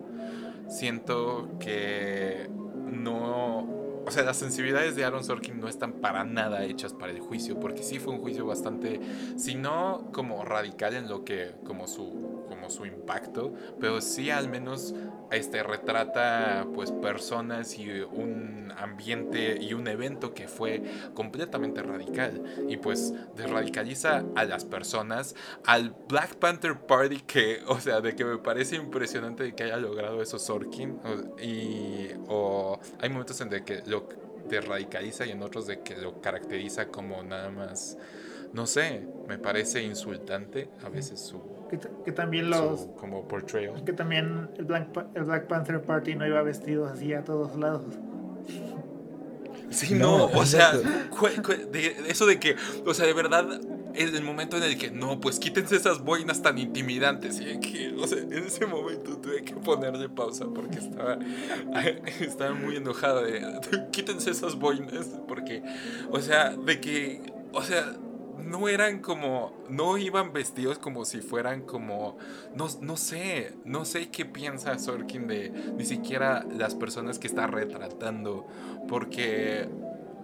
siento que no... O sea, las sensibilidades de Aaron Sorkin no están para nada hechas para el juicio, porque sí fue un juicio bastante, si no como radical en lo que, como su, como su impacto, pero sí al menos este retrata pues personas y un ambiente y un evento que fue completamente radical y pues desradicaliza a las personas al Black Panther Party que o sea de que me parece impresionante de que haya logrado eso Sorkin y o hay momentos en de que lo desradicaliza y en otros de que lo caracteriza como nada más no sé, me parece insultante a veces su, Que, también los... su como portrayal. Que también el Black, el Black Panther Party no iba vestido así a todos lados. Sí, no, No, o sea, exacto. cu- cu- de- eso de que, o sea, de verdad, en el momento en el que, no, pues quítense esas boinas tan intimidantes, y que, o sea, en ese momento tuve que ponerle pausa porque estaba, estaba muy enojada de, quítense esas boinas, porque, o sea, de que, o sea, no eran como, no iban vestidos como si fueran como, no, no sé, no sé qué piensa Sorkin de ni siquiera las personas que está retratando, porque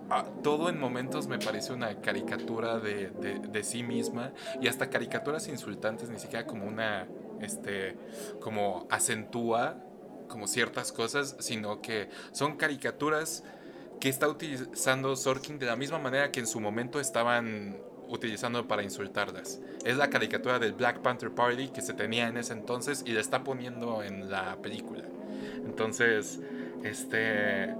ah, todo en momentos me parece una caricatura de, de, sí misma y hasta caricaturas insultantes, ni siquiera como una, este, como acentúa como ciertas cosas, sino que son caricaturas que está utilizando Sorkin de la misma manera que en su momento estaban utilizando para insultarlas. Es la caricatura del Black Panther Party que se tenía en ese entonces y la está poniendo en la película. Entonces, este...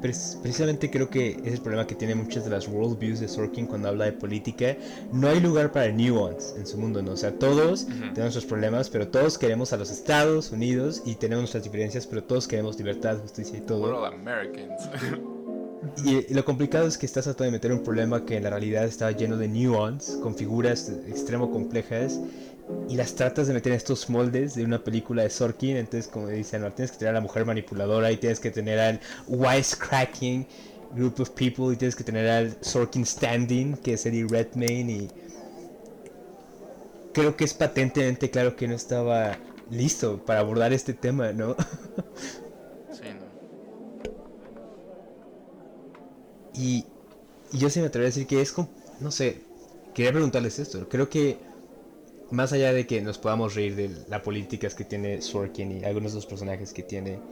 Pre- precisamente creo que es el problema que tiene muchas de las worldviews de Sorkin cuando habla de política. No hay lugar para nuance en su mundo, ¿no? O sea, todos Ujú. tenemos nuestros problemas, pero todos queremos a los Estados Unidos y tenemos nuestras diferencias, pero todos queremos libertad, justicia y todo. We're all Americans. Y, lo complicado es que estás tratando de meter un problema que en la realidad está lleno de nuance, con figuras extremo complejas, y las tratas de meter en estos moldes de una película de Sorkin. Entonces, como dicen, tienes que tener a la mujer manipuladora y tienes que tener al wisecracking group of people y tienes que tener al Sorkin standing, que es Eddie Redmayne. Y creo que es patentemente claro que no estaba listo para abordar este tema, ¿no? sí, no. Y, y yo sí me atrevería a decir que es, com- no sé, quería preguntarles esto. Creo que más allá de que nos podamos reír de las políticas que tiene Sorkin y algunos de los personajes que tiene,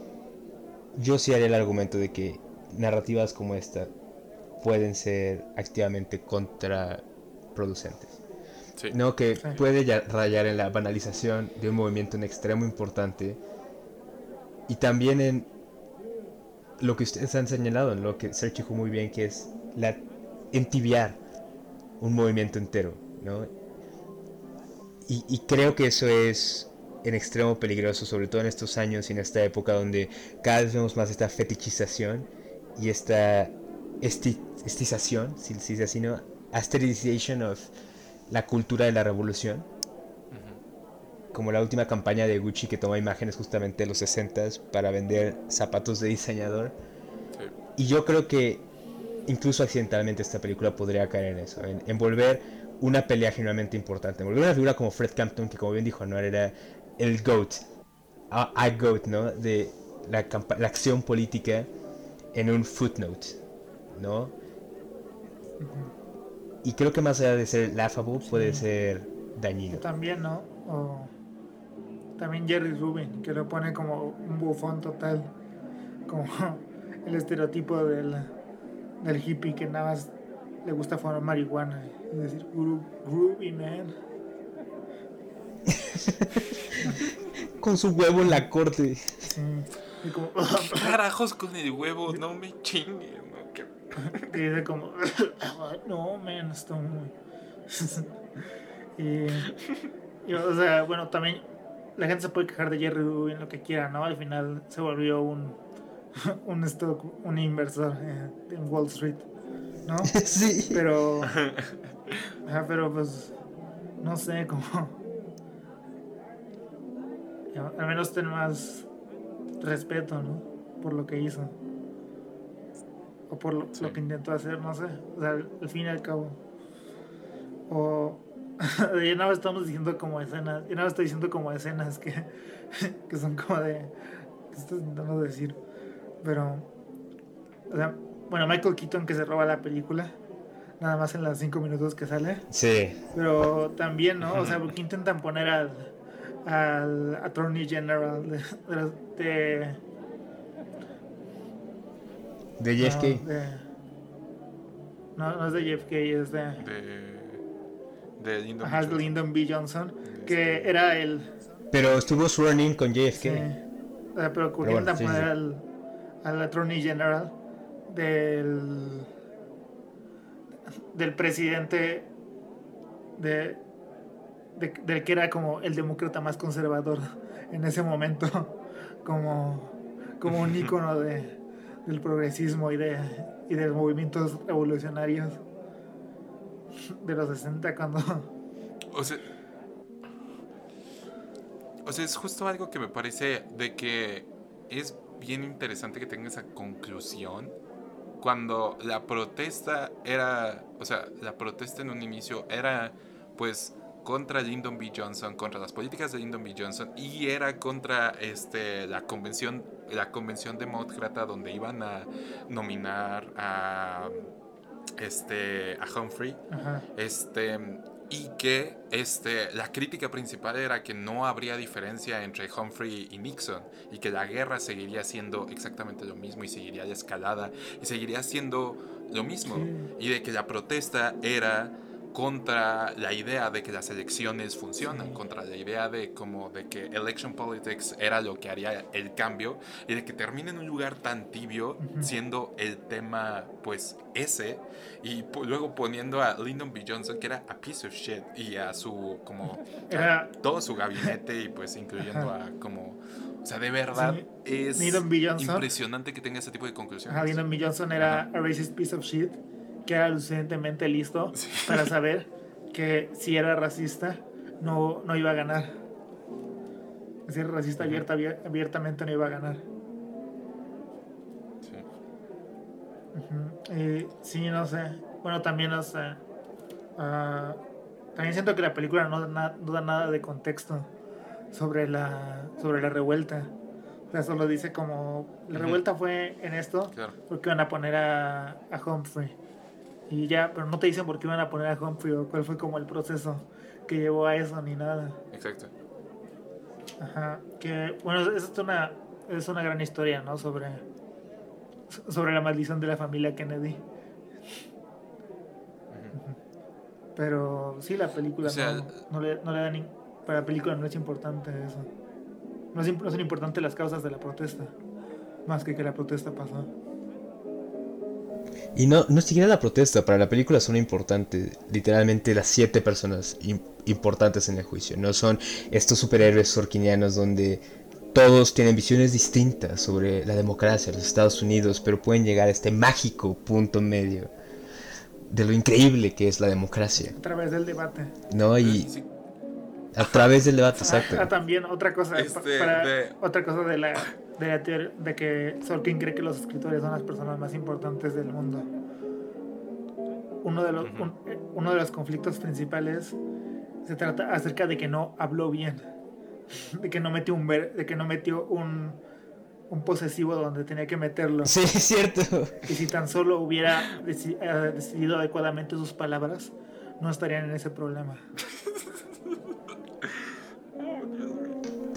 yo sí haría el argumento de que narrativas como esta pueden ser activamente contraproducentes. Sí. No, que puede ya- rayar en la banalización de un movimiento en extremo importante y también en lo que ustedes han señalado, lo que Sergio dijo muy bien, que es la entibiar un movimiento entero, ¿no? Y, creo que eso es en extremo peligroso, sobre todo en estos años y en esta época donde cada vez vemos más esta fetichización y esta esti- estización, si se dice así, ¿no? Asterization of la cultura de la revolución. Como la última campaña de Gucci que toma imágenes justamente de los 60s para vender zapatos de diseñador. Sí. Y yo creo que incluso accidentalmente esta película podría caer en eso, en envolver una pelea genuinamente importante, envolver una figura como Fred Campton, que como bien dijo Anuar era el GOAT, a, a GOAT, ¿no? De la, la acción política en un footnote, ¿no? Y creo que más allá de ser laughable, puede ser Que dañino. también, ¿no? O también Jerry Rubin, que lo pone como un bufón total. Como el estereotipo del, del hippie que nada más le gusta fumar marihuana. Y decir, "Gru- groovy, man. Con su huevo en la corte. Sí. Y como, ¿Qué carajos con el huevo? No me chinguen. ¿no? ¿Qué- que dice como, no, man, está muy... y, y, o sea, bueno, también la gente se puede quejar de Jerry Rubin lo que quiera, ¿no? Al final se volvió un, un stock, un inversor eh, en Wall Street, ¿no? sí. Pero, pero pues, no sé, como... Al menos ten más respeto, ¿no? Por lo que hizo. O por lo, Sí. lo que intentó hacer, no sé. O sea, al, al fin y al cabo. O... ya nada más estamos diciendo como escenas. Yo nada más estoy diciendo como escenas que, que son como de... ¿Qué estás intentando decir? Pero... O sea, bueno, Michael Keaton que se roba la película. Nada más en los cinco minutos que sale. Sí. Pero también, ¿no? O sea, porque intentan poner al, al Attorney General de, de, de- De no, de- no, no es de JFK, es de, De. De Lyndon ajá, B. Johnson, Este- que era el... Pero estuvo sworn in con JFK. sí, o sea, pero bueno, poner sí. Al, al Attorney General del... del presidente de, de- del que era como el demócrata más conservador en ese momento, como, como un ícono de, del progresismo y de, y de los movimientos revolucionarios de los 60 cuando... O sea, o sea, es justo algo que me parece de que es bien interesante que tenga esa conclusión cuando la protesta era, o sea, la protesta en un inicio era pues contra Lyndon B. Johnson, contra las políticas de Lyndon B. Johnson y era contra este la convención la convención demócrata donde iban a nominar a este a Humphrey Ajá. este, y que este, la crítica principal era que no habría diferencia entre Humphrey y Nixon y que la guerra seguiría siendo exactamente lo mismo y seguiría la escalada y seguiría siendo lo mismo Sí. y de que la protesta era contra la idea de que las elecciones funcionan, contra la idea de como de que election politics era lo que haría el cambio y de que termine en un lugar tan tibio siendo el tema pues ese y luego poniendo a Lyndon B. Johnson que era a piece of shit y a su como a todo su gabinete y pues incluyendo a como o sea de verdad Sí, es B. Johnson. impresionante que tenga ese tipo de conclusiones. Ajá, Lyndon B. Johnson era Ajá. a racist piece of shit, que era lo suficientemente listo Sí. para saber que si era racista no, no iba a ganar. Si era racista abierta, abier- abiertamente no iba a ganar. Sí. Y sí, no sé. Bueno, también, o sea, ah, también siento que la película no da, na- no da nada de contexto sobre la, sobre la revuelta. O sea, solo dice como, la revuelta fue en esto, Claro. porque iban a poner a, a Humphrey. Y ya, pero no te dicen por qué iban a poner a Humphrey o cuál fue como el proceso que llevó a eso ni nada. Exacto. Ajá. Que, bueno, es es una, es una gran historia, ¿no? Sobre, sobre la maldición de la familia Kennedy. Pero sí, la película O sea, no, no le, no le da ni... Para la película no es importante eso. No, es, no son importantes las causas de la protesta. Más que que la protesta pasó. Y no, no siquiera la protesta, para la película son importantes, literalmente las siete personas im- importantes en el juicio. No son estos superhéroes sorquinianos donde todos tienen visiones distintas sobre la democracia, los Estados Unidos, pero pueden llegar a este mágico punto medio de lo increíble que es la democracia, A través del debate. ¿no? Y Sí, a través del debate, Ah, exacto. ah, también otra cosa, Este, para- de- otra cosa de la, de teoría de que Sorkin cree que los escritores son las personas más importantes del mundo. Uno de los, un- eh, uno de los conflictos principales se trata acerca de que no habló bien, de que no metió un ver, de que no metió un, un posesivo donde tenía que meterlo. Sí, es cierto. Y si tan solo hubiera deci- eh, decidido adecuadamente sus palabras, no estarían en ese problema.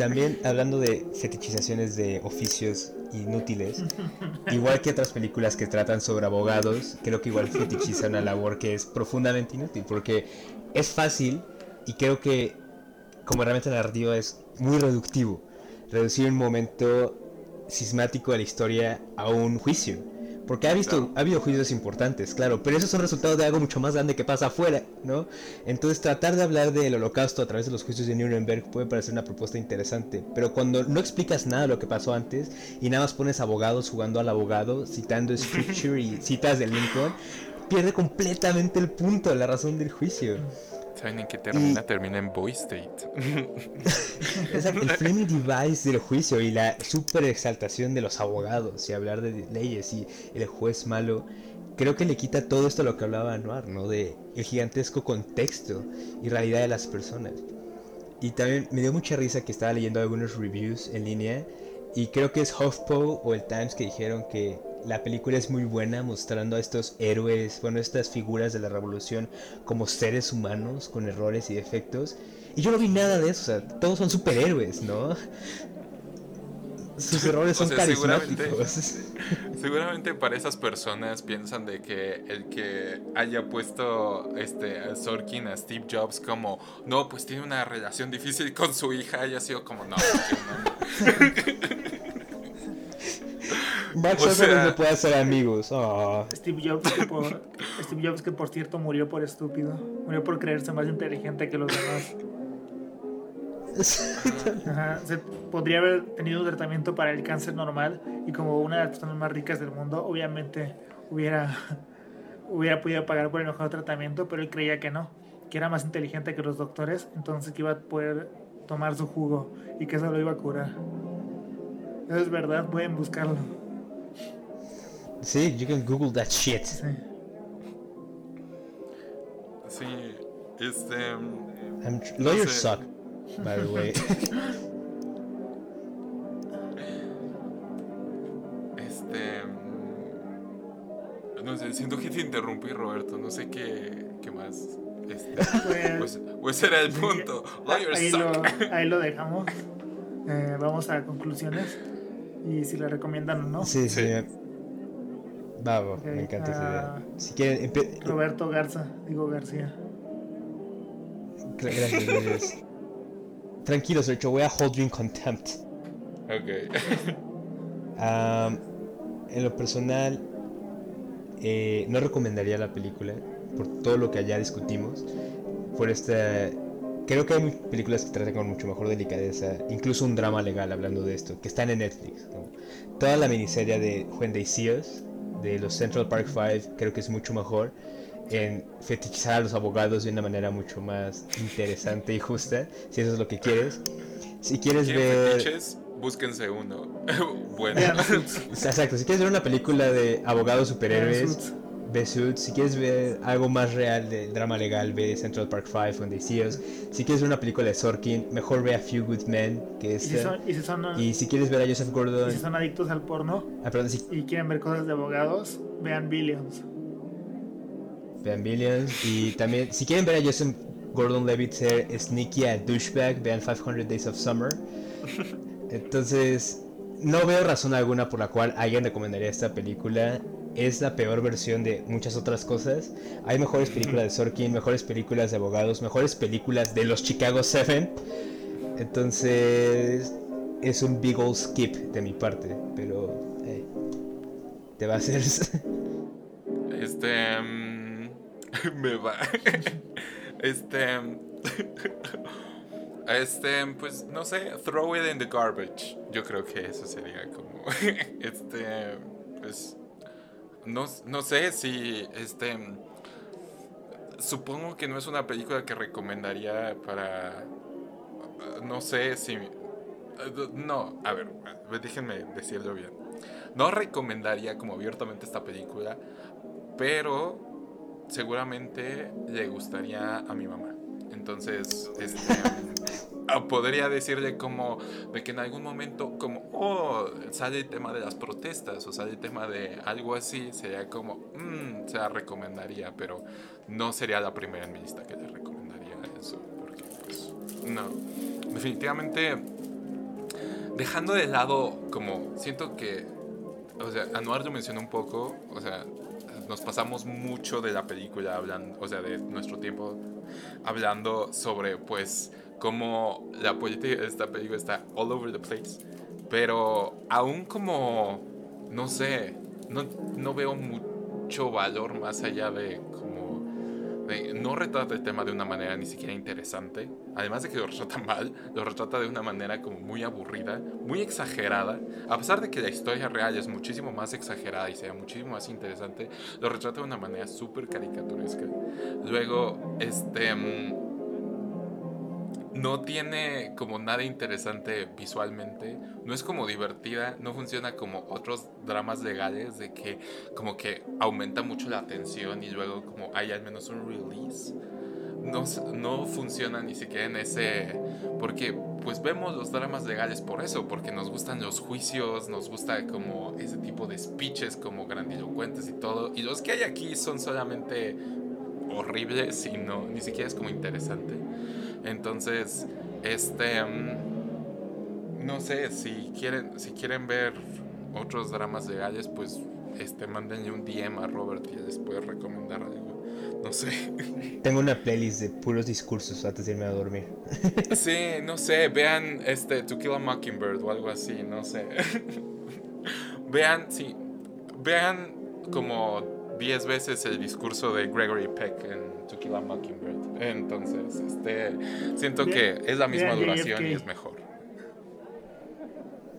También hablando de fetichizaciones de oficios inútiles, igual que otras películas que tratan sobre abogados, creo que igual fetichiza una labor que es profundamente inútil, porque es fácil y creo que como herramienta narrativa es muy reductivo, reducir un momento sismático de la historia a un juicio. Porque ha, visto, Claro. ha habido juicios importantes, claro, pero esos son resultados de algo mucho más grande que pasa afuera, ¿no? Entonces tratar de hablar del holocausto a través de los juicios de Nuremberg puede parecer una propuesta interesante, pero cuando no explicas nada de lo que pasó antes y nada más pones abogados jugando al abogado, citando scripture y citas de Lincoln, pierde completamente el punto, la razón del juicio. ¿Saben en qué termina? Termina en Boy State. El framing device del juicio y la super exaltación de los abogados y hablar de leyes y el juez malo, creo que le quita todo esto a lo que hablaba Anuar, ¿no? De el gigantesco contexto y realidad de las personas. Y también me dio mucha risa que estaba leyendo algunos reviews en línea y creo que es HuffPo o el Times que dijeron que la película es muy buena mostrando a estos héroes, bueno, estas figuras de la revolución como seres humanos con errores y defectos. Y yo no vi nada de eso, o sea, todos son superhéroes, ¿no? Sus errores O son seguramente- carismáticos. Seguramente para esas personas piensan de que el que haya puesto este a Sorkin a Steve Jobs como no, pues tiene una relación difícil con su hija haya sido como no. no, no". Mark O Zuckerberg sea- no puede hacer amigos. Oh. Steve Jobs, que por, Steve Jobs, que por cierto murió por estúpido. Murió por creerse más inteligente que los demás. Ajá, se podría haber tenido un tratamiento para el cáncer normal y como una de las personas más ricas del mundo, obviamente hubiera, hubiera podido pagar por el mejor tratamiento, pero él creía que no, que era más inteligente que los doctores, entonces que iba a poder tomar su jugo y que eso lo iba a curar. Es verdad, pueden buscarlo. Sí, you can Google that shit. Sí. Sí, este. I'm tr- lawyers sé. suck, by the way. Este. mm, No sé, siento que te interrumpí, Roberto. No sé qué, qué más. Este, Pues- pues, pues era el punto. Lawyers Ahí lo, suck. ahí lo dejamos. Eh, vamos a conclusiones y si le recomiendan o no. Sí, sí. Va, Ok, me encanta esa ah. idea. Si quieren, Roberto Garza, digo García. Gra- Gracias, gracias. Tranquilo, Sergio, voy a hold you in contempt. Ok. Am, en lo personal, eh, no recomendaría la película por todo lo que allá discutimos. Por esta. Creo que hay películas que tratan con mucho mejor delicadeza, incluso un drama legal hablando de esto, que están en Netflix. ¿no? Toda la miniserie de When They See Us, de los Central Park Five, creo que es mucho mejor en fetichizar a los abogados de una manera mucho más interesante y justa, si eso es lo que quieres. Si quieres ¿Quieren ver... fetiches? Búsquense uno. bueno. Exacto, si quieres ver una película de abogados superhéroes, Suits. Ve Suits. Si quieres ver algo más real de drama legal, ve Central Park 5, When They See Us. Si quieres ver una película de Sorkin, mejor ve A Few Good Men, que Y es... si, son, y, si son, Y si quieres ver a Joseph y Gordon... si son adictos al porno Ah, perdón, si y quieren ver cosas de abogados, vean Billions. vean Billions. Y también, si quieren ver a Joseph Gordon-Levitt ser sneaky a douchebag, vean 500 Days of Summer. Entonces, no veo razón alguna por la cual alguien recomendaría esta película. Es la peor versión de muchas otras cosas. Hay mejores películas de Sorkin, mejores películas de abogados, mejores películas de los Chicago Seven. Entonces, es un big old skip de mi parte. Pero, eh, te va a hacer. Este. mm, me va. este. mm, Este, pues no sé, throw it in the garbage. Yo creo que eso sería como. Este. Pues. No, no sé si. Este. Supongo que no es una película que recomendaría para. No sé si. No, a ver, déjenme decirlo bien. No recomendaría como abiertamente esta película, pero seguramente le gustaría a mi mamá. Entonces, este, podría decirle como de que en algún momento como, oh, sale el tema de las protestas o sale el tema de algo así, sería como, mmm, se la recomendaría, pero no sería la primera en mi lista que le recomendaría eso, porque pues, no. Definitivamente, dejando de lado como, siento que, o sea, Anuar lo mencionó un poco, o sea, nos pasamos mucho de la película hablando, o sea, de nuestro tiempo hablando sobre, pues, cómo la política de esta película está all over the place. Pero aún como, no sé, no, no veo mucho valor más allá de como, no retrata el tema de una manera ni siquiera interesante. Además de que lo retrata mal, lo retrata de una manera como muy aburrida, muy exagerada. A pesar de que la historia real es muchísimo más exagerada y sea muchísimo más interesante, lo retrata de una manera súper caricaturesca. Luego, este... no tiene como nada interesante visualmente, no es como divertida, no funciona como otros dramas legales de que como que aumenta mucho la tensión y luego como hay al menos un release. No, no funciona ni siquiera en ese... Porque pues vemos los dramas legales por eso, porque nos gustan los juicios, nos gusta como ese tipo de speeches como grandilocuentes y todo. Y los que hay aquí son solamente horribles y no, ni siquiera es como interesante. Entonces, este... mm, no sé, si quieren, si quieren ver otros dramas legales, pues este, mándenle un DM a Robert y les puede recomendar algo. No sé. Tengo una playlist de puros discursos antes de irme a dormir. Sí, no sé, vean este To Kill a Mockingbird o algo así, no sé. vean, sí, vean como 10 veces el discurso de Gregory Peck en To Kill a Mockingbird. Entonces, este, siento Bien, que es la misma duración y es mejor.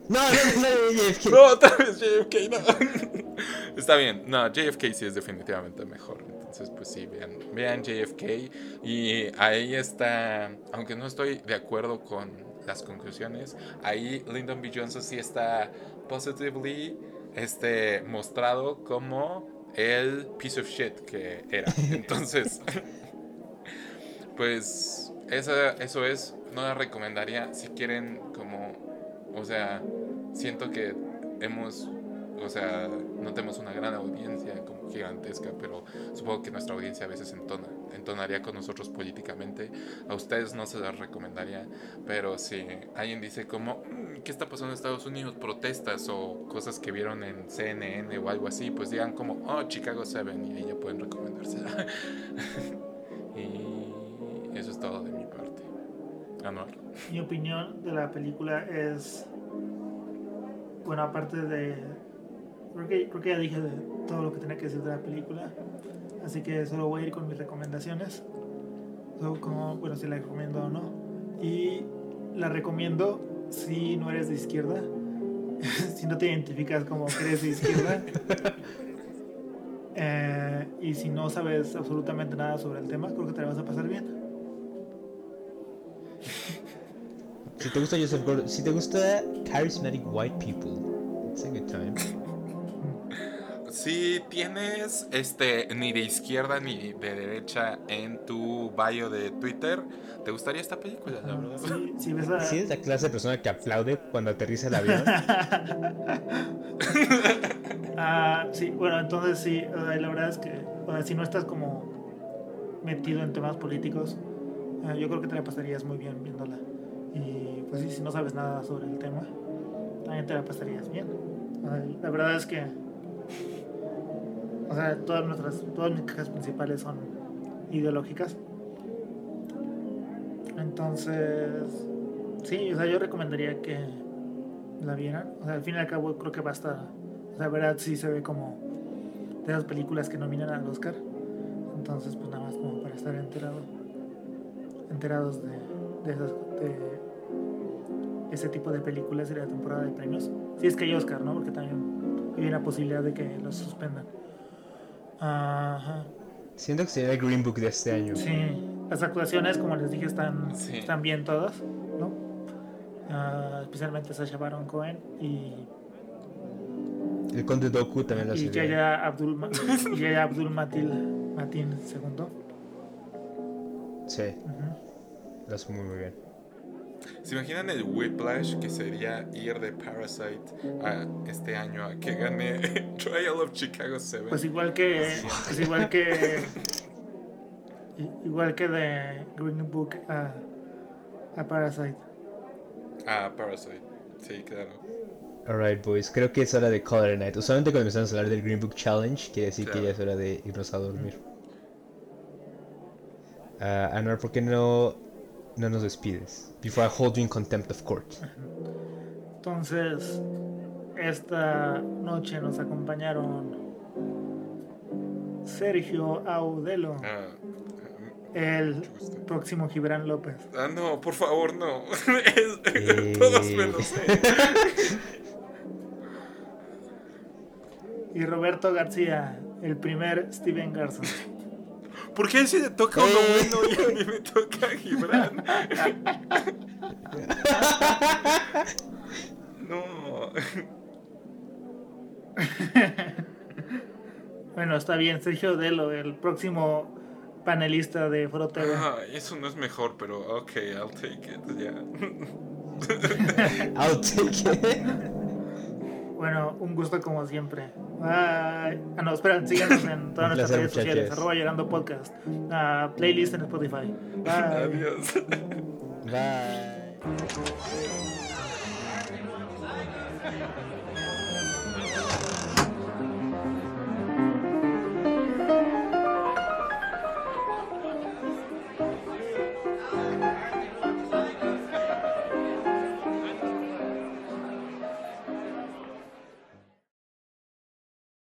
No, no, no, no, JFK. No, otra vez JFK, no. Está bien, no, JFK sí es definitivamente mejor. Entonces, pues sí, vean, vean JFK. Y ahí está, aunque no estoy de acuerdo con las conclusiones, ahí Lyndon B. Johnson sí está positively este, mostrado como el piece of shit que era. Entonces, pues esa, eso es, no la recomendaría si quieren como, o sea, siento que hemos, o sea, no tenemos una gran audiencia gigantesca, pero supongo que nuestra audiencia a veces entona, entonaría con nosotros políticamente. A ustedes no se las recomendaría, pero si alguien dice como, "Mm, ¿qué está pasando en Estados Unidos? Protestas o cosas que vieron en CNN o algo así, pues digan como, oh, Chicago 7 y ahí ya pueden recomendársela. y eso es todo de mi parte. Anuar. Mi opinión de la película es. Bueno, aparte de. Creo que, creo que ya dije de todo lo que tenía que decir de la película. Así que solo voy a ir con mis recomendaciones. So, como, bueno, si la recomiendo o no. Y la recomiendo si no eres de izquierda. si no te identificas como que eres de izquierda. Eh, y si no sabes absolutamente nada sobre el tema, creo que te la vas a pasar bien. Si te gusta Joseph Gordon, si te gusta charismatic white people, Si tienes este ni de izquierda ni de derecha en tu bio de Twitter, ¿te gustaría esta película, la verdad? Ves a- Si eres la clase de persona que aplaude cuando aterriza el avión, Ah, sí, bueno, entonces sí, o sea, la verdad es que o sea, si no estás como metido en temas políticos, ah, yo creo que te la pasarías muy bien viéndola. Y pues sí, si no sabes nada sobre el tema, también te la pasarías bien. La verdad es que, o sea, todas nuestras, todas mis quejas principales son ideológicas. Entonces, sí, o sea, yo recomendaría que la vieran. O sea, al fin y al cabo creo que basta. O sea, verdad sí se ve como de esas películas que nominan al Oscar. Entonces, pues nada más como para estar enterado, enterados de, de, esas, de ese tipo de películas y la temporada de premios. Si es que hay Oscar, ¿no? Porque también hay una posibilidad de que los suspendan. Ajá. siento que sería el Green Book de este año. Sí, las actuaciones, como les dije, están, Sí. están bien todas, ¿no? Ah, especialmente Sacha Baron Cohen y, El Conde Doku también lo y hace bien. Yaya Abdul, Yahya Abdul Matil Matin II. Sí, lo hace muy, muy bien. ¿Se imaginan el whiplash que sería ir de Parasite a este año a que gane Trial of Chicago 7? Pues igual que, pues igual que, i- igual que de Green Book a, a Parasite. Ah, Parasite. Sí, claro. Alright, boys, creo que es hora de Call it a Night. Usualmente cuando empezamos a hablar del Green Book Challenge, quiere decir que ya es hora de irnos a dormir. Ah, Anwar, ¿por qué no, no nos despides? Before I hold you in contempt of court. Entonces, esta noche nos acompañaron Sergio Audelo, Ah, el mucho gusto. próximo Gibran López. ah, no, por favor, no. Es- Eh. Todos menos él. Y Roberto García, el primer Steven Garza. ¿Por qué sí le toca uno Eh. bueno y a mí me toca Gibran? no. Bueno, está bien, Sergio Audelo, el próximo panelista de Foro TV. Ah, eso no es mejor, pero ok, I'll take it. Ya. I'll take it. Bueno, un gusto como siempre. Ah, no, espera, síganos en todas nuestras redes sociales. Arroba Llegando Podcast. Ah, playlist en Spotify. Bye. Adiós. Bye.